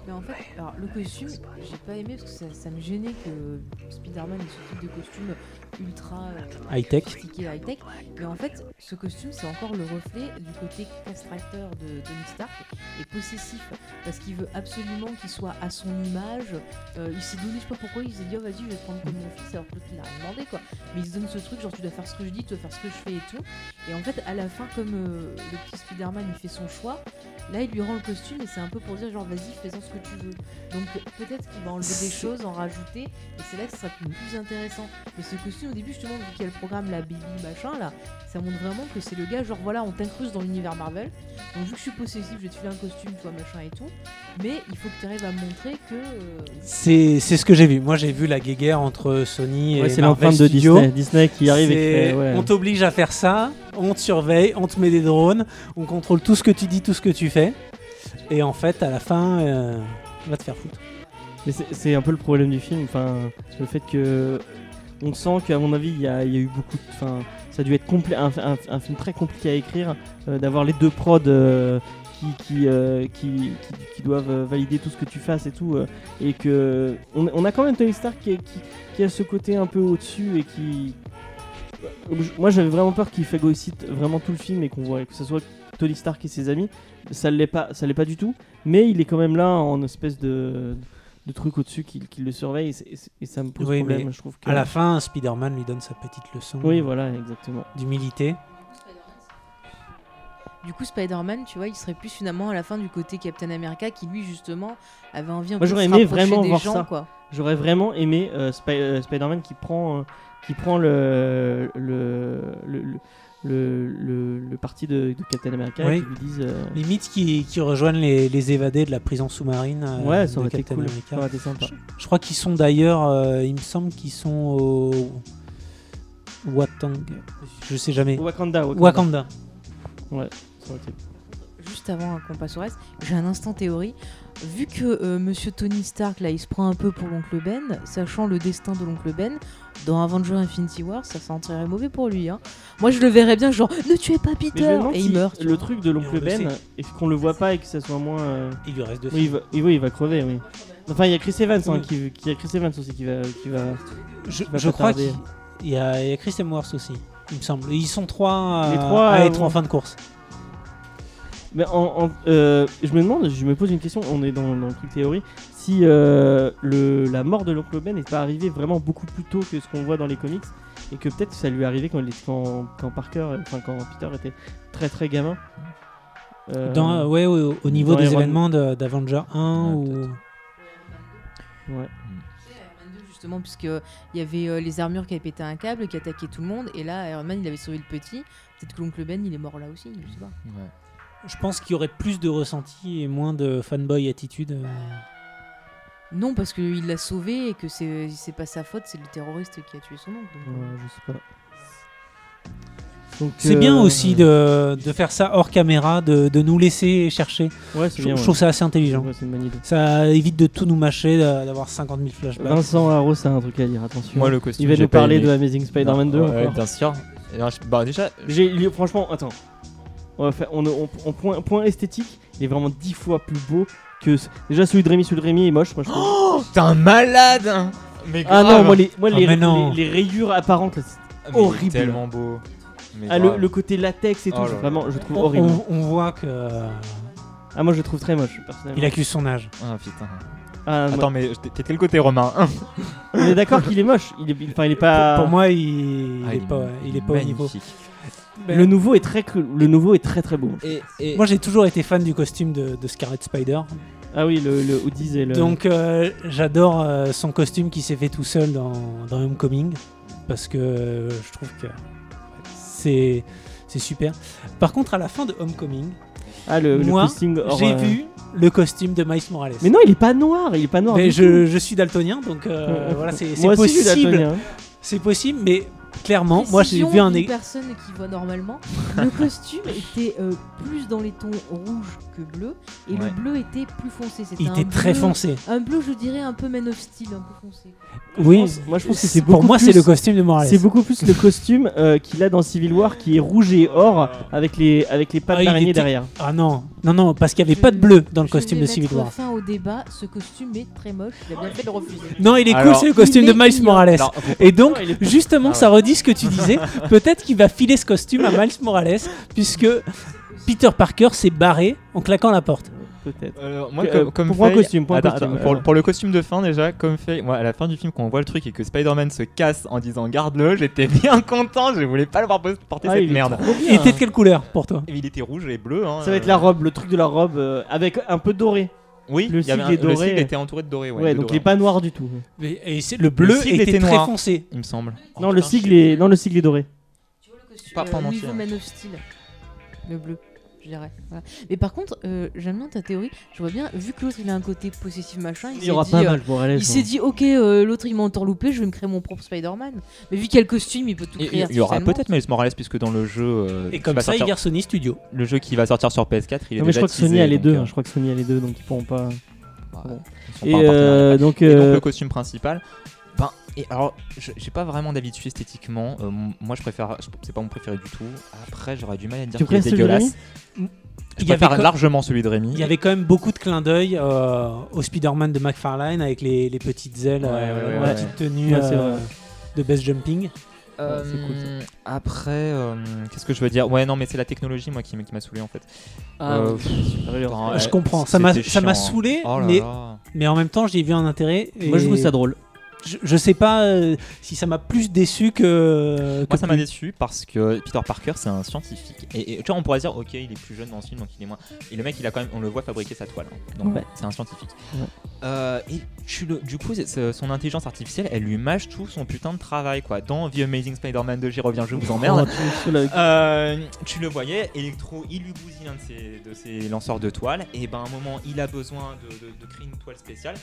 Mais en fait, alors le costume, j'ai pas aimé parce que ça, ça me gênait que Spider-Man ait ce type de costume ultra euh, High-tech. Mais en fait, ce costume, c'est encore le reflet du côté castrateur de Tony Stark et possessif parce qu'il veut absolument qu'il soit à son image. Euh, il s'est donné, je sais pas pourquoi, il s'est dit, oh vas-y, je vais prendre comme mon fils alors que l'autre il a rien demandé quoi. Mais il se donne ce truc, genre tu dois faire ce que je dis, tu dois faire ce que je fais et tout. Et en fait, à la fin, comme euh, le petit Spider-Man il fait son choix, là il lui rend le costume et c'est un peu pour dire, genre vas-y, fais-en ce que tu veux. Donc peut-être qu'il va enlever des choses, en rajouter, et c'est là que ce sera plus intéressant. Mais ce costume, au début, justement, vu qu'il y a le programme, la baby machin, là, ça montre vraiment que c'est le gars, genre voilà, on t'incruse dans l'univers Marvel. Donc vu que je suis possessif, je vais te filer un costume, toi, machin et tout. Mais il faut que tu arrives à me montrer que. euh, C'est c'est ce que j'ai vu. Moi j'ai vu la guéguerre entre Sony Ouais, et c'est Marvel l'empreinte de Studios. Disney, Disney qui arrive et qui C'est- fait. ouais. On t'oblige à faire ça, on te surveille, on te met des drones, on contrôle tout ce que tu dis, tout ce que tu fais. Et en fait, à la fin, euh, on va te faire foutre. Mais c'est- c'est un peu le problème du film, enfin, le fait que on sent qu'à mon avis il y, a eu beaucoup de, ça a dû être un, film très compliqué à écrire, euh, d'avoir les deux prods euh, euh, qui, doivent valider tout ce que tu fasses et tout, et que on, a quand même Tony Stark qui, a ce côté un peu au-dessus et qui, moi j'avais vraiment peur qu'il phagocyte vraiment tout le film et qu'on voit que ce soit Tony Stark et ses amis, ça l'est pas, l'est pas du tout, mais il est quand même là en espèce de trucs au-dessus qui, qui le surveillent et, ça me pose Oui, problème. Je trouve que... À la fin, Spider-Man lui donne sa petite leçon Oui, voilà, exactement. d'humilité. Du coup, Spider-Man, tu vois, il serait plus finalement à la fin du côté Captain America qui lui justement avait envie un Moi, peu de se aimé vraiment des voir gens, ça. quoi. J'aurais vraiment aimé euh, euh, Spider-Man qui prend, euh, qui prend le, le, le, le, le, le- le parti de, de Captain America Oui. qui lui disent. euh, Limite qui, qui rejoignent les, les évadés de la prison sous-marine euh, ouais, ça de Captain cool. America. Ça été sympa. Je crois qu'ils sont d'ailleurs, euh, il me semble qu'ils sont au Watang, je sais jamais. Wakanda. Wakanda. Wakanda. Ça aurait été- Juste avant qu'on passe au reste, j'ai un instant théorie. Vu que euh, Monsieur Tony Stark là, il se prend un peu pour l'oncle Ben, sachant le destin de l'oncle Ben, dans Avengers Infinity War, ça sentirait mauvais pour lui. Hein. Moi, je le verrais bien, genre, ne tuez pas Peter et il meurt. Le truc de l'oncle le Ben, et qu'on le voit pas et que ça soit moins. euh, Il lui reste deux Oui, il va, oui, il va crever, oui. Enfin, il y a Chris Evans, hein, Oui. qui, qui- il y a Chris Evans aussi qui va, qui va. Je, va je pas crois tarder. qu'il y a, il y a Chris Hemsworth aussi, il me semble. Ils sont trois à, Les trois, à euh, être en fin de course. Mais en, en- euh, je me demande, je me pose une question, on est dans, dans le truc théorie, si euh, le, la mort de l'oncle Ben n'est pas arrivée vraiment beaucoup plus tôt que ce qu'on voit dans les comics, et que peut-être ça lui est arrivé quand, il était- quand, quand Parker, enfin quand Peter était très très gamin. Euh, Dans, ouais, ouais, au, au niveau dans des Iron- événements d'Avenger 1 Ouais, ou... ouais. Iron Man 2, justement, puisque il y avait euh, les armures qui avaient pété un câble, qui attaquaient tout le monde, et là, Iron Man, il avait sauvé le petit. Peut-être que l'oncle Ben, il est mort là aussi, je sais pas. Ouais. Je pense qu'il y aurait plus de ressenti et moins de fanboy attitude. euh. Non, parce qu'il l'a sauvé et que c'est c'est pas sa faute, c'est le terroriste qui a tué son oncle. donc, Ouais, je sais pas. Donc, C'est euh, bien aussi de, de faire ça hors caméra, de, de nous laisser chercher. Ouais, Je, c'est bien. je ouais. trouve ça assez intelligent. Ouais, c'est une bonne idée. Ça évite de tout nous mâcher, d'a- d'avoir 50 000 flashbacks. Vincent Haro, c'est un truc à dire, attention. Moi, le costume. Il va j'ai nous pas parler aimé. de Amazing Spider-Man 2 Ouais, encore. bien sûr. Et alors, je- bah, déjà, J'ai, il- franchement, attends. On va faire, on, on- on- point, point esthétique, il est vraiment dix fois plus beau que déjà celui de Rémi. Celui de Rémi est moche, moi je trouve. Oh, t'es un malade hein. Mais ah grave. non, moi les, moi, Ah, les, mais non. les- les rayures apparentes, là, c'est- Mais il est horrible. tellement beau. Mais ah, le, grave. le côté latex et tout, Oh là là. vraiment, je trouve On, horrible. on- on voit que euh, Ah, moi je le trouve très moche, personnellement. il accuse son âge. Ah putain. Ah, moi- Attends, mais t'es t'es de quel côté, Romain on est d'accord qu'il est moche. Il est, il- enfin, il est pas. Pour, pour moi, il, Ah, il est, pas, il est pas au niveau. magnifique. Le nouveau est très, le nouveau est très très beau. Et, et- Moi, j'ai toujours été fan du costume de, de Scarlet Spider. Ah oui, le, le hoodies et le. Donc, euh, j'adore euh, son costume qui s'est fait tout seul dans, dans Homecoming. Parce que euh, je trouve que c'est c'est super. Par contre, à la fin de Homecoming, ah le, le moi, j'ai euh, vu le costume de Miles Morales. Mais non, il est pas noir. Il est pas noir. Mais je, je suis daltonien, donc voilà, c'est c'est Moi aussi, je suis possible. daltonien. C'est possible, mais clairement, moi j'ai vu un d'une é- personne qui voit normalement. Le (laughs) costume était euh, plus dans les tons rouges que bleu et Ouais. le bleu était plus foncé. C'était il un était très bleu- foncé. Un bleu, je dirais un peu Man of Steel, un peu foncé. Oui, pense- moi, je pense que c'est pour moi c'est plus- le costume de Morales. C'est beaucoup plus le costume euh, qu'il a dans Civil War qui est rouge et or avec les, avec les pattes Ah, d'araignée était- derrière. Ah non, non, non, parce qu'il n'y avait Je- pas de bleu dans le costume de Civil War. fin au débat. Ce costume est très moche. Il a bien fait de refuser. Non, il est cool, Alors, c'est le costume de Miles. Morales. Et donc, justement, Ah ça redit ce que tu disais. (laughs) Peut-être qu'il va filer ce costume à Miles Morales, puisque Peter Parker s'est barré en claquant la porte. Peut-être. Moi, Que- comme, euh, comme pour un fait- costume, pour un Attends, costume, attends, pour, euh. pour le costume de fin déjà, comme fait, moi à la fin du film quand on voit le truc et que Spider-Man se casse en disant garde-le, j'étais bien (laughs) content, je voulais pas le voir pos- porter Ah, cette est merde. trop bien. Il était de quelle couleur pour toi? Et il était rouge et bleu. Hein, Ça va être euh. la robe, le truc de la robe euh, avec un peu doré. Oui, le il y avait sigle est le doré. sigle était entouré de doré. Ouais, Ouais, de donc doré. il est pas noir du tout. Et et c'est- le bleu sigle était, était très foncé. il me semble. non, Oh, le putain, sigle est, non, le sigle est doré. Tu vois le costume Pas- pas euh, entier, niveau. Man of Steel. Le bleu, je dirais. Voilà. Mais par contre, euh, j'aime bien ta théorie. Je vois bien, vu que l'autre il a un côté possessif machin, il, Il y aura s'est pas dit, euh, mal Morales. il s'est dit, ok, euh, l'autre il m'a entourloupé, je vais me créer mon propre Spider-Man. Mais vu qu'il y a le costume, il peut tout créer. Il y aura peut-être Miles Morales puisque dans le jeu. euh, Et comme ça, il sortir- garde Sony Studio. le jeu qui va sortir sur PS4, il est Non, mais je crois que Sony a les deux. euh, hein, Je crois que Sony a les deux, donc ils pourront pas. ouais, bon. ils sont Et pas euh, donc, Et donc le costume principal. Et alors, j'ai pas vraiment d'avis dessus esthétiquement. Euh, moi, je préfère. je- C'est pas mon préféré du tout. Après, j'aurais du mal à dire Tu qu'il est préfères celui de dégueulasse. Rémi Je Il y avait préfère largement celui de Rémi. Il y avait quand même beaucoup de clins d'œil euh, au Spider-Man de McFarlane avec les, les petites ailes, Ouais, euh, ouais, la ouais, petite tenue euh, de base jumping. Euh, c'est cool, Après, euh, qu'est-ce que je veux dire? Ouais, non, mais c'est la technologie, moi, qui, m'a saoulé en fait. Ah, Euh, allure. putain, je comprends, ça m'a hein. saoulé, Oh là mais, là. mais en même temps, j'y ai vu un intérêt. Moi je et trouve ça drôle. Je, je sais pas euh, si ça m'a plus déçu que. que Moi, ça m'a déçu parce que Peter Parker, c'est un scientifique. Et, et tu vois, on pourrait dire, ok, il est plus jeune dans ce film, donc il est moins. Et le mec, il a quand même, on le voit fabriquer sa toile. hein. Donc, Ouais. c'est un scientifique. Ouais. Euh, et tu le, du coup, son intelligence artificielle, elle lui mâche tout son putain de travail, quoi. Dans The Amazing Spider-Man 2, j'y reviens, je vous emmerde. Oh, avec- Euh, tu le voyais, Electro, il lui bousille un de ses, de ses lanceurs de toile, et ben à un moment, il a besoin de, de- de créer une toile spéciale.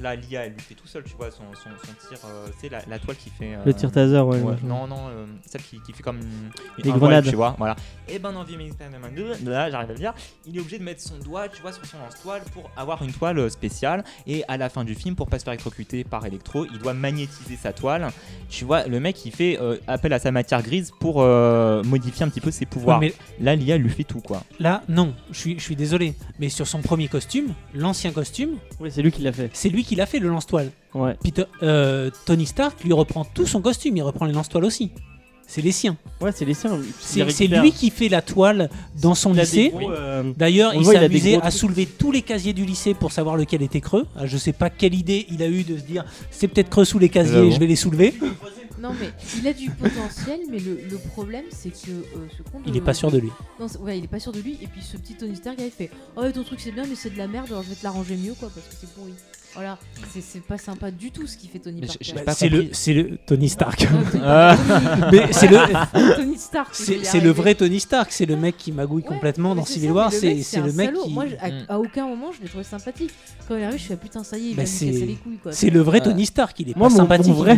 Là, l'IA, elle lui fait tout seul, tu vois, son, son, son tir, euh, c'est la, la toile qui fait. euh, Le tir taser, ouais. Ouais, non, non, euh, celle qui, qui fait comme une, Les un voile, grenades. tu vois, voilà. Et ben dans Spider-Man 2, là j'arrive à le dire, il est obligé de mettre son doigt, tu vois, sur son lance-toile pour avoir une toile euh, spéciale. Et à la fin du film, pour pas se faire électrocuter par Electro, il doit magnétiser sa toile. Tu vois, le mec il fait euh, appel à sa matière grise pour euh, modifier un petit peu ses pouvoirs. Ouais, mais Là, l'IA lui fait tout quoi. là, non, je suis, je suis désolé. Mais sur son premier costume, l'ancien costume, Oui, c'est lui qui l'a fait. C'est lui qui l'a fait, le lance-toile. Ouais. Peter, euh, Tony Stark lui reprend tout son costume, il reprend les lance-toiles aussi. C'est les siens. Ouais, c'est les siens. C'est lui qui fait la toile dans son lycée. euh, D'ailleurs, il s'est amusé à soulever tous les casiers du lycée pour savoir lequel était creux. Ah, Je sais pas quelle idée il a eu de se dire c'est peut-être creux sous les casiers, je vais les soulever. Non, mais il a du potentiel, mais le, le problème c'est que euh, ce con de- Il est pas sûr de lui. Non, ouais, il est pas sûr de lui. Et puis ce petit Tony Stark, il fait Oh, ton truc c'est bien, mais c'est de la merde, alors je vais te l'arranger mieux, quoi, parce que c'est pourri. Voilà, c'est pas sympa du tout ce qu'il fait Tony Parker. Bah, c'est le, le Tony Stark. Ah. (laughs) mais c'est le, (laughs) Tony Stark. je vais c'est le vrai Tony Stark. C'est le mec qui magouille Ouais, complètement dans Civil War. C'est le mec qui. Moi, je- à, Mm. à aucun moment, je l'ai trouvé sympathique. Quand il arrive, je fais putain, ça y est, il Bah, va c'est- casser les couilles. quoi. C'est le vrai Ouais. Tony Stark. Il est Moi, pas mon, sympathique. mon vrai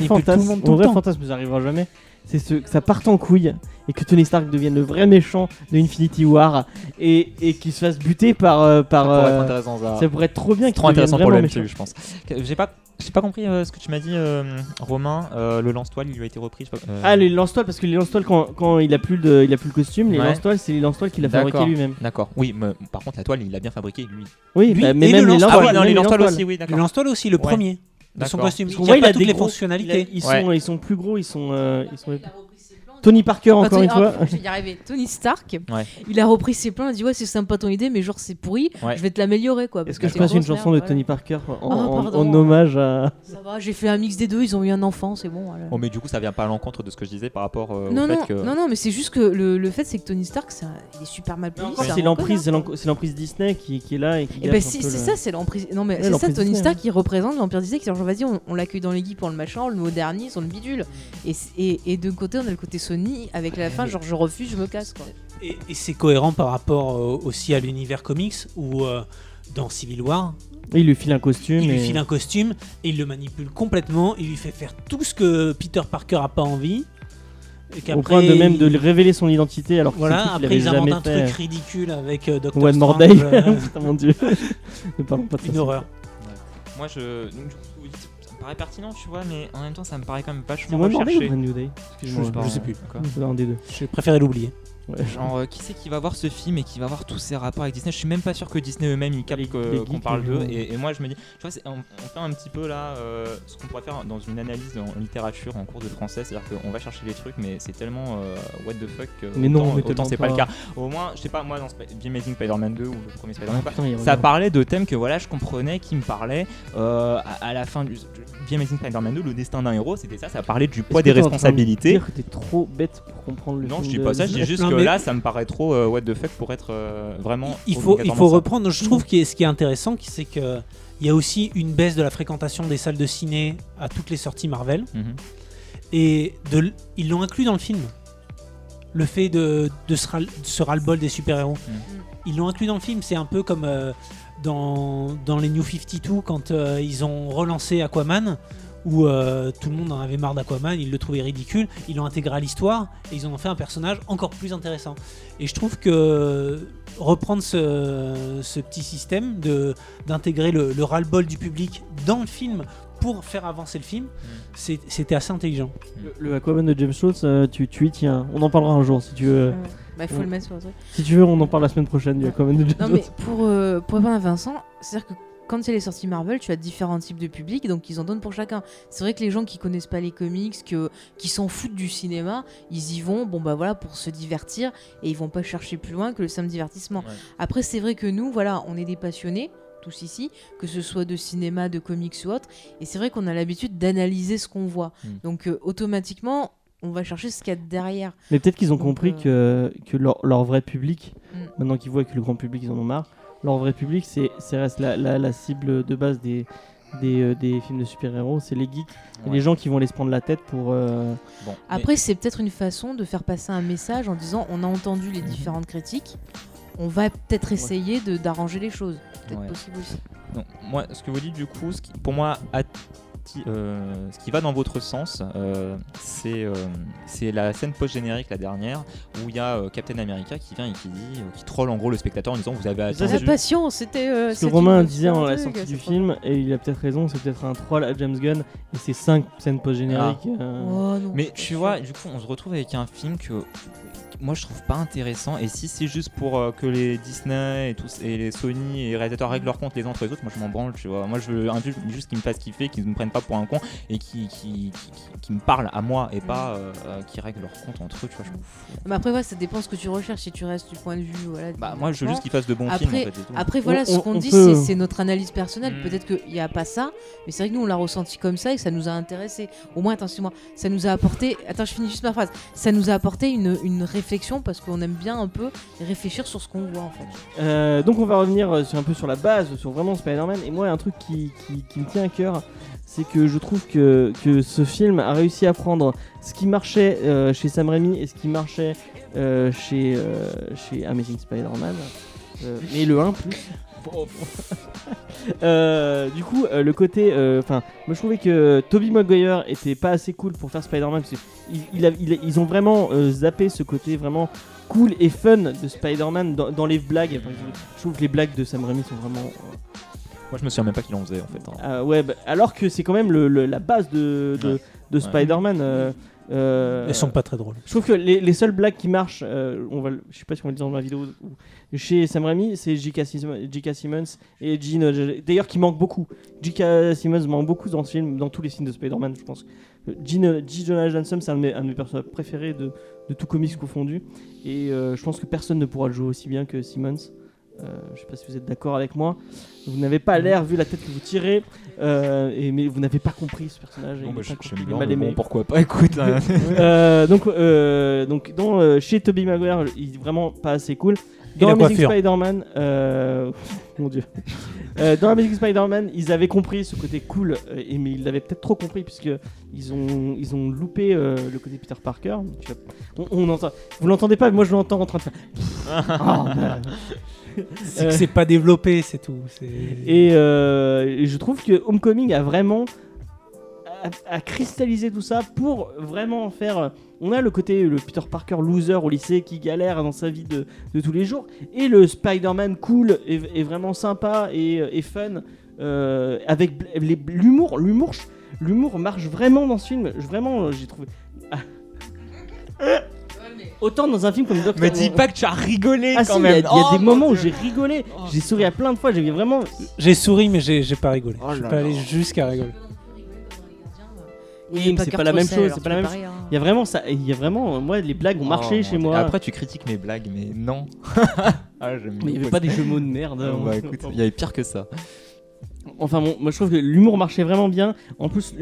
fantasme, ça arrivera jamais. C'est ce, que ça parte en couille et que Tony Stark devienne le vrai méchant de Infinity War et, et qu'il se fasse buter par. euh, par Ça pourrait être euh, intéressant, ça. ça pourrait être trop bien C'est trop intéressant pour le. MCU, je pense. Que- J'ai pas, j'ai pas compris euh, ce que tu m'as dit, euh, Romain. Euh, le lance-toile, il lui a été repris. pas, euh, Ah, les lance-toiles, parce que les lance-toiles, quand, quand il, a plus de, il a plus le costume, les Ouais. lance-toiles, c'est les lance-toiles qu'il a fabriqué lui-même. D'accord. Oui, mais par contre, la toile, il l'a bien fabriquée, lui. Oui, Lui bah, mais et même le les lance-toile. Ah les lance-toiles aussi, oui, Le lance-toile aussi, le Ouais. premier de son costume. Il voit, a il pas a toutes des les gros- fonctionnalités. Ils sont, Ouais. ils sont plus gros, ils sont. euh, ils sont... Tony Parker, encore Tony- une fois. je vais y arriver. Tony Stark, Ouais. il a repris ses plans, il a dit ouais c'est sympa ton idée mais genre c'est pourri, Ouais. je vais te l'améliorer quoi. Est-ce parce que je passe une chanson de Tony Parker en, Ah, en- en hommage à. Ça va, j'ai fait un mix des deux, ils ont eu un enfant, c'est bon. voilà. Oh, mais du coup, ça vient pas à l'encontre de ce que je disais par rapport euh, non, au non, fait que. non, non, mais c'est juste que le, le fait c'est que Tony Stark, un- il est super mal poli. C'est l'emprise, Disney qui, qui est là et qui. Et gâche ben c'est ça, c'est l'emprise. Non mais c'est ça, Tony Stark il représente l'Empire Disney. Qui genre vas-y, on, on l'accueille dans les geeks pour le machin, on le modernise, on le bidule. Et, c- et, et de côté on a le côté Sony avec la fin genre je refuse, je me casse quoi. Et, et c'est cohérent par rapport euh, aussi à l'univers comics où euh, dans Civil War, Il lui file un costume. il lui et- file un costume et il le manipule complètement. Il lui fait faire tout ce que Peter Parker a pas envie. Et Au point de même de il- lui révéler son identité alors que Voilà, après qu'il ils inventent un fait. truc ridicule avec euh, Doctor One More Strange, Day. euh, (laughs) mon dieu. ne parlons pas de ça. une horreur. Moi, je. donc, paraît pertinent, tu vois, mais en même temps, ça me paraît quand même vachement recherché. Brand New Day. Je sais pas, je sais plus. Quoi C'est un des deux. J'ai préféré l'oublier. Ouais. Genre, euh, qui c'est qui va voir ce film et qui va voir tous ces rapports avec Disney? Je suis même pas sûr que Disney eux-mêmes ils les qu'on parle d'eux. Et, et moi, je me dis, tu vois, on, on fait un petit peu là euh, ce qu'on pourrait faire dans une analyse en littérature en cours de français, c'est-à-dire qu'on va chercher les trucs, mais c'est tellement euh, what the fuck que Mais non, autant, mais autant c'est pas, le cas. Au moins, je sais pas, moi dans Sp- The Amazing Spider-Man 2 ou le premier Spider-Man, Ah, il ça parlait de thèmes que voilà, je comprenais, qui me parlaient. À, à la fin du The Amazing Spider-Man 2, le destin d'un héros, c'était ça, ça parlait du poids des responsabilités. que t'es trop bête pour comprendre le Non, je dis pas ça, je dis juste Non, que mais- là, ça me paraît trop euh, what the fuck pour être euh, vraiment. Il faut, il faut ça. reprendre. Je trouve que ce qui est intéressant, c'est que il y a aussi une baisse de la fréquentation des salles de ciné à toutes les sorties Marvel. Mhm. Et de, ils l'ont inclus dans le film. Le fait de, de ce, ras- de ce ras-le-bol des super-héros. Mm. Ils l'ont inclus dans le film. C'est un peu comme euh, dans, dans les New 52 quand euh, ils ont relancé Aquaman. Où euh, tout le monde en avait marre d'Aquaman, ils le trouvaient ridicule, ils l'ont intégré à l'histoire et ils en ont fait un personnage encore plus intéressant. Et je trouve que reprendre ce, ce petit système de d'intégrer le, le ras-le-bol du public dans le film pour faire avancer le film, c'est- c'était assez intelligent. Le, le Aquaman de James Schultz, euh, tu, tu y tiens. On en parlera un jour si tu veux. Ouais. Bah il faut ouais. le mettre sur le truc. Si tu veux, on en parle la semaine prochaine du Aquaman de James Non mais Schultz. pour, euh, pour à Vincent, c'est-à-dire que quand c'est les sorties Marvel, tu as différents types de publics, donc ils en donnent pour chacun. C'est vrai que les gens qui connaissent pas les comics, que, qui s'en foutent du cinéma, ils y vont, bon bah voilà, pour se divertir, et ils vont pas chercher plus loin que le simple divertissement. Ouais. Après, c'est vrai que nous, voilà, on est des passionnés, tous ici, que ce soit de cinéma, de comics ou autre, et c'est vrai qu'on a l'habitude d'analyser ce qu'on voit. Mm. Donc euh, automatiquement, on va chercher ce qu'il y a derrière. Mais peut-être qu'ils ont Donc, compris euh, que, que leur, leur vrai public, Mm. maintenant qu'ils voient que le grand public ils en ont marre, leur vrai public c'est reste la, la, la cible de base des, des, euh, des films de super-héros, c'est les geeks, Ouais. les gens qui vont aller se prendre la tête pour. euh, Bon, mais- Après, c'est peut-être une façon de faire passer un message en disant on a entendu les différentes critiques, on va peut-être essayer de d'arranger les choses. Peut-être Ouais. possible aussi. Non, moi, ce que vous dites du coup, ce qui, pour moi, euh, ce qui va dans votre sens, euh, c'est euh, c'est la scène post-générique, la dernière, où il y a euh, Captain America qui vient et qui dit, euh, qui troll en gros le spectateur en disant vous avez attendu. La c'est- patience, c'était. euh, Ce que Romain disait en la sortie du film, et il a peut-être raison, c'est peut-être un troll à James Gunn, et c'est 5 scènes post-génériques. euh, Oh, non, Mais tu vois, du coup, on se retrouve avec un film que moi je trouve pas intéressant. Et si c'est juste pour euh, que les Disney et, tous, et les Sony et les réalisateurs règlent leur compte les uns entre les autres, moi je m'en branle, tu vois. Moi je veux un film juste qui me fasse kiffer, qui ne me prenne pas pour un con et qui, qui, qui, qui- qui me parle à moi et pas euh, euh, qui règle leur compte entre eux, tu vois. Je m'en fous. Mais après, ouais, ça dépend ce que tu recherches. Si tu restes du point de vue. Voilà, Bah, moi je veux juste qu'ils fassent de bons Après- films en fait. c'est tout. Après, voilà, On- ce on- qu'on on dit, peut- c'est- notre analyse personnelle. Mm. Peut-être qu'il n'y a pas ça, mais c'est vrai que nous, on l'a ressenti comme ça et que ça nous a intéressé. Au moins, attention-moi, ça nous a apporté. Attends, je finis juste ma phrase. Ça nous a apporté une, une réflexion parce qu'on aime bien un peu réfléchir sur ce qu'on voit en fait. Euh, donc on va revenir euh, sur un peu sur la base, sur vraiment Spider-Man. Et moi, un truc qui, qui- qui me tient à cœur, c'est que je trouve que, que ce film a réussi à prendre ce qui marchait euh, chez Sam Raimi et ce qui marchait euh, chez, euh, chez Amazing Spider-Man. Euh, mais le 1 plus. Euh, du coup, euh, le côté. euh, Enfin, moi je trouvais que Tobey Maguire était pas assez cool pour faire Spider-Man. Parce qu'ils il a- il- ils ont vraiment euh, zappé ce côté vraiment cool et fun de Spider-Man dans, dans les blagues. Enfin, je, trouve que les blagues de Sam Raimi sont vraiment. Moi, je me souviens même pas qu'il en faisait en fait. hein. euh, ouais, bah, alors que c'est quand même le- le- la base de, de, Ouais. de Spider-Man. euh, euh, Elles sont pas très drôles. je trouve que les, les seules blagues qui marchent, euh, on va, je sais pas si on va le dire dans la vidéo, ou- chez Sam Raimi, c'est J.K. Simmons, et Gene. D'ailleurs, qui manque beaucoup. J.K. Simmons manque beaucoup dans ce film, dans tous les films de Spider-Man, je pense. Gene, J. Jonah Jameson, c'est un, de mes- un de mes personnages préférés de, de tout comics confondu. Et euh, je pense que personne ne pourra le jouer aussi bien que Simmons. Euh, je sais pas si vous êtes d'accord avec moi. Vous n'avez pas l'air, vu la tête que vous tirez, euh, et, mais vous n'avez pas compris ce personnage. Il bah, je, mal mais aimé. bon, pourquoi pas Écoute, hein. (laughs) Euh, donc, donc dans, chez Tobey Maguire, il est vraiment pas assez cool. Dans Amazing coiffure. Spider-Man, euh, (laughs) mon dieu. Euh, dans Amazing Spider-Man, ils avaient compris ce côté cool, euh, et, mais ils l'avaient peut-être trop compris puisque ils ont, ils ont loupé le côté Peter Parker. On, on entend, vous l'entendez pas, mais moi je l'entends en train de faire. (laughs) Bah. C'est que c'est pas développé, c'est tout. Euh, et je trouve que Homecoming a vraiment a cristallisé tout ça pour vraiment en faire. On a le côté le Peter Parker loser au lycée qui galère dans sa vie de, tous les jours et le Spider-Man cool et, vraiment sympa et, fun euh, avec l'humour. L'humour, l'humour marche vraiment dans ce film. Vraiment, j'ai trouvé. Ah. Autant dans un film comme Doctor Me dis pas que tu as rigolé ah quand si, il y a, même. il y a Oh, des moments où j'ai rigolé, Oh, j'ai souri à plein de fois, j'ai vraiment J'ai souri, mais j'ai pas rigolé. Oh je suis pas allé jusqu'à rigoler. Oui, mais c'est pas la même chose, c'est pas la même chose. Il y a vraiment ça, il y a vraiment, moi les blagues ont marché chez moi. Après, tu critiques mes blagues, mais non. (laughs) ah, j'aime mais il y avait pas des jeux mots de merde. Hein. bah, écoute, il y avait pire que ça. Enfin bon, moi je trouve que l'humour marchait vraiment bien. En plus,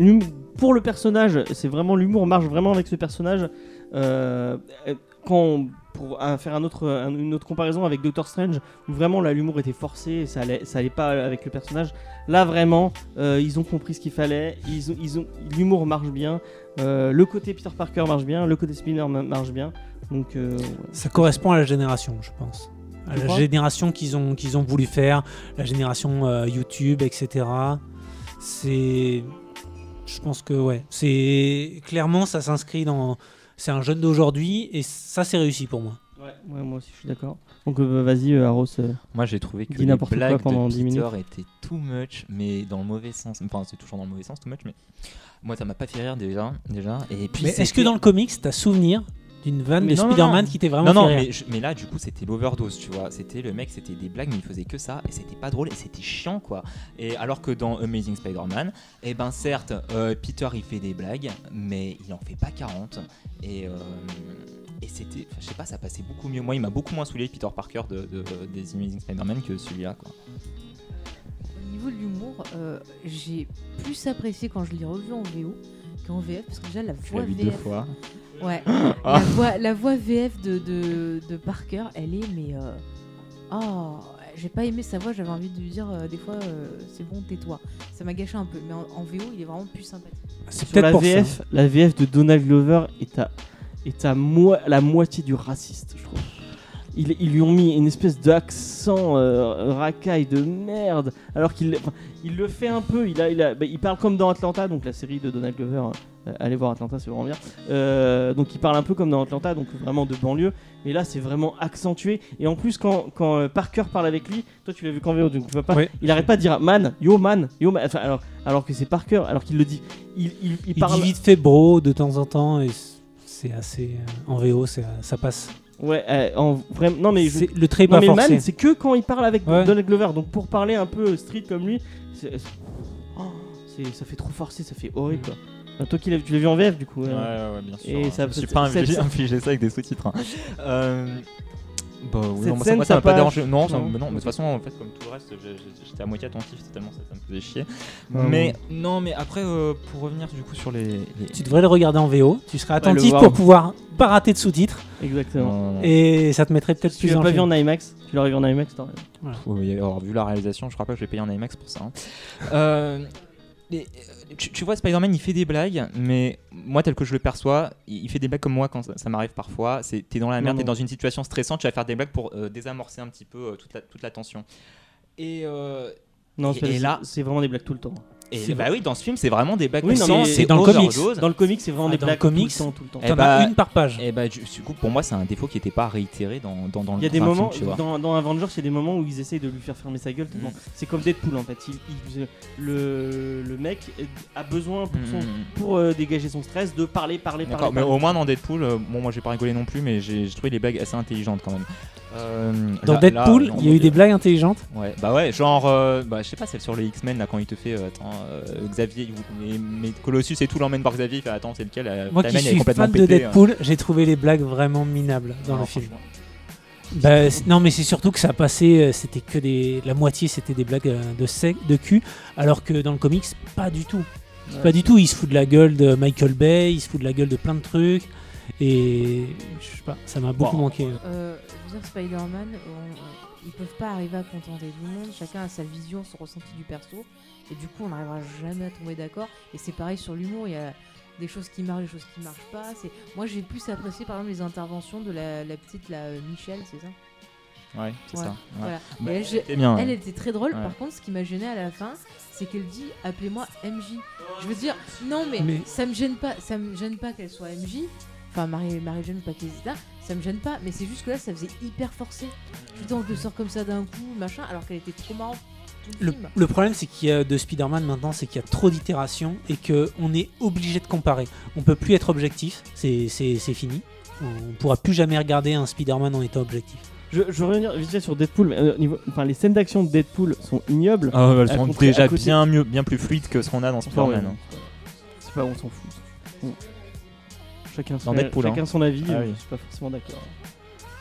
pour le personnage, c'est vraiment l'humour marche vraiment avec ce personnage. Euh, quand pour faire un autre, un- une autre comparaison avec Doctor Strange, où vraiment là l'humour était forcé, et ça allait, ça allait pas avec le personnage. Là vraiment, euh, ils ont compris ce qu'il fallait. Ils ont, ils ont, l'humour marche bien. Euh, le côté Peter Parker marche bien, le côté Spinner ma- marche bien. Donc euh, ouais. Ça correspond à la génération, je pense. À la génération qu'ils ont, qu'ils ont voulu faire, la génération YouTube, etc. C'est. Je pense que, ouais. C'est. Clairement, ça s'inscrit dans. C'est un jeune d'aujourd'hui et ça, c'est réussi pour moi. Ouais, moi aussi je suis d'accord. Donc euh, vas-y, euh, Arros. euh, Moi, j'ai trouvé que les n'importe quoi blagues pendant de 10 Peter minutes. étaient too much, mais dans le mauvais sens. Enfin, c'est toujours dans le mauvais sens, too much, mais moi, ça m'a pas fait rire déjà. déjà. Et puis, Mais est-ce que dans le comics, t'as souvenir d'une vanne Mais de Spider-Man qui t'est vraiment non, non, fait rire mais, je- mais là, du coup, c'était l'overdose, tu vois. C'était le mec, c'était des blagues, mais il faisait que ça, et c'était pas drôle, et c'était chiant, quoi. Et alors que dans Amazing Spider-Man, eh ben, certes, euh, Peter, il fait des blagues, mais il en fait pas 40. Et, euh, et c'était, je sais pas, ça passait beaucoup mieux. Moi, il m'a beaucoup moins saoulé Peter Parker de, de- des Amazing Spider-Man que celui-là, quoi. Au niveau de l'humour, euh, j'ai plus apprécié quand je l'ai revu en VO qu'en VF parce que déjà la voix vu deux VF. fois. Ouais. (gasps) la, voix, la voix VF de, de, de Parker, elle est mais euh, oh, j'ai pas aimé sa voix, j'avais envie de lui dire euh, des fois euh, c'est bon tais-toi. Ça m'a gâché un peu, mais en, en VO il est vraiment plus sympathique. C'est peut-être la pour VF, ça. la VF de Donald Glover est à, est à moi, la moitié du raciste, je trouve. Ils, ils lui ont mis une espèce d'accent euh, racaille de merde, alors qu'il il le fait un peu. Il, a, il, a- bah, il parle comme dans Atlanta, donc la série de Donald Glover. Euh, allez voir Atlanta, c'est vraiment bien. Euh, donc il parle un peu comme dans Atlanta, donc vraiment de banlieue. Mais là, c'est vraiment accentué. Et en plus, quand, quand Parker parle avec lui, toi tu l'as vu qu'en VO, donc tu pas. Il arrête pas de dire man, yo man, yo man. Enfin, alors, alors que c'est Parker, alors qu'il le dit. Il, il, il Il parle. dit vite fait bro de temps en temps et c'est assez. En VO, ça passe. Ouais, euh, en vraiment. Non mais je- Le trait non pas mais forcé. man, c'est que quand il parle avec Ouais. Donald Glover. Donc pour parler un peu street comme lui, c'est, oh, c'est- ça fait trop forcé, ça fait horrible quoi. Enfin, toi qui l'as, tu l'as vu en VF du coup. Ouais, euh. ouais, ouais, bien sûr. Et hein. ça- je me suis pas infligé, ça- infligé ça avec des sous-titres. hein. Euh, (laughs) Bah oui, Cette non, moi, ça- scène, moi, ça ça m'a pas dérangé. Non, ça- Non. mais non, mais de toute façon, en fait, comme tout le reste, j'ai- j'ai- j'étais à moitié attentif, c'est tellement ça, ça me faisait chier. Mais non, mais après, euh, pour revenir du coup sur les. les- Tu devrais le regarder en VO, tu serais le attentif voir. pour pouvoir pas rater de sous-titres Exactement. Non, non, non. et ça te mettrait peut-être Si plus tu l'as en pas vu film. en IMAX, tu l'aurais vu en IMAX, t'aurais- Oui, alors vu la réalisation, je crois pas que je vais payer un IMAX pour ça. hein. Euh, euh, tu, tu vois, Spider-Man, il fait des blagues, mais moi, tel que je le perçois, il, il fait des blagues comme moi quand ça, ça m'arrive parfois. C'est t'es dans la merde, t'es dans une situation stressante, tu vas faire des blagues pour euh, désamorcer un petit peu euh, toute, la, toute la tension. Et, euh, Non, et là- c'est vraiment des blagues tout le temps. Et bah oui, dans ce film, c'est vraiment des blagues Oui, c'est dans le comics. overdose. Dans le comic, c'est vraiment Ah, des blagues comics, tout le temps, tout le temps. Eh T'en bah, as une par page. Et bah, du, coup, pour moi, c'est un défaut qui n'était pas réitéré dans, dans, dans Il y a des moments, film, tu vois. dans, dans Avengers, il y a des moments où ils essayent de lui faire fermer sa gueule. Mm. C'est comme Deadpool en fait. Il, il- le, le mec a besoin pour, son- Mm. pour euh, dégager son stress de parler, parler, parler. mais parler. au moins dans Deadpool, euh, bon, moi j'ai pas rigolé non plus, mais j'ai trouvé les blagues assez intelligentes quand même. Euh, Dans là- Deadpool, il y a eu des blagues intelligentes. Ouais, bah ouais, genre, euh, bah, je sais pas, celle sur les X-Men là quand il te fait, attends, Xavier, ou- mais, mais Colossus et tout l'emmène par Xavier, il fait, attends, c'est lequel euh, Moi qui suis fan de euh. Deadpool, j'ai trouvé les blagues vraiment minables dans Non, le film. Bah, non, mais c'est surtout que ça passait, euh, c'était que des. La moitié c'était des blagues euh, de, sec, de cul, alors que dans le comics, pas du tout. Ouais. Pas du tout, il se fout de la gueule de Michael Bay, il se fout de la gueule de plein de trucs, et je sais pas, ça m'a beaucoup Bon. manqué. Euh, je veux dire, Spider-Man, on- on- ils peuvent pas arriver à contenter tout le monde. Chacun a sa vision, son ressenti du perso. Et du coup, on n'arrivera jamais à tomber d'accord. Et c'est pareil sur l'humour. Il y a des choses qui marchent, des choses qui marchent pas. C'est Moi, j'ai plus apprécié par exemple les interventions de la, la petite, la euh, Michelle, c'est ça? Ouais, c'est Ouais, ça. Ouais. Voilà. Bah, Et elle, c'était bien. elle était très drôle. Ouais. Par contre, ce qui m'a gêné à la fin, c'est qu'elle dit appelez-moi MJ. Je veux dire, non, mais, Mais- ça me gêne pas. Ça me gêne pas qu'elle soit MJ. Enfin, Marie, Marie Jeanne, pas qu'elle là, ça me gêne pas. Mais c'est juste que là, ça faisait hyper forcé. Dire, on le sort comme ça d'un coup, machin, alors qu'elle était trop marrante. Le problème c'est qu'il y a de Spider-Man maintenant, c'est qu'il y a trop d'itérations et qu'on est obligé de comparer. On peut plus être objectif, c'est fini. On pourra plus jamais regarder un Spider-Man en étant objectif. Je, je veux revenir vite fait sur Deadpool. mais, euh, niveau, enfin, les scènes d'action de Deadpool sont ignobles. Ah ouais, elles sont déjà côté- bien mieux, bien plus fluides que ce qu'on a dans Spider-Man. ouais, hein. C'est pas, on s'en fout. on s'en fout. Chacun, son, Dans Deadpool, chacun hein. son avis, Ah euh, oui. je suis pas forcément d'accord.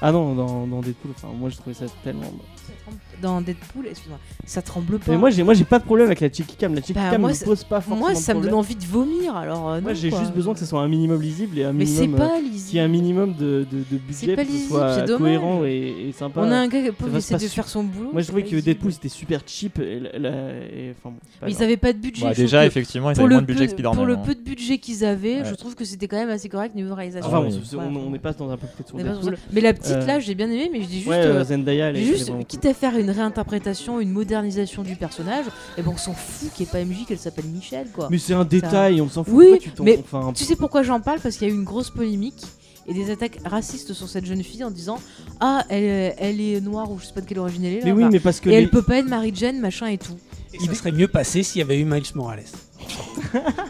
Ah non, dans, dans Deadpool, enfin, moi j'ai trouvé ça tellement. Ça tremble- Dans Deadpool, excuse-moi, ça tremble pas. Mais moi j'ai moi j'ai pas de problème avec la cheeky cam. La cheeky Bah, cam moi, me c'est- pose pas forcément moi, de ça me donne envie de vomir, alors. euh, Moi j'ai juste besoin que ce soit un minimum lisible et un Mais minimum. c'est euh, pas qu'il y ait lisible. un minimum de, de, de budget pas pour que ce lisible, soit c'est dommage. cohérent et, et sympa. On a un gars qui essaie de faire son boulot. Moi je c'est trouvais que lisible. Deadpool c'était super cheap et, la- la- et- enfin bon, c'est pas Mais ils avaient pas de budget. Bah, déjà, effectivement, ils pour avaient le, moins de budget que Spider-Man. pour le hein. peu de budget qu'ils avaient, je trouve que c'était quand même assez correct niveau réalisation. Enfin, c'est- on, on est pas dans un peu ça. Mais la petite Euh, là, j'ai bien aimé, mais je dis juste, euh, euh, Zendaya, elle est- juste quitte à faire une réinterprétation, une modernisation du personnage, et bon, on s'en fout qu'il n'y ait pas MJ, qu'elle s'appelle Michel, quoi. Mais c'est un détail, on s'en fout. Oui, tu mais enfin, Tu sais pourquoi j'en parle? Parce qu'il y a eu une grosse polémique et des attaques racistes sur cette jeune fille en disant Ah, elle, elle est noire ou je sais pas de quelle origine elle est. là, Mais oui, mais parce que et les- elle peut pas être Mary Jane, machin et tout. Et ça serait mieux passé s'il y avait eu Miles Morales.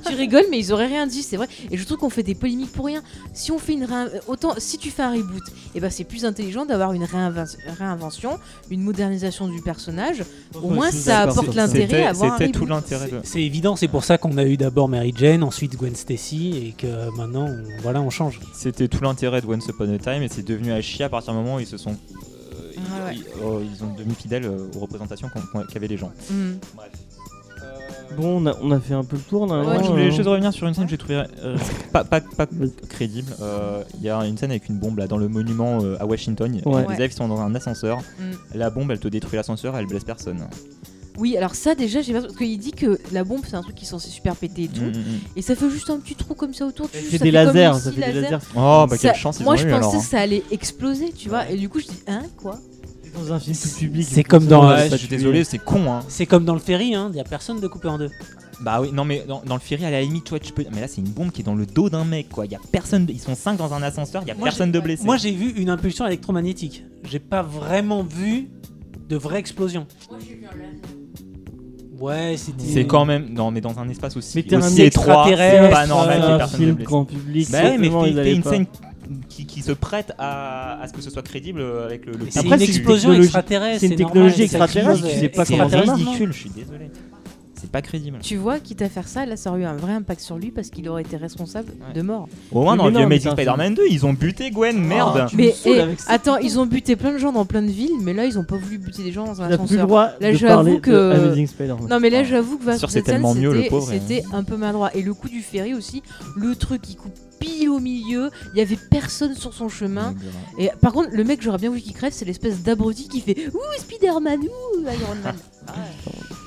Tu rigoles, mais ils auraient rien dit, c'est vrai. Et je trouve qu'on fait des polémiques pour rien. Si on fait une réin- autant, si tu fais un reboot, et ben c'est plus intelligent d'avoir une réinven- réinvention, une modernisation du personnage. Au moins, ça apporte l'intérêt C'était à avoir un c'était tout reboot. l'intérêt de. C'est évident, c'est pour ça qu'on a eu d'abord Mary Jane, ensuite Gwen Stacy, et que maintenant, on- voilà, on change. C'était tout l'intérêt de Once Upon a Time et c'est devenu à chier à partir du moment où ils se sont. euh, ils, Ouais, ouais. ils- oh, ils ont devenu fidèles euh, aux représentations qu'avaient les gens. Bref. Bon, on a, on a fait un peu le tour. Ouais, Moi, je voulais euh, juste revenir sur une scène que j'ai trouvée euh, pas, pas, pas Vas-y. crédible. Euh, Il y a une scène avec une bombe là dans le monument euh, à Washington. Ouais. Les élèves sont dans un ascenseur. Mm. La bombe elle te détruit l'ascenseur, elle blesse personne. Oui, alors ça déjà, j'ai pas parce qu'il dit que la bombe c'est un truc qui est censé super péter et tout, Mm, mm, et ça fait juste un petit trou comme ça autour. tu- ça fait des lasers, ça scie fait des laser. lasers. Oh bah Ça- quelle chance ils Moi ont je eu pensais alors. que hein. ça allait exploser, tu vois, et du coup je dis hein quoi? Dans un film tout public. C'est comme dans- Ouais, euh, je suis désolé, c'est con hein. C'est comme dans le ferry, hein, il n'y a personne de coupé en deux. Bah oui, non mais dans, dans le ferry à la limite, toi tu peux. Mais là c'est une bombe qui est dans le dos d'un mec quoi. Il y a personne, ils sont 5 dans un ascenseur, il y a Moi, personne de blessé. Moi, j'ai vu une impulsion électromagnétique. J'ai pas vraiment vu de vraie explosion. Ouais, c'était. C'est quand même. Non, mais dans un espace aussi, Mais t'es un aussi étroit, c'est pas normal qu'il y ait un personne de film blessé. grand public. Bah ouais, mais fais allaient une pas. scène qui, qui se prête à, à ce que ce soit crédible avec le. le C'est Après, une explosion technologie- extraterrestre. c'est une technologie ça extraterrestre, explose, tu sais pas c'est comment ça ridicule. je suis désolé. c'est pas crédible. Tu vois, quitte à faire ça, là, ça aurait eu un vrai impact sur lui parce qu'il aurait été responsable Ouais. de mort. Au moins, dans mais Amazing Spider-Man 2, ils ont buté Gwen, merde. tu me Mais eh, avec ça. attends, ils ont buté plein de gens dans plein de villes, mais là, ils ont pas voulu buter des gens dans un n'as plus le ascenseur. droit Là, j'avoue que-. Non mais là Ah. j'avoue que Sûr, c'est tellement mieux, le c'était- pauvre, C'était un peu maladroit. Et le coup du ferry aussi, le truc qui coupe pile au milieu, il y avait personne sur son chemin. Et par contre, le mec j'aurais bien voulu qu'il crève, c'est l'espèce d'abruti qui fait Ouh Spider-Man, ouh Iron Man. Ah (laughs) ouais.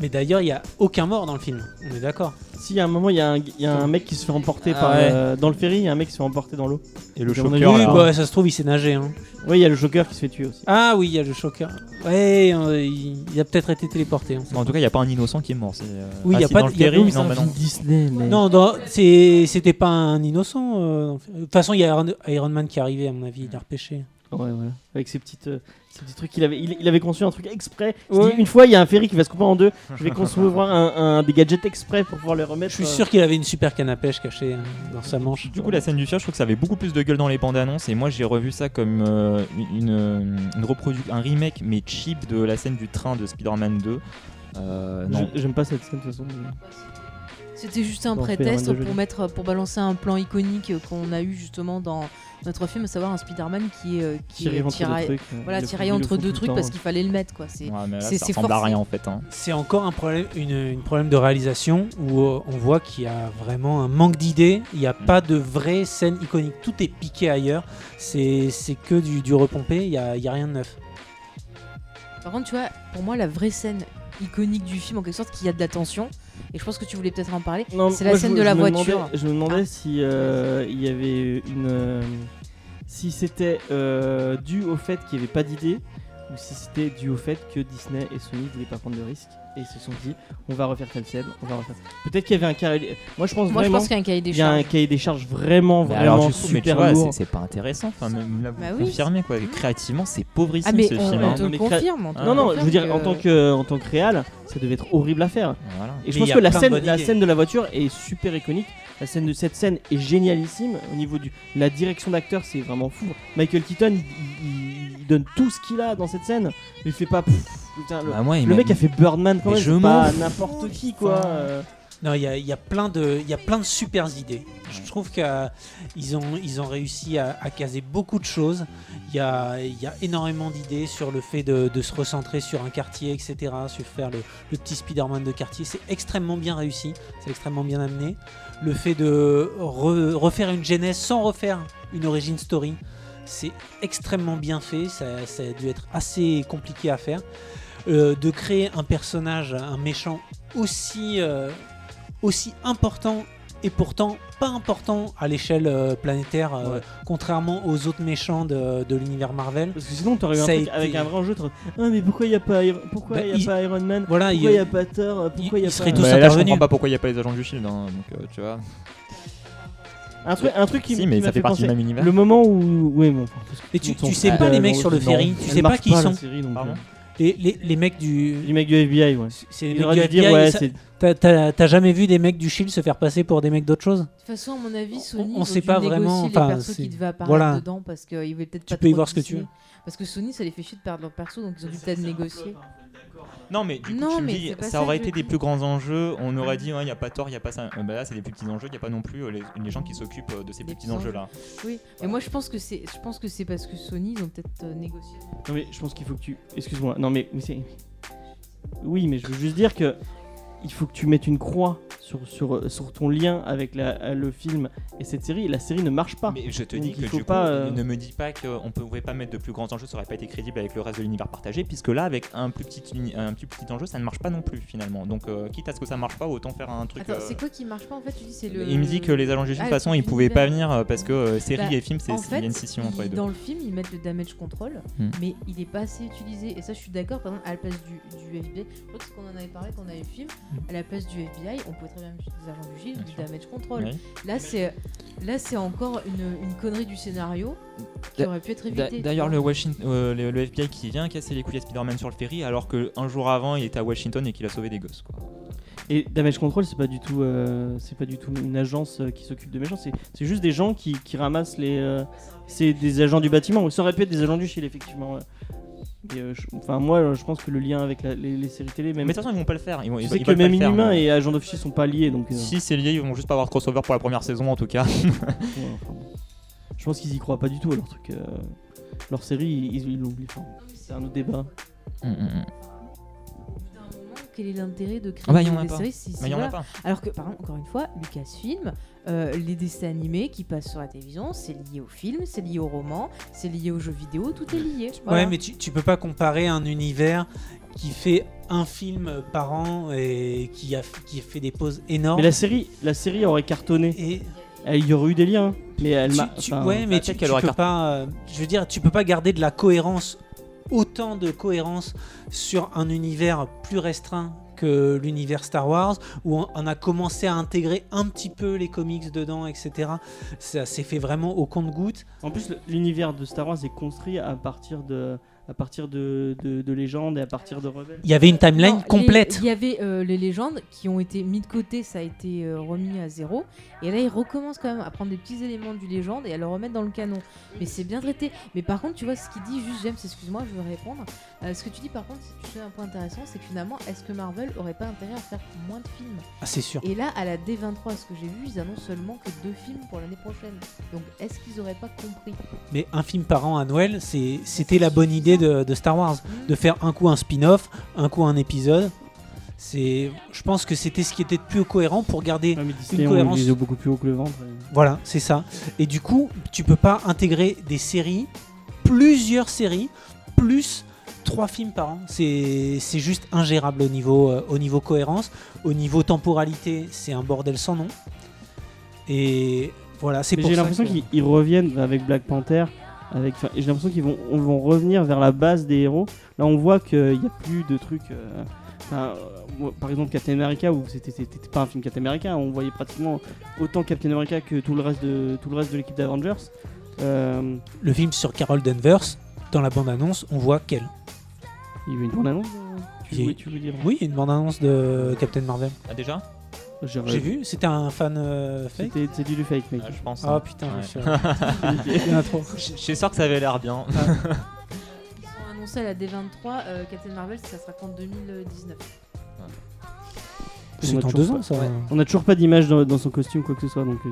Mais d'ailleurs, il n'y a aucun mort dans le film. On est d'accord. Si, à un moment, il y, a un- il y a un mec qui se fait emporter Ah par. ouais. euh, dans le ferry, il y a un mec qui se fait emporter dans l'eau. Et le choqueur, oui, bah, ça se trouve, il s'est nagé. Hein. Oui, il y a le Joker qui se fait tuer aussi. Ah oui, il y a le choqueur. Ouais, euh, il, il a peut-être été téléporté. hein. Bon, en tout cas, il n'y a pas un innocent qui est mort. c'est, euh, Oui, ah, y a pas dans de- le y a- ferry, oui, non, bah non. Disney, mais. Non, c'était pas un innocent. euh, dans le film. de toute façon, il y a Iron, Iron Man qui est arrivé, à mon avis, il a repêché. Ouais, voilà. Avec ces petites, euh, ces petits trucs qu'il avait, il, il avait conçu un truc exprès. Il se Ouais. dit, une fois, il y a un ferry qui va se couper en deux. Je vais concevoir (laughs) un, un- des gadgets exprès pour pouvoir les remettre. Je suis euh, sûr qu'il avait une super canne à pêche cachée euh, dans sa manche. Du coup, la scène du fier, je trouve que ça avait beaucoup plus de gueule dans les bandes annonces. Et moi, j'ai revu ça comme euh, une, une, reprodu- un remake, mais cheap, de la scène du train de Spider-Man 2. Euh, non. je- J'aime pas cette scène de toute façon. C'était juste un prétexte pour mettre, pour balancer un plan iconique qu'on a eu justement dans notre film, à savoir un Spider-Man qui est euh, qui Tirer est entre tiraillé- deux trucs. voilà tiraillé entre deux trucs parce qu'il fallait le mettre quoi. C'est Ouais, mais là, c'est- ça c'est ressemble à rien en fait. hein. C'est encore un problème, une, une problème de réalisation où euh, on voit qu'il y a vraiment un manque d'idées. Il n'y a pas de vraie scène iconique. Tout est piqué ailleurs. C'est c'est que du, du repompé. Il n'y a, y a rien de neuf. Par contre, tu vois, pour moi, la vraie scène iconique du film, en quelque sorte, qui a de la tension, et je pense que tu voulais peut-être en parler, c'est la scène je, de la je voiture. je me demandais si euh, il y avait une. euh, si c'était euh, dû au fait qu'il n'y avait pas d'idée ou si c'était dû au fait que Disney et Sony voulaient pas prendre de risques et ils se sont dit on va refaire telle scène, on va refaire. Peut-être qu'il y avait un cahier. Moi je pense Moi, je vraiment pense qu'il y a un cahier des il y a un charges. cahier des charges vraiment Mais vraiment alors, mais tu super vois, lourd. c'est- pas intéressant. Enfin, même là, vous Bah oui. confirmez quoi. Créativement, c'est pauvrissime Ah, mais ce on, film. on hein. te Non, mais confirme. on te Non non, je veux confirme dire en tant que en tant que réal, ça devait être horrible à faire. Voilà. Et je Mais pense que la scène, la scène de la voiture est super iconique. La scène de cette scène est génialissime au niveau du la direction d'acteur, c'est vraiment fou. Michael Keaton, il donne tout ce qu'il a dans cette scène. Il fait pas. pff, putain, le, Bah, le mec a fait Birdman quand Mais même. je pas n'importe qui quoi. Euh. Non, il y a, il y a plein de, il y a plein de super idées. Je trouve qu'ils ont, ils ont réussi à, à caser beaucoup de choses. Il y a, il y a énormément d'idées sur le fait de, de se recentrer sur un quartier, etc. Sur faire le, le petit Spider-Man de quartier. C'est extrêmement bien réussi. C'est extrêmement bien amené. Le fait de re- refaire une genèse sans refaire une origin story, c'est extrêmement bien fait. Ça, ça a dû être assez compliqué à faire. Euh, de créer un personnage, un méchant aussi, euh, aussi important et pourtant pas important à l'échelle euh, planétaire, euh, Ouais. contrairement aux autres méchants de, de l'univers Marvel. Parce que sinon t'aurais eu un truc été- avec un vrai enjeu. Ah mais pourquoi il y a pas Iron... pourquoi Bah, y a il- pas Iron Man? Voilà, Pourquoi il- il y a pas Thor? Pourquoi il y a pas tous Bah, là, je comprends pas pourquoi il n'y a pas les agents du Shield. hein, donc, euh, tu vois. Un truc un truc qui, si, mais m'a ça fait partie penser. du même univers. Le moment où ouais bon. Mais tu, tu sais pas les mecs sur le ferry, tu sais pas qui la sont. série, donc, Pardon euh, Les, les, les mecs du. Les mecs du FBI ouais. C'est les Il mecs aurait du dû dire FBI, ouais T'as- jamais vu des mecs du Shield se faire passer pour des mecs d'autre chose De toute façon, à mon avis, Sony, on ils ont sait pas vraiment, les enfin, qui devaient apparaître voilà. dedans parce qu'ils voulaient peut-être Tu pas peux y voir ce que tu veux. Parce que Sony, ça les fait chier de perdre leur perso, donc ils ont dû peut-être négocier. Non, mais du coup, Non, tu me mais dis, ça ça aurait été des plus grands enjeux. On aurait dit, il n'y a pas tort, il n'y a pas ça. Euh, bah là, c'est des plus petits enjeux. Il n'y a pas non plus euh, les, les gens qui s'occupent euh, de ces petits enjeux-là. Oui, mais moi je pense que c'est, je pense que c'est parce que Sony, ils ont peut-être euh, négocié. Non mais je pense qu'il faut que tu. Excuse-moi. Non mais, mais c'est. Oui mais je veux juste dire que il faut que tu mettes une croix sur, sur, sur ton lien avec la- le film et cette série. Et la série ne marche pas. Mais je te Donc, dis que faut du pas, coup, euh, ne me dis pas qu'on ne pouvait pas mettre de plus grands enjeux, ça aurait pas été crédible avec le reste de l'univers partagé, puisque là, avec un plus petit, un plus petit enjeu, ça ne marche pas non plus finalement. Donc, euh, quitte à ce que ça marche pas, autant faire un truc. Attends, euh, c'est quoi qui marche pas en fait Tu dis c'est le. Il me dit que les agents de Ah, toute façon, ils pouvaient pas venir parce que euh, série Bah, et film, c'est En il y a une scission entre les deux. dans le film, ils mettent le damage control, Hmm. mais il est pas assez utilisé. Et ça, je suis d'accord. Par exemple, à la place du, du FBI, je crois que qu'on en avait parlé quand on avait le film. À la place du FBI, on pouvait très bien mettre des agents du Bien du sûr. damage control. Oui. Là, c'est là, c'est encore une, une connerie du scénario qui aurait pu être évitée. D'ailleurs, le, euh, le, le FBI qui vient casser les couilles à Spider-Man sur le ferry, alors qu'un jour avant, il était à Washington et qu'il a sauvé des gosses. Quoi. Et Damage Control, c'est pas du tout, euh, c'est pas du tout une agence euh, qui s'occupe de méchants. C'est, juste des gens qui, qui ramassent les. euh, c'est des agents du bâtiment. Ça aurait pu être des agents du Shield, effectivement. Et, euh, je- enfin, moi, je pense que le lien avec la- les, les séries télé, même. Mais de toute façon, ils vont pas le faire. Ils vont, tu ils, sais ils que veulent pas même le faire, Inhumain mais- et Agent of Shield sont pas liés, donc. euh, Si c'est lié, ils vont juste pas avoir de crossover pour la première saison en tout cas. ouais, enfin, (laughs) bon. Je pense qu'ils y croient pas du tout à leur truc. euh, leur série, ils ils l'oublient. Enfin, c'est un autre débat. Mm, mm, mm. Quel est l'intérêt de créer Ah bah, y en a des séries si, voilà. pas. Alors que, par exemple, encore une fois, Lucasfilm, euh, les dessins animés qui passent sur la télévision, c'est lié au film, c'est lié au roman, c'est lié aux jeux vidéo, tout est lié. Voilà. Ouais, mais tu, tu peux pas comparer un univers qui fait un film par an et qui a, qui fait des pauses énormes. Mais la série, la série aurait cartonné. Et Il y aurait eu des liens, mais elle tu- m'a. tu- enfin, ouais, mais bah, tu, tu peux pas. euh, je veux dire, tu peux pas garder de la cohérence, autant de cohérence sur un univers plus restreint que l'univers Star Wars, où on, a commencé à intégrer un petit peu les comics dedans, etc. Ça s'est fait vraiment au compte-goutte. En plus, l'univers de Star Wars est construit à partir de, à partir de, de, de légendes et à partir de rebelles. Il y avait une timeline Non, complète. Il y avait euh, les légendes qui ont été mis de côté, ça a été euh, remis à zéro. Et là, ils recommencent quand même à prendre des petits éléments du légende et à le remettre dans le canon. Mais c'est bien traité. Mais par contre, tu vois ce qu'il dit, juste James, excuse-moi, je veux répondre. Euh, ce que tu dis, par contre, tu fais un point intéressant, c'est que finalement, est-ce que Marvel aurait pas intérêt à faire moins de films? Ah, c'est sûr. Et là, à la D23, ce que j'ai vu, ils annoncent seulement que deux films pour l'année prochaine. Donc, est-ce qu'ils auraient pas compris? Mais un film par an à Noël, c'est- c'était la bonne idée de, de Star Wars. De faire un coup un spin-off, un coup un épisode. C'est, je pense que c'était ce qui était le plus cohérent pour garder. Ouais, Une cohérence. beaucoup plus haut que le ventre. et- Voilà, c'est ça. Et du coup, tu peux pas intégrer des séries, plusieurs séries, plus trois films par an. C'est, c'est juste ingérable au niveau, euh, au niveau cohérence. Au niveau temporalité, c'est un bordel sans nom. Et voilà, c'est pour J'ai l'impression que- qu'ils ils reviennent avec Black Panther. Avec, j'ai l'impression qu'ils vont, on vont revenir vers la base des héros. Là, on voit qu'il n'y a plus de trucs. euh, enfin, euh, par exemple, Captain America, où c'était c'était pas un film Captain America, on voyait pratiquement autant Captain America que tout le reste de tout le reste de l'équipe d'Avengers. Euh, le film sur Carol Danvers, dans la bande-annonce, on voit qu'elle. il y a eu une bande annonce. euh, Tu, Il y a veux- eu- tu veux dire? Oui, une bande-annonce de Captain Marvel. Ah, déjà? J'ai vu, c'était un fan euh, fake. C'était c'est du fake, mec. Ah, Je pense. Ah hein. putain, Ouais. je suis- (laughs) il y en a trop. Je je suis sûr que ça avait l'air bien. Ils ont annoncé à la D23, euh, Captain Marvel, ça sera qu'en 2019. On C'est toujours deux pas- ans ça. ouais. On a toujours pas d'image dans, dans son costume, quoi que ce soit. Donc, euh,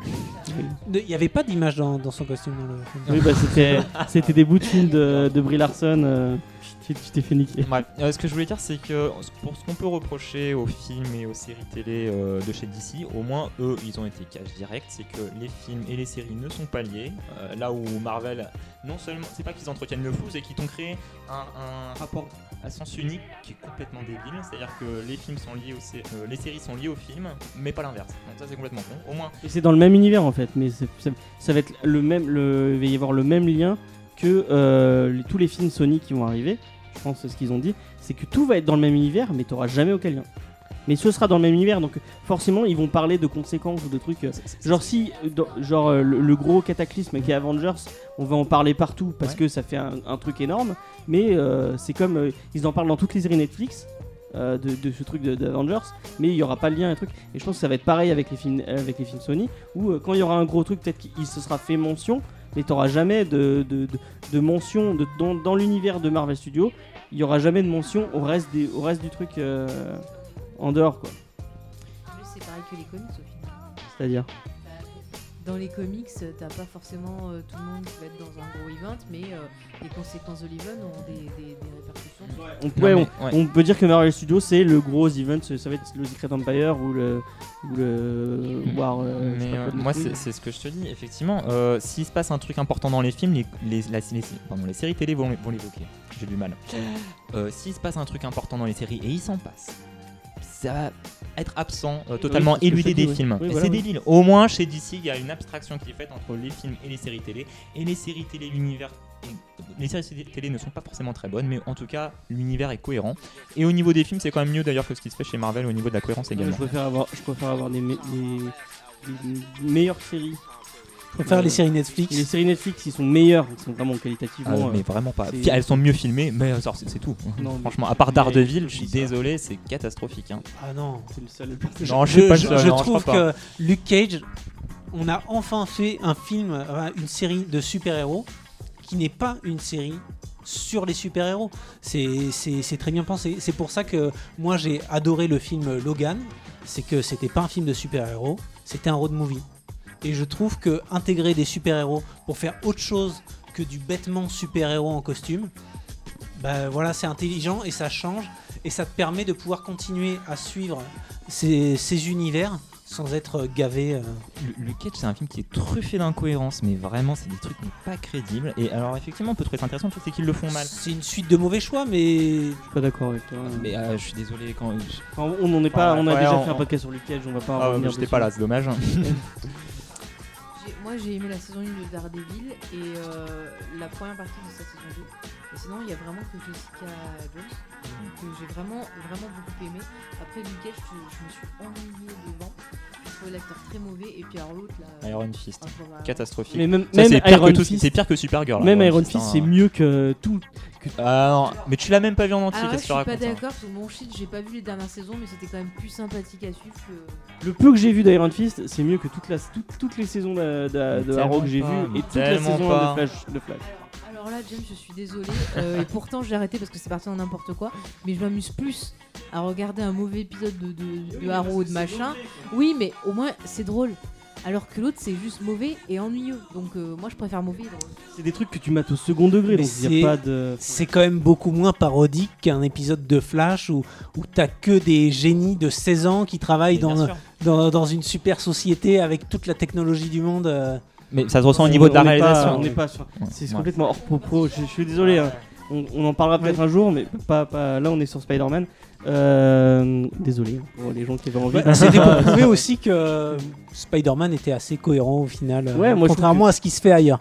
(laughs) Il n'y avait pas d'image dans, dans son costume dans le film. oui, bah, c'était c'était des bouts de films de, de Brie Larson. euh, tu t'es fait niquer. Bref, euh, ce que je voulais dire, c'est que pour ce qu'on peut reprocher aux films et aux séries télé euh, de chez DC, au moins eux, ils ont été cash direct. C'est que les films et les séries ne sont pas liés. Euh, là où Marvel, non seulement, c'est pas qu'ils entretiennent le flou, c'est qu'ils t'ont créé un, un rapport à sens unique qui est complètement débile. C'est-à-dire que les films sont liés aux sé- les séries sont liées aux films, mais pas l'inverse. Donc ça, c'est complètement con. Au moins, Et c'est dans le même univers en fait, mais ça, ça va être le même, le, il va y avoir le même lien que euh, les- tous les films Sony qui vont arriver. Je pense que ce qu'ils ont dit, c'est que tout va être dans le même univers, mais t'auras jamais aucun lien. Mais ce sera dans le même univers, donc forcément ils vont parler de conséquences ou de trucs. euh, Genre si, euh, dans- genre euh, le, le gros cataclysme qui est Avengers, on va en parler partout parce que ça fait un, un truc énorme. Mais euh, c'est comme euh, ils en parlent dans toutes les séries Netflix. euh, de, de ce truc de- d'Avengers, mais il y aura pas de lien et truc. Et je pense que ça va être pareil avec les films, avec les films Sony, où euh, quand il y aura un gros truc, peut-être qu'il se sera fait mention, mais t'auras jamais de, de, de, de mention dans, dans l'univers de Marvel Studios, il y aura jamais de mention au reste, des, au reste du truc euh, en dehors, quoi. C'est pareil que les comics au final. C'est-à-dire? Dans les comics, euh, t'as pas forcément euh, tout le monde qui va être dans un gros event, mais euh, les conséquences de l'event ont des, des- des répercussions. On, Non, ouais, mais- on- ouais. on peut dire que Marvel Studios c'est le gros event, ça ça va être le Secret Empire ou le, ou le War. euh, je sais Mais pas euh, quoi de moi, c'est c'est ce que je te dis. Effectivement, euh, s'il se passe un truc important dans les films, les, les, la- les- pardon, les séries télé vont, vont l'évoquer. J'ai du mal. Euh, s'il se passe un truc important dans les séries et il s'en passe, ça va être absent, euh, totalement je éludé des oui. films. Oui, voilà, c'est oui. débile. Au moins, chez DC, il y a une abstraction qui est faite entre les films et les séries télé. Et les séries télé, l'univers. Les séries télé ne sont pas forcément très bonnes, mais en tout cas, l'univers est cohérent. Et au niveau des films, c'est quand même mieux d'ailleurs que ce qui se fait chez Marvel au niveau de la cohérence également. je préfère avoir, je préfère avoir des, me- des- des meilleures séries. Je préfère Euh, les séries Et les Netflix. séries Netflix, ils sont meilleurs, ils sont vraiment Ah, qualitativement. mais euh, vraiment pas. elles sont mieux filmées, mais euh, c'est c'est tout. Non, mais- Franchement, à part Daredevil, je suis désolé, c'est catastrophique. hein. Ah non. c'est le seul. Non, je suis pas le seul, je non, je trouve que Luke Cage, on a enfin fait un film, une série de super-héros qui n'est pas une série sur les super-héros. C'est- C'est c'est très bien pensé. C'est pour ça que moi j'ai adoré le film Logan. C'est que c'était pas un film de super-héros, c'était un road movie. Et je trouve que intégrer des super-héros pour faire autre chose que du bêtement super-héros en costume, bah voilà, c'est intelligent et ça change. Et ça te permet de pouvoir continuer à suivre ces, ces univers sans être gavé. euh. Le, c'est un film qui est truffé d'incohérences, mais vraiment, c'est des trucs mais pas crédibles. Et alors, effectivement, on peut trouver ça intéressant, le truc, c'est qu'ils le font mal. C'est une suite de mauvais choix, mais Je suis pas d'accord avec toi. Mais euh, je suis désolé quand. Enfin, on n'en est pas, Ouais, on a ouais, déjà on- fait un podcast sur le Cage, on va pas Ah, revenir j'étais pas là, c'est dommage. (laughs) Moi j'ai aimé la saison 1 de Daredevil et euh, la première partie de sa saison 2. Et sinon il y a vraiment que Jessica Jones que j'ai vraiment vraiment beaucoup aimé. Après Luke Cage je, je me suis ennuyée devant. L'acteur très mauvais et puis alors l'autre là. Iron Fist. ah, voilà. Catastrophique. Mais même, même c'est pire, que Fist, pire que Supergirl. même Iron. Fist, c'est mieux que tout. Ah non, mais tu l'as même pas vu en entier, là, je qu'est-ce suis que tu pas racontes hein d'accord parce que mon shit j'ai pas vu les dernières saisons mais c'était quand même plus sympathique à suivre que. Le peu que j'ai vu d'Iron Fist, c'est mieux que toute la, tout- toutes les saisons de, de, Mais de Arrow que j'ai pas, vues mais et toute la saison pas. de Flash. De Flash. Alors là, James, je suis désolée. euh, et pourtant, j'ai arrêté parce que c'est parti en n'importe quoi. Mais je m'amuse plus à regarder un mauvais épisode de, de, ou de machin. Oui, mais au moins, c'est drôle. Alors que l'autre, c'est juste mauvais et ennuyeux. Donc, euh, moi, je préfère mauvais. C'est des trucs que tu mates au second degré, Mais donc c'est- a pas de. c'est quand même beaucoup moins parodique qu'un épisode de Flash où, où t'as que des génies de 16 ans qui travaillent dans une super société avec toute la technologie du monde. euh. Mais ça se ressent au niveau de la on n'est pas- réalisation. on n'est pas sur- Ouais. C'est complètement hors propos. Je, suis désolé. hein. On, on en parlera peut-être un jour, mais pas, pas- là on est sur Spider-Man. Euh, désolé pour les gens qui avaient envie. C'était pour prouver aussi que Spider-Man était assez cohérent au final, euh, Ouais, moi, je contrairement à ce qui se fait ailleurs.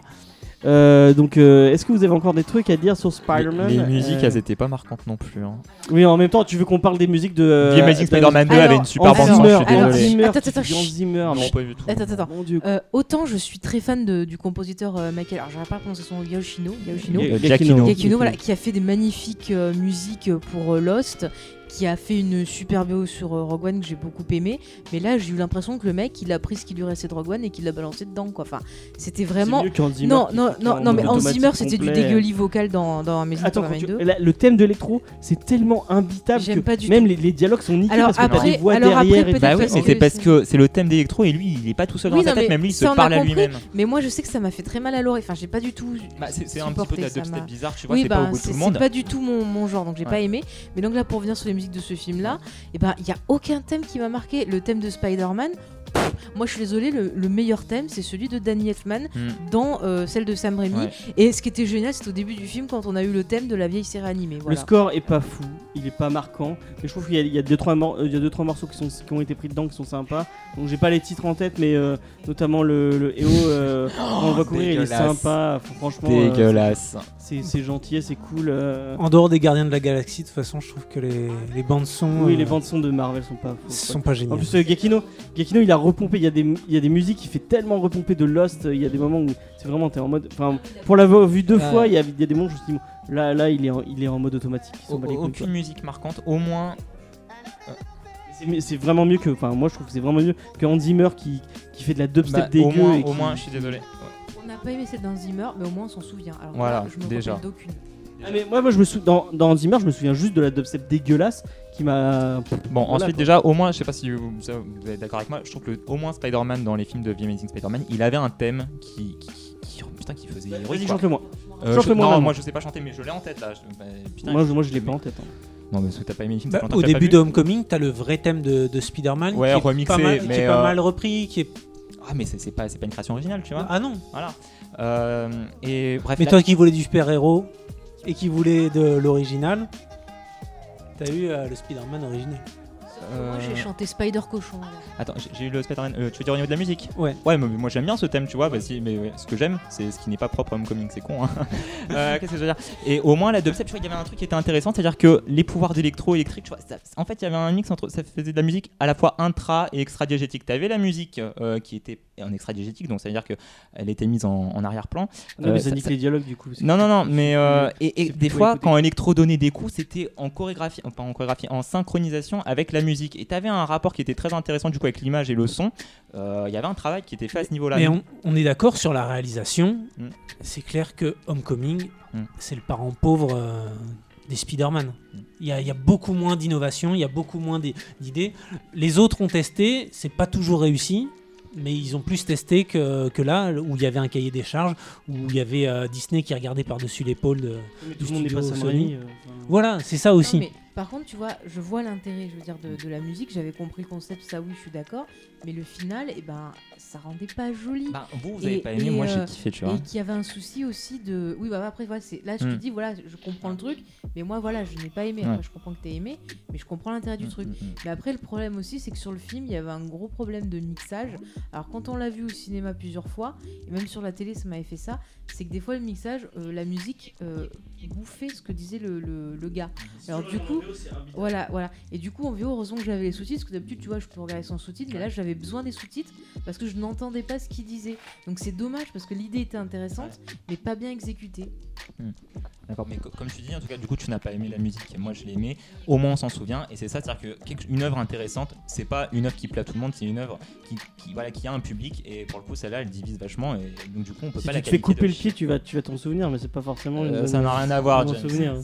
Euh, donc, euh, est-ce que vous avez encore des trucs à dire sur Spider-Man Les, les musiques, Euh, elles étaient pas marquantes non plus. Hein. Oui, en même temps, tu veux qu'on parle des musiques de. euh, The Amazing de- Spider-Man 2 Alors, avait une super Hans bande son, Zimmer, je suis alors, Hans désolé. Zimmer, Attends, attends, dis Hans chut. Zimmer, Non, mais- pas du tout. Attends, attends, attends. Mon dieu. Euh, autant je suis très fan de- du compositeur euh, Michael. Alors, j'arrive pas à prononcer son. Giacchino. Giacchino, voilà, qui a fait des magnifiques euh, musiques pour euh, Lost, qui a fait une super BO sur euh, Rogue One que j'ai beaucoup aimé. Mais là, j'ai eu l'impression que le mec, il a pris ce qui lui restait de Rogue One et qu'il l'a balancé dedans, quoi. Enfin, c'était vraiment. C'est mieux Zimmer Non, non, non, en non, mais Hans Zimmer, c'était du dégueulis vocal dans, dans Amazing Attends, tu- 2. la- le thème de l'électro, c'est tellement imbitable J'aime que pas du même tout. les, les dialogues sont niqués Alors parce que t'as après- des voix alors après, derrière. et peut-être Bah oui, parce c'était que parce c'est- que c'est le thème d'électro et lui, il est pas tout seul Oui, dans sa non, tête, mais même lui, il se parle à lui-même. Mais moi, je sais que ça m'a fait très mal à l'oreille. Enfin, j'ai pas du tout. Bah, c'est c'est un petit peu de la bizarre, tu vois, Oui, c'est pas bah, au goût de c'est tout le c'est monde. pas du tout mon, genre, donc j'ai pas aimé. Mais donc là, pour revenir sur les de ce film-là, et ben il y a aucun thème qui m'a marqué. Le thème de Spider-Man, moi je suis désolée, le, le meilleur thème c'est celui de Danny Elfman Hmm. dans euh, celle de Sam Raimi. Ouais. Et ce qui était génial, c'était au début du film quand on a eu le thème de la vieille série animée. Le score est pas fou, il est pas marquant, mais je trouve qu'il y a, il y a deux trois, mor- euh, il y a deux, trois morceaux qui, sont, qui ont été pris dedans qui sont sympas. Donc j'ai pas les titres en tête, mais euh, notamment le, le EO, euh, (gasps) on va courir, il est sympa. Franchement, euh, Dégueulasse. C'est gentil, c'est cool. euh. En dehors des Gardiens de la Galaxie, de toute façon, je trouve que les, les bandes son Oui, euh, les bandes son de Marvel sont pas. sont pas En géniales. plus, euh, Gakino, Gakino, il a repompé. Il y a des, il y a des musiques, il fait tellement repomper de Lost. Il y a des moments où c'est vraiment, t'es en mode. Enfin, pour l'avoir vu deux Ouais. fois, il y, a, il y a des moments où je me bon, là, là, il est, en, il est en mode automatique. Aucune musique marquante, au moins. C'est vraiment mieux que. Enfin, moi, je trouve que c'est vraiment mieux que Hans Zimmer qui, qui fait de la dubstep bah, dégueu. au moins, et au qui- moins, je suis désolé. On n'a pas aimé celle d'un Zimmer, mais au moins on s'en souvient. Alors Voilà, là, je me déjà. d'aucune. Ah, mais moi, moi, je me sou... dans, dans Zimmer, je me souviens juste de la dubstep dégueulasse qui m'a. Bon, Voilà, ensuite, quoi. déjà, au moins, je sais pas si vous, êtes d'accord avec moi, je trouve que le- au moins Spider-Man dans les films de The Amazing Spider-Man, il avait un thème qui. qui, qui- putain, qui faisait héroïque. Vas-y, chante-le-moi. Euh, chante-le je- moi Non, moi je sais pas chanter, mais je l'ai en tête là. Je- bah, putain, Moi, je- moi, je l'ai pas en tête. hein. Non, mais parce que t'as pas aimé les films, Bah, au début de. Homecoming, t'as le vrai thème de, de Spider-Man Ouais, qui, est pas mal, qui mais, est pas euh, mal repris. Qui est... Ah, mais c'est pas, c'est pas une création originale, tu vois. Ah non Voilà. Euh, et bref. Mais toi qui voulais du super-héros et qui voulait de l'original, t'as eu euh, le Spider-Man original. Euh, Moi j'ai chanté Spider Cochon. Attends, j'ai- eu le Spider-Man. euh, tu veux dire au niveau de la musique? Ouais. Ouais, mais moi j'aime bien ce thème, tu vois. Bah, si, mais ouais, ce que j'aime, c'est ce qui n'est pas propre à Homecoming, c'est con. Hein. (laughs) Euh, Qu'est-ce que je veux dire? Et au moins la dubstep, tu vois, il y avait un truc qui était intéressant, c'est-à-dire que les pouvoirs d'électro-électrique, tu vois, ça- en fait, il y avait un mix entre. Ça faisait de la musique à la fois intra et extra-diégétique. Tu avais la musique euh, qui était en extra-diégétique, donc ça veut dire qu'elle était mise en, en arrière-plan. Non, mais Euh, ça ça- nique ça- les dialogues du coup. Non, non, non, mais euh, et, des fois, écouter. quand Electro donnait des coups, c'était en chorégraphie, en chorégraphie, en synchronisation avec la musique. et t'avais un rapport qui était très intéressant du coup avec l'image et le son, euh, il y avait un travail qui était fait à ce niveau-là. Mais on, on est d'accord sur la réalisation. Mm. C'est clair que Homecoming, Mm. c'est le parent pauvre euh, des Spider-Man. Il y, a- il y a beaucoup moins d'innovation, il y a beaucoup moins d'i- d'idées. Les autres ont testé, c'est pas toujours réussi. Mais ils ont plus testé que, que là, où il y avait un cahier des charges, où il y avait euh, Disney qui regardait par-dessus l'épaule de. Du studio Sony. Euh, enfin. Voilà, c'est ça aussi. Non, mais par contre, tu vois, je vois l'intérêt, je veux dire, de, de la musique. J'avais compris le concept, ça oui, je suis d'accord. Mais le final, eh ben, ça rendait pas joli. Bah, vous, vous Et- avez pas aimé, et, moi j'ai euh, kiffé, tu et vois. qu'il y avait un souci aussi de. Oui, bah après, voilà, là, je te Hmm. dis, voilà, je comprends le truc, mais moi, voilà, je n'ai pas aimé. Ouais. Après, je comprends que tu aimé, mais je comprends l'intérêt du Mm, truc. mm, mm. Mais après, le problème aussi, c'est que sur le film, il y avait un gros problème de mixage. Alors, quand on l'a vu au cinéma plusieurs fois, et même sur la télé, ça m'avait fait ça, c'est que des fois, le mixage, euh, la musique euh, bouffait ce que disait le, le- le gars. Alors, du coup, voilà, voilà. Et du coup, en VO, heureusement que j'avais les sous-titres, parce que d'habitude, tu vois, je peux regarder sans sous-titres, mais là, j'avais besoin des sous-titres parce que je n'entendais pas ce qu'il disait. Donc, c'est dommage parce que l'idée était intéressante, mais pas bien exécutée. D'accord, mais co- comme tu dis, en tout cas, du coup, tu n'as pas aimé la musique. Moi, je l'ai aimé. Au moins, on s'en souvient. Et c'est ça, c'est-à-dire que quelque- une œuvre intéressante, c'est pas une œuvre qui plaît à tout le monde, c'est une œuvre qui, qui, voilà, qui a un public. Et pour le coup, celle-là, elle divise vachement. Et donc, du coup, on peut Si pas tu la te fais couper de le pied, tu vas, tu vas t'en souvenir, mais c'est pas forcément une Euh, bonne- ça n'a rien à voir, souvenir.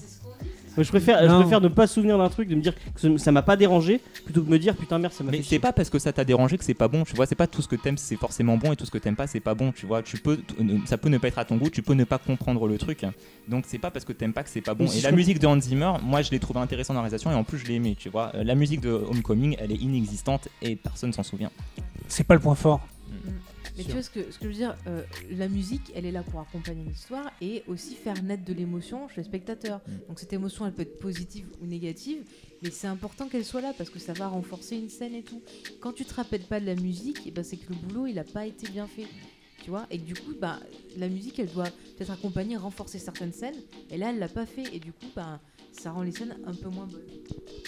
Je préfère, je Non. préfère ne pas se souvenir d'un truc, de me dire que ça m'a pas dérangé, plutôt que de me dire putain merde ça m'a Mais c'est pas parce que ça t'a dérangé que c'est pas bon, tu vois. C'est pas tout ce que t'aimes, c'est forcément bon, et tout ce que t'aimes pas, c'est pas bon, tu vois. Tu peux, t- ça peut ne pas être à ton goût, tu peux ne pas comprendre le truc. Donc c'est pas parce que t'aimes pas que c'est pas bon. Et la musique de Hans Zimmer, moi je l'ai trouvé intéressant dans la réalisation, et en plus je l'ai aimé, tu vois. Euh, La musique de Homecoming, elle est inexistante et personne s'en souvient. C'est pas le point fort. Mais Sûr. tu vois ce que, ce que je veux dire, euh, la musique, elle est là pour accompagner l'histoire et aussi faire naître de l'émotion chez le spectateur. Mm. Donc cette émotion, elle peut être positive ou négative, mais c'est important qu'elle soit là parce que ça va renforcer une scène et tout. Quand tu te rappelles pas de la musique, eh ben, c'est que le boulot, il a pas été bien fait. Tu vois? Et que du coup, bah, la musique, elle doit peut-être accompagner, renforcer certaines scènes. Et là, elle l'a pas fait. Et du coup, bah, ça rend les scènes un peu moins bonnes.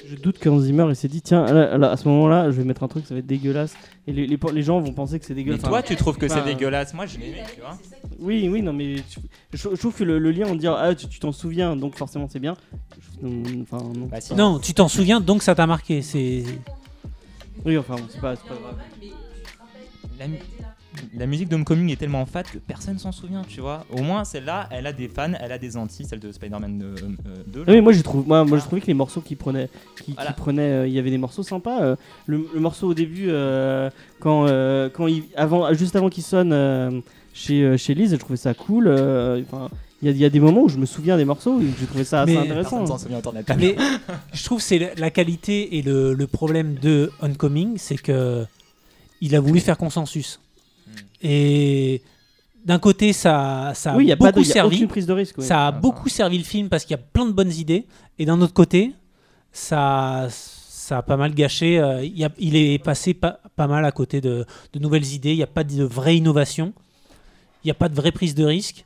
Je doute qu'Hans Zimmer il s'est dit tiens là, là, à ce moment-là je vais mettre un truc ça va être dégueulasse et les, les, les gens vont penser que c'est Mais dégueulasse. toi, tu trouves que c'est dégueulasse Moi, je l'ai aimé, tu vois. Oui oui non mais tu- je, je trouve que le, le lien on dire ah tu t'en souviens donc forcément c'est bien. Je- non, Enfin non. Bah, si. Non, tu t'en souviens, donc ça t'a marqué. C'est Oui enfin bon, c'est pas, c'est pas grave. La, la musique d'Homecoming est tellement fat que personne s'en souvient, tu vois. Au moins, celle-là, elle a des fans, elle a des anti, celle de Spider-Man euh, euh, 2. Ah oui, moi j'ai trouvé, moi, moi je trouvais que les morceaux qui prenaient, qui, qui Voilà. euh, il y avait des morceaux sympas. euh, le, le morceau au début, euh, quand, euh, quand il, avant, juste avant qu'il sonne euh, chez, euh, chez Lise, je trouvais ça cool. euh, Enfin, il y, a- il y a des moments où je me souviens des morceaux et j'ai trouvé ça assez Mais- intéressant. Mais je trouve que c'est la- la qualité et le, le problème de Oncoming, c'est que il a voulu faire consensus. Hmm. Et d'un côté, ça, ça a oui, il y a pas de, beaucoup il y a servi. aucune prise de risque. ouais. Ça a Ah, beaucoup servi le film parce qu'il y a plein de bonnes idées. Et d'un autre côté, ça, ça a pas mal gâché. euh, il, y a- il est passé pas, pas mal à côté de, de nouvelles idées. Il n'y a pas de vraie innovation. Il n'y a pas de vraie prise de risque.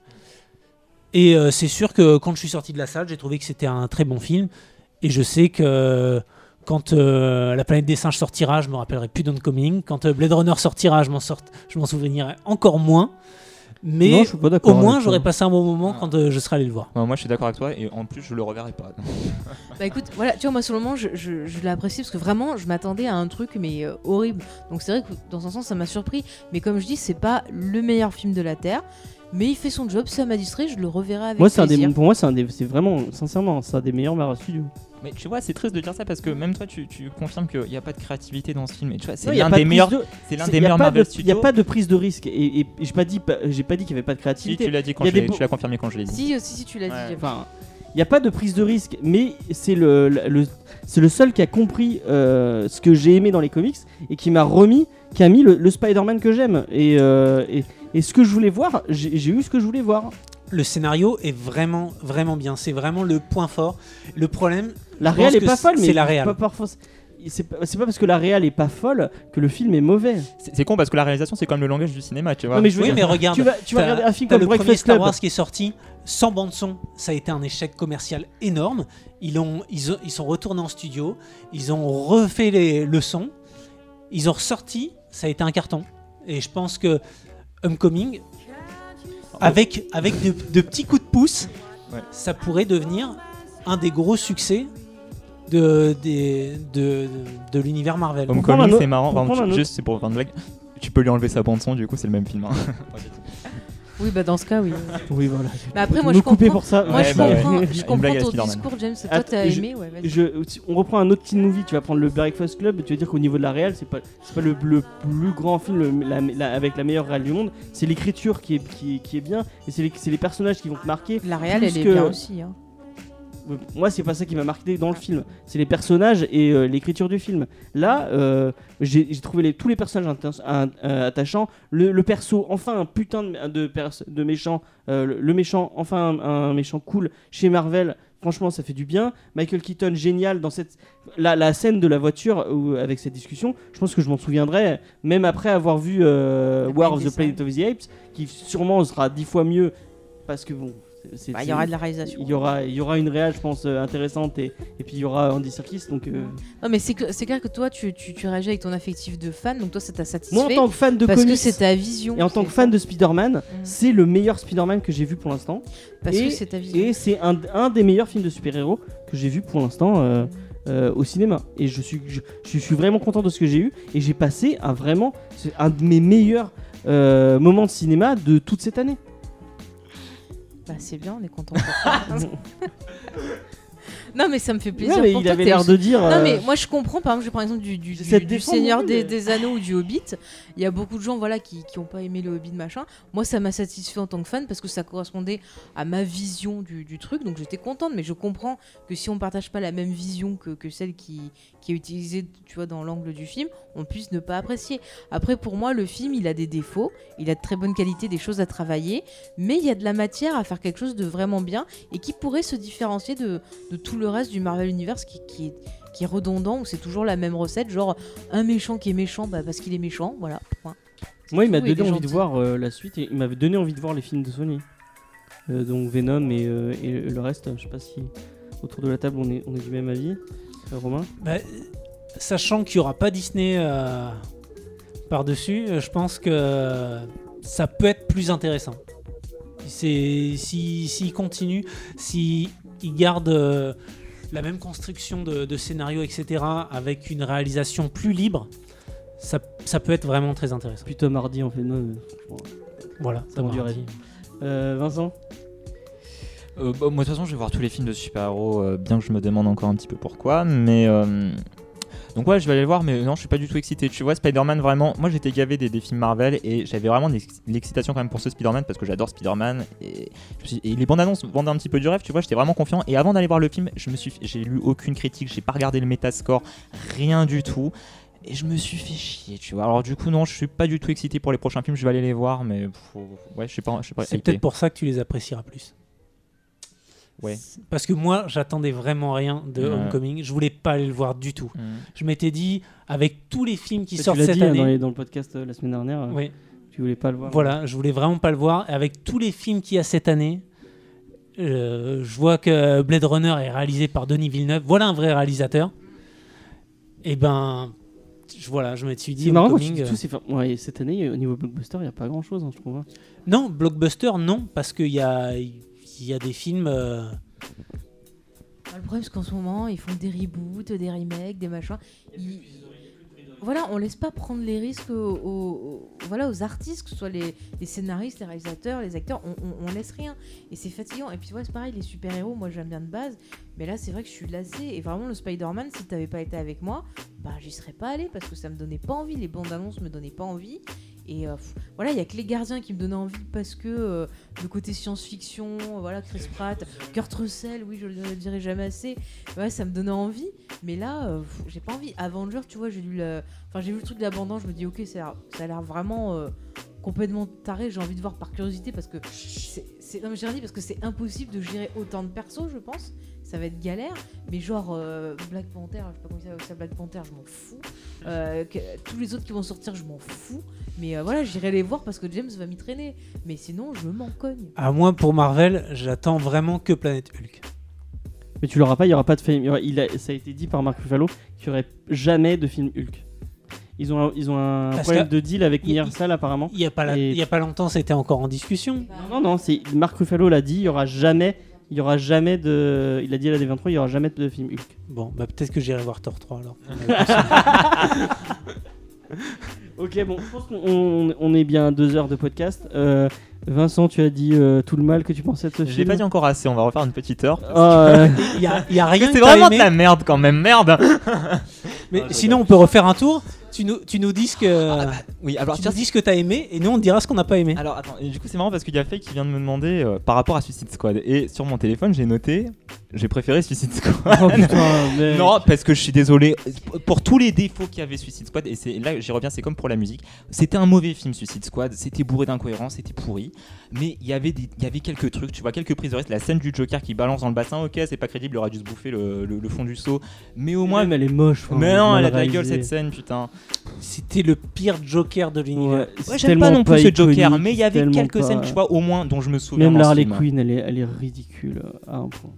Et euh, c'est sûr que quand je suis sorti de la salle, j'ai trouvé que c'était un très bon film. Et je sais que quand euh, La planète des singes sortira, je me rappellerai plus d'Oncoming. Quand euh, Blade Runner sortira, je m'en sort- je m'en souviendrai encore moins. Mais Non, je suis pas d'accord au moins, j'aurais passé un bon moment Ah. quand euh, je serai allé le voir. Moi, je suis d'accord avec toi, et en plus, je le reverrai pas. (laughs) Bah écoute, voilà, tu vois, moi sur le moment, je, je, je l'ai apprécié parce que vraiment, je m'attendais à un truc, mais euh, horrible. Donc c'est vrai que dans un sens, ça m'a surpris. Mais comme je dis, c'est pas le meilleur film de la Terre. Mais il fait son job, ça m'a distrait, je le reverrai avec Moi, c'est un des, plaisir. pour moi, c'est un des, c'est vraiment, sincèrement, c'est un des meilleurs Marvel Studios. Mais tu vois, c'est triste de dire ça parce que même toi, tu, tu confirmes qu'il n'y a pas de créativité dans ce film. Et tu vois, c'est l'un pas des de meilleurs, prise de- c'est l'un des meilleurs Marvel de- Il Studios. n'y a pas de prise de risque et, et- et j'ai pas dit, j'ai pas dit qu'il n'y avait pas de Si, créativité. tu l'as dit quand je des tu l'as confirmé quand je l'ai dit. Si, aussi, si tu l'as Ouais. dit. Enfin, il n'y a pas de prise de risque, mais c'est le, le- le- c'est le seul qui a compris euh, ce que j'ai aimé dans les comics et qui m'a remis, qui a mis le, le Spider-Man que j'aime. Et, euh, et, et ce que je voulais voir, j'ai eu ce que je voulais voir. Le scénario est vraiment, vraiment bien. C'est vraiment le point fort. Le problème, La pense est que pas folle, mais c'est la réal. pas parfois. C'est pas, parce que la réal est pas folle que le film est mauvais. C'est con parce que la réalisation, c'est comme le langage du cinéma, tu vois. Non, mais je veux oui, dire, mais regarde, tu vas, tu vas t'as- regarder un film comme le premier Star Club. Wars qui est sorti sans bande son. Ça a été un échec commercial énorme. Ils ont, ils ont- ils sont retournés en studio. Ils ont refait les, le son. Ils ont ressorti. Ça a été un carton. Et je pense que Homecoming, avec, avec de, de petits coups de pouce, Ouais. ça pourrait devenir un des gros succès de, de, de, de l'univers Marvel. Homecoming, c'est marrant. Pardon, tu- juste, c'est pour faire une blague. Tu peux lui enlever sa bande son, du coup, c'est le même film. hein. Oui, bah dans ce cas, oui. (laughs) Oui, voilà. Mais après, moi, je couper comprends. pour ça. Moi, Ouais, je bah ouais. comprends, Une je comprends ton Spider-Man. discours, James. Toi, t'as aimé, ouais. Je, on reprend un autre teen movie, tu vas prendre le Breakfast Club, tu vas dire qu'au niveau de la réal, c'est pas, c'est pas le, le plus grand film le- la- la- avec la meilleure réal du monde, c'est l'écriture qui est, qui, est- qui est bien, et c'est les, c'est les personnages qui vont te marquer. La réal, elle est que- bien aussi. Hein. Moi, c'est pas ça qui m'a marqué dans le film, c'est les personnages et euh, l'écriture du film. Là, euh, j'ai trouvé les- tous les personnages euh, attachants. Le, le perso, enfin un putain de, de, pers- de méchant, euh, le, le méchant, enfin un, un méchant cool chez Marvel. Franchement, ça fait du bien. Michael Keaton, génial dans cette la, la scène de la voiture où- avec cette discussion. Je pense que je m'en souviendrai, même après avoir vu War of the Planet of the Apes, qui sûrement sera dix fois mieux parce que bon. Bah, Il y aura de la réalisation. il y aura, il y aura une réal, je pense, euh, intéressante et, et puis il y aura Andy Serkis. Donc, euh, Non, mais c'est cl- c'est clair que toi, tu, tu, tu réagis avec ton affectif de fan, donc toi, ça t'a satisfait. moi, en tant que fan de parce comics que c'est ta vision. et en tant que fan de Spider-Man, Mm. c'est le meilleur Spider-Man que j'ai vu pour l'instant. Parce et- que c'est ta vision. Et c'est un, un des meilleurs films de super-héros que j'ai vu pour l'instant euh, euh, au cinéma. Et je suis, je, je suis vraiment content de ce que j'ai eu. Et j'ai passé un vraiment un de mes meilleurs moments de cinéma de toute cette année. Bah, c'est bien, on est content pour toi. (laughs) non, mais ça me fait plaisir. Ouais, mais pour il toi, avait l'air de dire. Non euh, mais moi je comprends par exemple je prends l'exemple du, Seigneur des, Anneaux ou du Hobbit il y a beaucoup de gens voilà qui, qui ont pas aimé le Hobbit machin moi ça m'a satisfait en tant que fan parce que ça correspondait à ma vision du, du truc donc j'étais contente mais je comprends que si on partage pas la même vision que, que celle qui, qui est utilisée tu vois dans l'angle du film on puisse ne pas apprécier après pour moi le film il a des défauts il a de très bonne qualité des choses à travailler mais il y a de la matière à faire quelque chose de vraiment bien et qui pourrait se différencier de, de tout le reste du Marvel Universe qui, qui est qui est redondant où c'est toujours la même recette genre un méchant qui est méchant bah, parce qu'il est méchant voilà Moi, il m'a donné envie de voir euh, la suite. Et il m'avait donné envie de voir les films de Sony. Euh, donc Venom et, euh, et le reste. Je sais pas si autour de la table on est, on est du même avis. Euh, Romain Bah, sachant qu'il n'y aura pas Disney euh, par-dessus, euh, je pense que ça peut être plus intéressant. C'est si s'il continue, s'il garde euh, la même construction de, de scénario, etc., avec une réalisation plus libre, ça, ça peut être vraiment très intéressant. Puis Tom Hardy en Venom. euh, franchement. Voilà, Ça durait. Euh, Vincent Euh, bah, moi, de toute façon, je vais voir tous les films de super-héros, euh, bien que je me demande encore un petit peu pourquoi. Mais. euh, Donc, ouais, je vais aller le voir, mais non, je suis pas du tout excité. Tu vois, Spider-Man, vraiment. Moi, j'étais gavé des, des films Marvel et j'avais vraiment l'excitation quand même pour ce Spider-Man parce que j'adore Spider-Man. Et, les bandes annonces vendaient un petit peu du rêve, tu vois, j'étais vraiment confiant. Et avant d'aller voir le film, je me suis, j'ai lu aucune critique, j'ai pas regardé le Metascore, rien du tout. Et je me suis fait chier, tu vois. Alors, du coup, non, je suis pas du tout excité pour les prochains films, je vais aller les voir, mais. Ouais, je sais pas, je sais pas. C'est peut-être pour ça que tu les apprécieras plus. Ouais. Parce que moi, j'attendais vraiment rien de Ouais. Homecoming. Je voulais pas aller le voir du tout. Mm. Je m'étais dit, avec tous les films qui Tu sortent l'as cette dit hein, année, dans, les- dans le podcast euh, la semaine dernière. euh, oui, Tu voulais pas le voir. voilà, je voulais vraiment pas le voir. Et avec tous les films qu'il y a cette année, euh, je vois que Blade Runner est réalisé par Denis Villeneuve. Voilà un vrai réalisateur. Et ben, je, voilà, je me suis dit, C'est marrant tu tout. ouais, cette année, au niveau blockbuster, il n'y a pas grand chose, je trouve. hein. Non, blockbuster, non, parce qu'il y a, il y a des films. euh, Bah, le problème c'est qu'en ce moment ils font des reboots des remakes des machins. Ils- voilà on laisse pas prendre les risques aux, aux- aux- voilà aux artistes que ce soit les, les scénaristes les réalisateurs les acteurs. On, on- on laisse rien. Et c'est fatigant. Et puis ouais c'est pareil les super héros moi j'aime bien de base. Mais là c'est vrai que je suis lassée. Et vraiment le Spider-Man si t'avais pas été avec moi bah j'y serais pas allée parce que ça me donnait pas envie. Les bandes annonces me donnaient pas envie et euh, voilà il y a que les gardiens qui me donnaient envie parce que euh, le côté science-fiction voilà Chris Pratt Kurt Russell oui je le dirai jamais assez. Ouais ça me donnait envie. Mais là euh, j'ai pas envie. Avenger tu vois j'ai lu j'ai vu le truc de la bande je me dis ok ça a l'air- vraiment complètement taré. J'ai envie de voir par curiosité parce que c'est non mais j'ai parce que c'est impossible de gérer autant de persos je pense ça va être galère mais genre euh, Black Panther je sais pas comment ça Black Panther je m'en fous Euh, que- tous les autres qui vont sortir je m'en fous mais euh, voilà j'irai les voir parce que James va m'y traîner mais sinon je m'en cogne À moi, pour Marvel, j'attends vraiment que Planète Hulk. Mais tu l'auras pas, il y aura pas de film. il y aura- il a- ça a été dit par Marc Ruffalo qu'il y aurait jamais de film Hulk. Ils ont un, ils ont un Parce problème que- de deal avec il- Universal apparemment. Il y a pas, la- Et- il y a pas longtemps, c'était encore en discussion. Non, non, c'est Marc Ruffalo l'a dit, il y aura jamais il y aura jamais de. Il a dit à la D23, il y aura jamais de film Hulk. Bon, bah peut-être que j'irai voir Thor 3 alors. (laughs) (laughs) Ok, bon, je pense qu'on on- on est bien à deux heures de podcast. Euh, Vincent, tu as dit euh, tout le mal que tu pensais de ce Je l'ai film. pas dit encore assez, on va refaire une petite heure. Ah, euh, (laughs) Il y a, y a rien C'est vraiment aimé, de la merde quand même, merde mais Ah, sinon on peut refaire un tour. Tu nous, tu nous dis ce que, Oui, alors tu nous dis ce que t'as aimé et nous on te dira ce qu'on n'a pas aimé. Alors attends, et du coup c'est marrant parce qu'il y a Faye qui vient de me demander euh, par rapport à Suicide Squad. Et sur mon téléphone j'ai noté, j'ai préféré Suicide Squad. (laughs) oh putain, mec. Non, parce que je suis désolé pour tous les défauts qu'il y avait Suicide Squad et c'est là j'y reviens, c'est comme pour la musique. C'était un mauvais film Suicide Squad, c'était bourré d'incohérences, c'était pourri, mais il y avait des, il y avait quelques trucs, tu vois, quelques prises de risque. La scène du Joker qui balance dans le bassin, ok, c'est pas crédible, il aurait dû se bouffer le, le- le fond du seau, mais au moins. Elle est moche. mais non, elle a de la gueule cette scène, putain. C'était le pire Joker de l'univers. Ouais, j'aime pas non plus ce iconique, Joker, mais il y avait quelques pas- scènes, tu vois, au moins dont je me souviens. Même la Harley. Quinn, elle est, elle est ridicule à un point.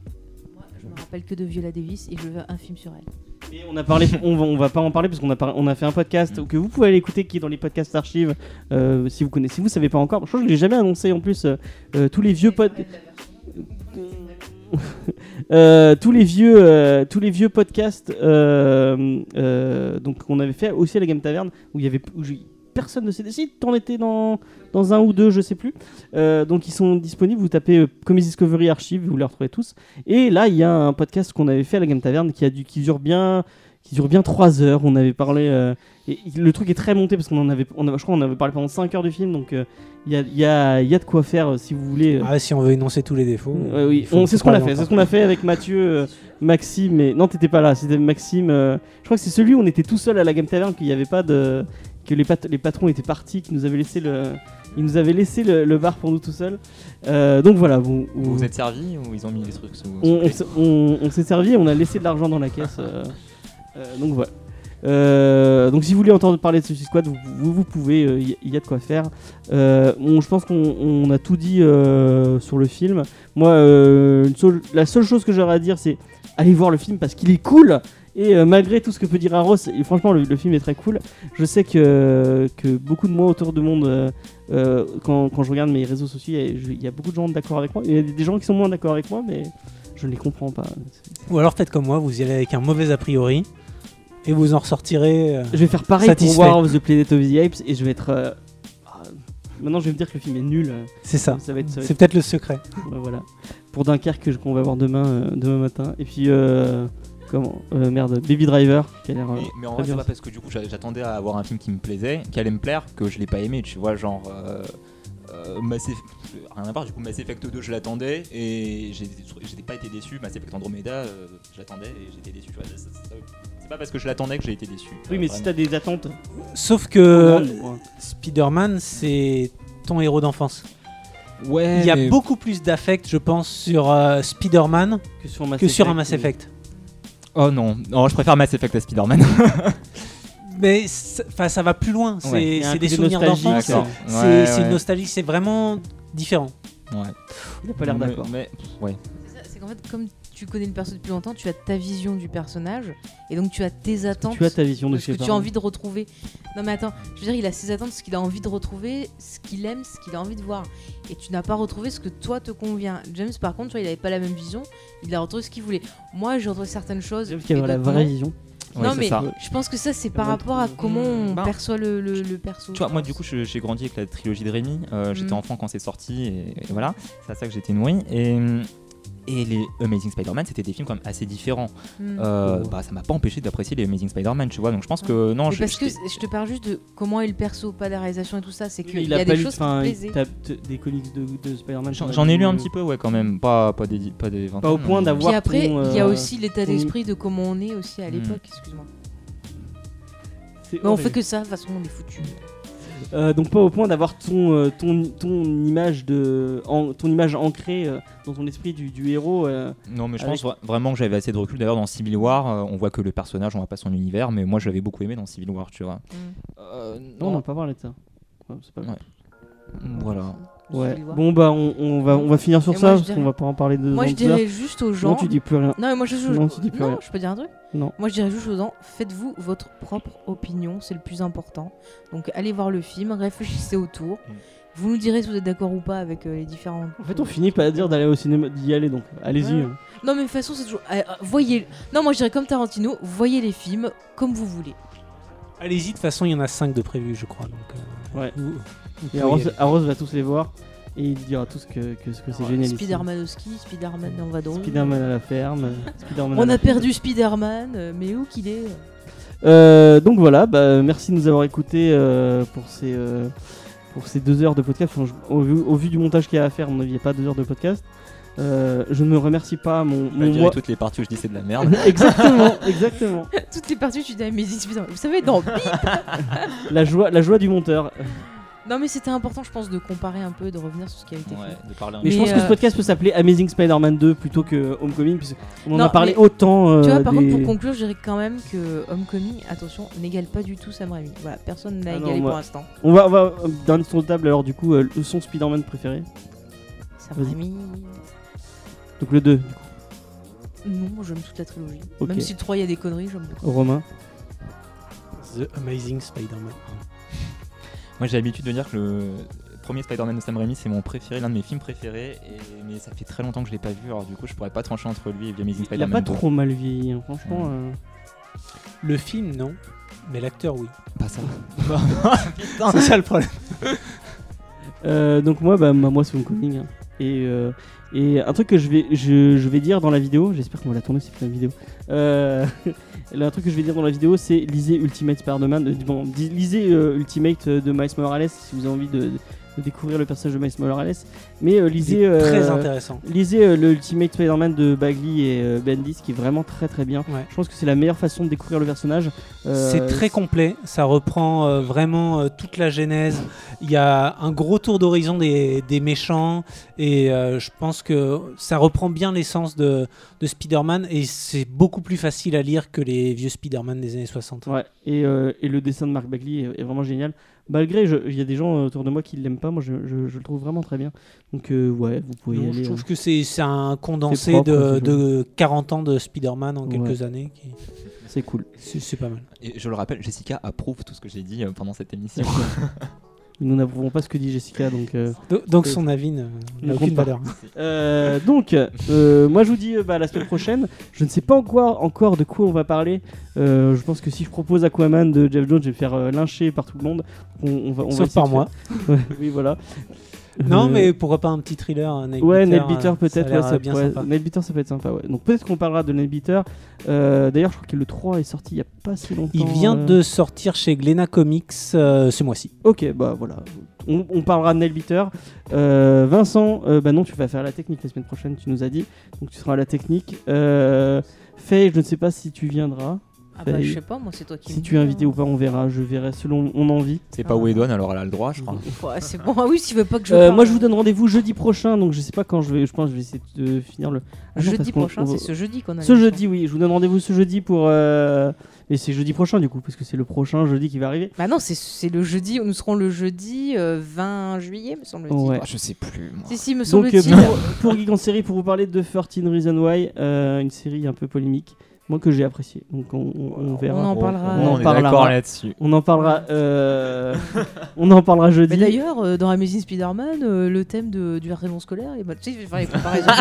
Moi, je me rappelle que de Viola Davis et je veux un film sur elle. Et on a parlé, (laughs) on va, on va pas en parler parce qu'on a, par- on a fait un podcast que vous pouvez aller écouter qui est dans les podcasts archives euh, si vous connaissez, si vous savez pas encore. Je crois que je l'ai jamais annoncé en plus. euh, euh, tous les vieux pod... (laughs) Euh, tous les vieux, euh, tous les vieux podcasts, euh, donc qu'on avait fait aussi à la Game Taverne où il y avait, où personne ne s'est décidé. T'en étais dans, dans un ou deux, je sais plus. Donc ils sont disponibles. Vous tapez Comedy Discovery Archive, vous les retrouvez tous. Et là, il y a un podcast qu'on avait fait à la Game Taverne qui a dû, qui dure bien, qui dure bien 3 heures. On avait parlé, euh, et le truc est très monté parce qu'on en avait, on avait- je crois, qu'on avait parlé pendant 5 heures du film. Donc euh, il y, a, il y, a, il y a de quoi faire euh, si vous voulez. euh, Ah, si on veut énoncer tous les défauts. Oui, on- c'est ce qu'on a fait. C'est ce qu'on a fait avec Mathieu, euh, Maxime. Et... Non, t'étais pas là. C'était Maxime. euh, Je crois que c'est celui où on était tout seul à la Game Taverne, qu'il n'y avait pas de, que les, pat- les patrons étaient partis, qu'ils nous avaient laissé le, ils nous avaient laissé le, le bar pour nous tout seuls. Euh, donc voilà, vous, Vous vous êtes servi ou ils ont mis des trucs sous. on, on s'est- on- on s'est servi et on a laissé de l'argent dans la caisse. euh, euh, donc voilà. Euh, donc si vous voulez entendre parler de Suicide Squad, vous, pouvez, il y, y a de quoi faire. Euh, je pense qu'on on a tout dit euh, sur le film. Moi, euh, la seule chose que j'aurais à dire, c'est allez voir le film parce qu'il est cool. Et euh, malgré tout ce que peut dire Arros, et franchement, le, film est très cool. Je sais que, beaucoup de moi autour du monde, euh, euh, quand, je regarde mes réseaux sociaux, il y a- beaucoup de gens d'accord avec moi. Il y a des gens qui sont moins d'accord avec moi, mais je ne les comprends pas. Ou alors faites comme moi, vous y allez avec un mauvais a priori et vous en ressortirez. euh, Je vais faire pareil Satisfait. pour War of the Planet of the Apes et je vais être. euh, ah, Maintenant, je vais me dire que le film est nul. euh, C'est ça. Ça va être. ça va C'est être- peut-être le secret. voilà. Pour Dunkerque, que- qu'on va voir demain, euh, demain matin. Et puis, euh, comment euh, Merde, Baby Driver, qui a l'air. euh, Mais, mais en très vrai, c'est pas parce que du coup j'a- j'attendais à avoir un film qui me plaisait, qui allait me plaire, que je l'ai pas aimé, tu vois, genre. Euh, euh, Mass Effect- rien à voir, du coup Mass Effect 2 je l'attendais et j'ai- j'étais pas été déçu. Mass Effect Andromeda euh, j'attendais et j'étais déçu, tu vois. C'est pas parce que je l'attendais que j'ai été déçu. Oui, Euh, mais si vraiment. t'as des attentes. Sauf que. Spider-Man, c'est ton héros d'enfance. Ouais, Il y a mais- beaucoup plus d'affect, je pense, sur euh, Spider-Man que sur, Mass que sur un Effect, Mass Effect. Oh non, non, je préfère Mass Effect à Spider-Man. (laughs) Mais ça, va plus loin. C'est Ouais. Il y a un c'est des côté souvenirs nostalgique, d'enfance. D'accord. C'est Ouais, c'est une ouais. nostalgie. C'est vraiment différent. Ouais. Il a pas l'air Mais- d'accord. Mais, ouais. C'est ça, C'est qu'en fait, comme tu connais le perso depuis longtemps, tu as ta vision du personnage et donc tu as tes attentes. Tu as ta vision de ce que tu as envie de retrouver. Non mais attends, je veux dire, il a ses attentes, ce qu'il a envie de retrouver, ce qu'il aime, ce qu'il a envie de voir. Et tu n'as pas retrouvé ce que toi te convient. James, par contre, tu vois, il avait pas la même vision. Il a retrouvé ce qu'il voulait. Moi, j'ai retrouvé certaines choses. J'aime qu'il y et a la d'autres vraie non. vision. Ouais, non mais ça. je pense que ça c'est par Ouais. rapport à comment on Bah. perçoit le, le, le perso. Tu vois, moi du coup, j'ai grandi avec la trilogie de Rémi. Euh, J'étais Mm. enfant quand c'est sorti et, et voilà, c'est à ça que j'étais nourri. Et, et les Amazing Spider-Man, c'était des films quand même assez différents. Hmm. Euh, bah, ça m'a pas empêché d'apprécier les Amazing Spider-Man, tu vois. Donc je pense que non, je, parce que je te parle juste de comment est le perso, pas la réalisation et tout ça. C'est qu'il il y a a pas des lu choses qui te il des comics de, de Spider-Man. j'en ai lu un petit peu, ouais, quand même. Pas, pas des, pas des vingtaines, Pas au point d'avoir- Puis après, il y a euh, aussi l'état d'esprit de comment on est aussi à Hmm. l'époque, excuse-moi. Mais on fait que ça, de toute façon, on est foutu. Euh, donc pas au point d'avoir ton, euh, ton, ton image de en- ton image ancrée euh, dans ton esprit du, du héros. euh. Non, mais je Avec- pense vra- vraiment que j'avais assez de recul. D'ailleurs, dans Civil War, euh, on voit que le personnage, on voit pas son univers, mais moi, je l'avais beaucoup aimé dans Civil War, tu vois. Euh, Non, on n'a pas parlé de ça. Ouais, c'est pas grave. Voilà. Ouais. Bon bah on, on va on va finir sur Et ça moi, parce qu'on va pas en parler de. Moi, je dirais juste aux gens. Non, tu dis plus rien. Non, mais moi, je, Non, tu dis plus non, rien. je peux dire un truc Non. Moi, je dirais juste aux gens, faites-vous votre propre opinion, c'est le plus important. Donc, allez voir le film, réfléchissez autour. Mm. Vous nous direz si vous êtes d'accord ou pas avec euh, les différents. En fait, on finit par dire d'aller au cinéma, d'y aller, donc allez-y. Ouais. hein. Non, mais de toute façon, c'est toujours. euh, euh, voyez. Non, moi je dirais comme Tarantino, voyez les films comme vous voulez. Allez-y, de toute façon, il y en a 5 de prévus, je crois. Donc, euh, Ouais. vous Et Arros. Arros va tous les voir et il dira tous que, que, que c'est génial. Spider-Man au ski, Spider-Man en vadrouille. Spider-Man à la ferme. Spider-Man On a ferme. perdu Spider-Man, mais où qu'il est Euh, donc voilà, bah, merci de nous avoir écoutés euh, pour ces euh, pour ces deux heures de podcast. Enfin, je- au, vu, au vu du montage qu'il y a à faire, on n'y a pas deux heures de podcast. Euh, je ne me remercie pas mon, moi. toutes les parties où je dis c'est de la merde. (laughs) exactement, exactement. (laughs) Toutes les parties, tu dis Amazing Spider-Man. Vous savez, dans. (laughs) La joie, la joie du monteur. Non, mais c'était important, je pense, de comparer un peu, de revenir sur ce qui a été fait. Ouais, de parler un Mais, je Mais, pense que euh, ce podcast peut s'appeler Amazing Spider-Man 2 plutôt que Homecoming, puisqu'on en Non, a parlé mais- autant. euh, Tu vois, par des- contre, pour conclure, je dirais quand même que Homecoming, attention, n'égale pas du tout Sam Raimi. Voilà, personne n'a Ah non, égalé moi- pour l'instant. On va, on va euh, dernier tour de table alors du coup euh, le son Spider-Man préféré. Sam. Raimi. Donc le 2, Non, moi j'aime toute la trilogie. Même si le 3 il y a des conneries, j'aime beaucoup. Romain. The Amazing Spider-Man. Moi j'ai l'habitude de dire que le premier Spider-Man de Sam Raimi c'est mon préféré, l'un de mes films préférés. Et... Mais ça fait très longtemps que je l'ai pas vu, alors du coup je pourrais pas trancher entre lui et The Amazing Il a Spider-Man. pas 2. trop mal vieilli, hein, franchement. euh. Le film, non. Mais l'acteur, oui. Pas ça. (laughs) C'est ça le problème. (laughs) Euh, donc moi, bah, moi c'est Homecoming. hein. Et, euh, et un truc que je vais, je, je vais dire dans la vidéo, j'espère qu'on va la tourner cette putain de vidéo. Euh, (laughs) un truc que je vais dire dans la vidéo, c'est lisez Ultimate Spider-Man. euh, lisez euh, Ultimate euh, de Miles Morales si vous avez envie de découvrir le personnage de Miles Morales. Mais euh, lisez. C'est très euh, intéressant. Lisez euh, le Ultimate Spider-Man de Bagley et euh, Bendis qui est vraiment très très bien. Ouais. Je pense que c'est la meilleure façon de découvrir le personnage. Euh, C'est très complet, ça reprend euh, vraiment euh, toute la genèse. Il y a un gros tour d'horizon des, des méchants et euh, je pense que ça reprend bien l'essence de, de Spider-Man et c'est beaucoup plus facile à lire que les vieux Spider-Man des années 60. Ouais, et, euh, et le dessin de Mark Bagley est, est vraiment génial. Malgré, il y a des gens autour de moi qui l'aiment pas, moi je, je- je le trouve vraiment très bien. Donc euh, ouais, vous pouvez y aller. je trouve hein. que c'est un condensé propre, de, c'est de 40 ans de Spider-Man en Ouais. quelques années. qui- C'est cool. C'est c'est pas mal. Et je le rappelle, Jessica approuve tout ce que j'ai dit euh, pendant cette émission. (laughs) (laughs) Nous n'approuvons pas ce que dit Jessica, donc. euh, Do- Donc C'est- son avis n'a aucune pas. valeur. Euh, donc, euh, moi je vous dis euh, bah, la semaine prochaine. Je ne sais pas encore, encore de quoi on va parler. Euh, je pense que si je propose Aquaman de Jeff Jones, je vais me faire euh, lyncher par tout le monde. On, on va, on Sauf par moi. Ouais, (laughs) oui, voilà. Non, mais pourquoi pas un petit thriller un Ouais, Beater, Night Beater euh, peut-être, ouais, ça bien peut être sympa, ouais. Donc peut-être qu'on parlera de Night Beater. Euh, D'ailleurs, je crois que le 3 est sorti il y a pas si longtemps. Il vient euh. de sortir chez Glénat Comics euh, ce mois-ci. Ok, bah voilà. On, on parlera de Night Beater. Euh, Vincent, bah non, tu vas faire la technique la semaine prochaine, tu nous as dit. Donc tu seras à la technique. Faye, je ne sais pas si tu viendras. Ah bah, je sais pas, moi c'est toi qui Si me tu es dis, invité hein. ou pas, on verra. Je verrai selon mon envie. C'est pas Ah. Wedon, alors elle a le droit, je crois. (laughs) Ouais, c'est bon. Ah oui, si tu veux pas que je. Euh, parle, moi, je vous donne rendez-vous jeudi prochain. Donc je sais pas quand je vais. Je pense que je vais essayer de finir le. Ah non, parce Jeudi qu'on- prochain, on c'est ce jeudi qu'on a. Ce jeudi, oui, je vous donne rendez-vous ce jeudi pour. euh, Mais c'est jeudi prochain du coup, parce que c'est le prochain jeudi qui va arriver. Bah non, c'est- c'est le jeudi. Nous serons le jeudi euh, 20 juillet, me semble-t-il. Ouais. Ah, je sais plus, moi. Si, si, me Donc euh, semble-t-il. pour, pour Geek en série, pour vous parler de 13 Reasons Why, euh, une série un peu polémique, moi que j'ai apprécié. Donc on, on- on verra. On en parlera. On en est parlera. là-dessus. On en parlera. euh, (laughs) on en parlera jeudi. Mais d'ailleurs, euh, dans Amazing Spider-Man, euh, le thème de, du harcèlement scolaire, et bah, tu sais, je vais faire les comparaisons.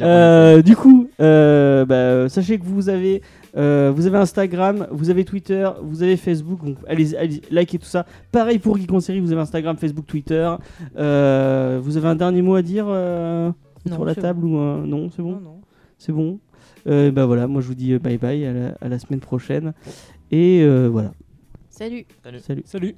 Euh, du coup, euh, bah, sachez que vous avez, euh, vous avez Instagram, vous avez Twitter, vous avez Facebook, donc allez, allez likez tout ça. Pareil pour Geek en série, vous avez Instagram, Facebook, Twitter. Euh, vous avez un dernier mot à dire euh, Non, sur la table ou un- non C'est bon, Non, non. c'est bon. Euh, bah voilà, moi je vous dis euh, bye bye à la, à la semaine prochaine et euh, voilà. Salut. Salut. Salut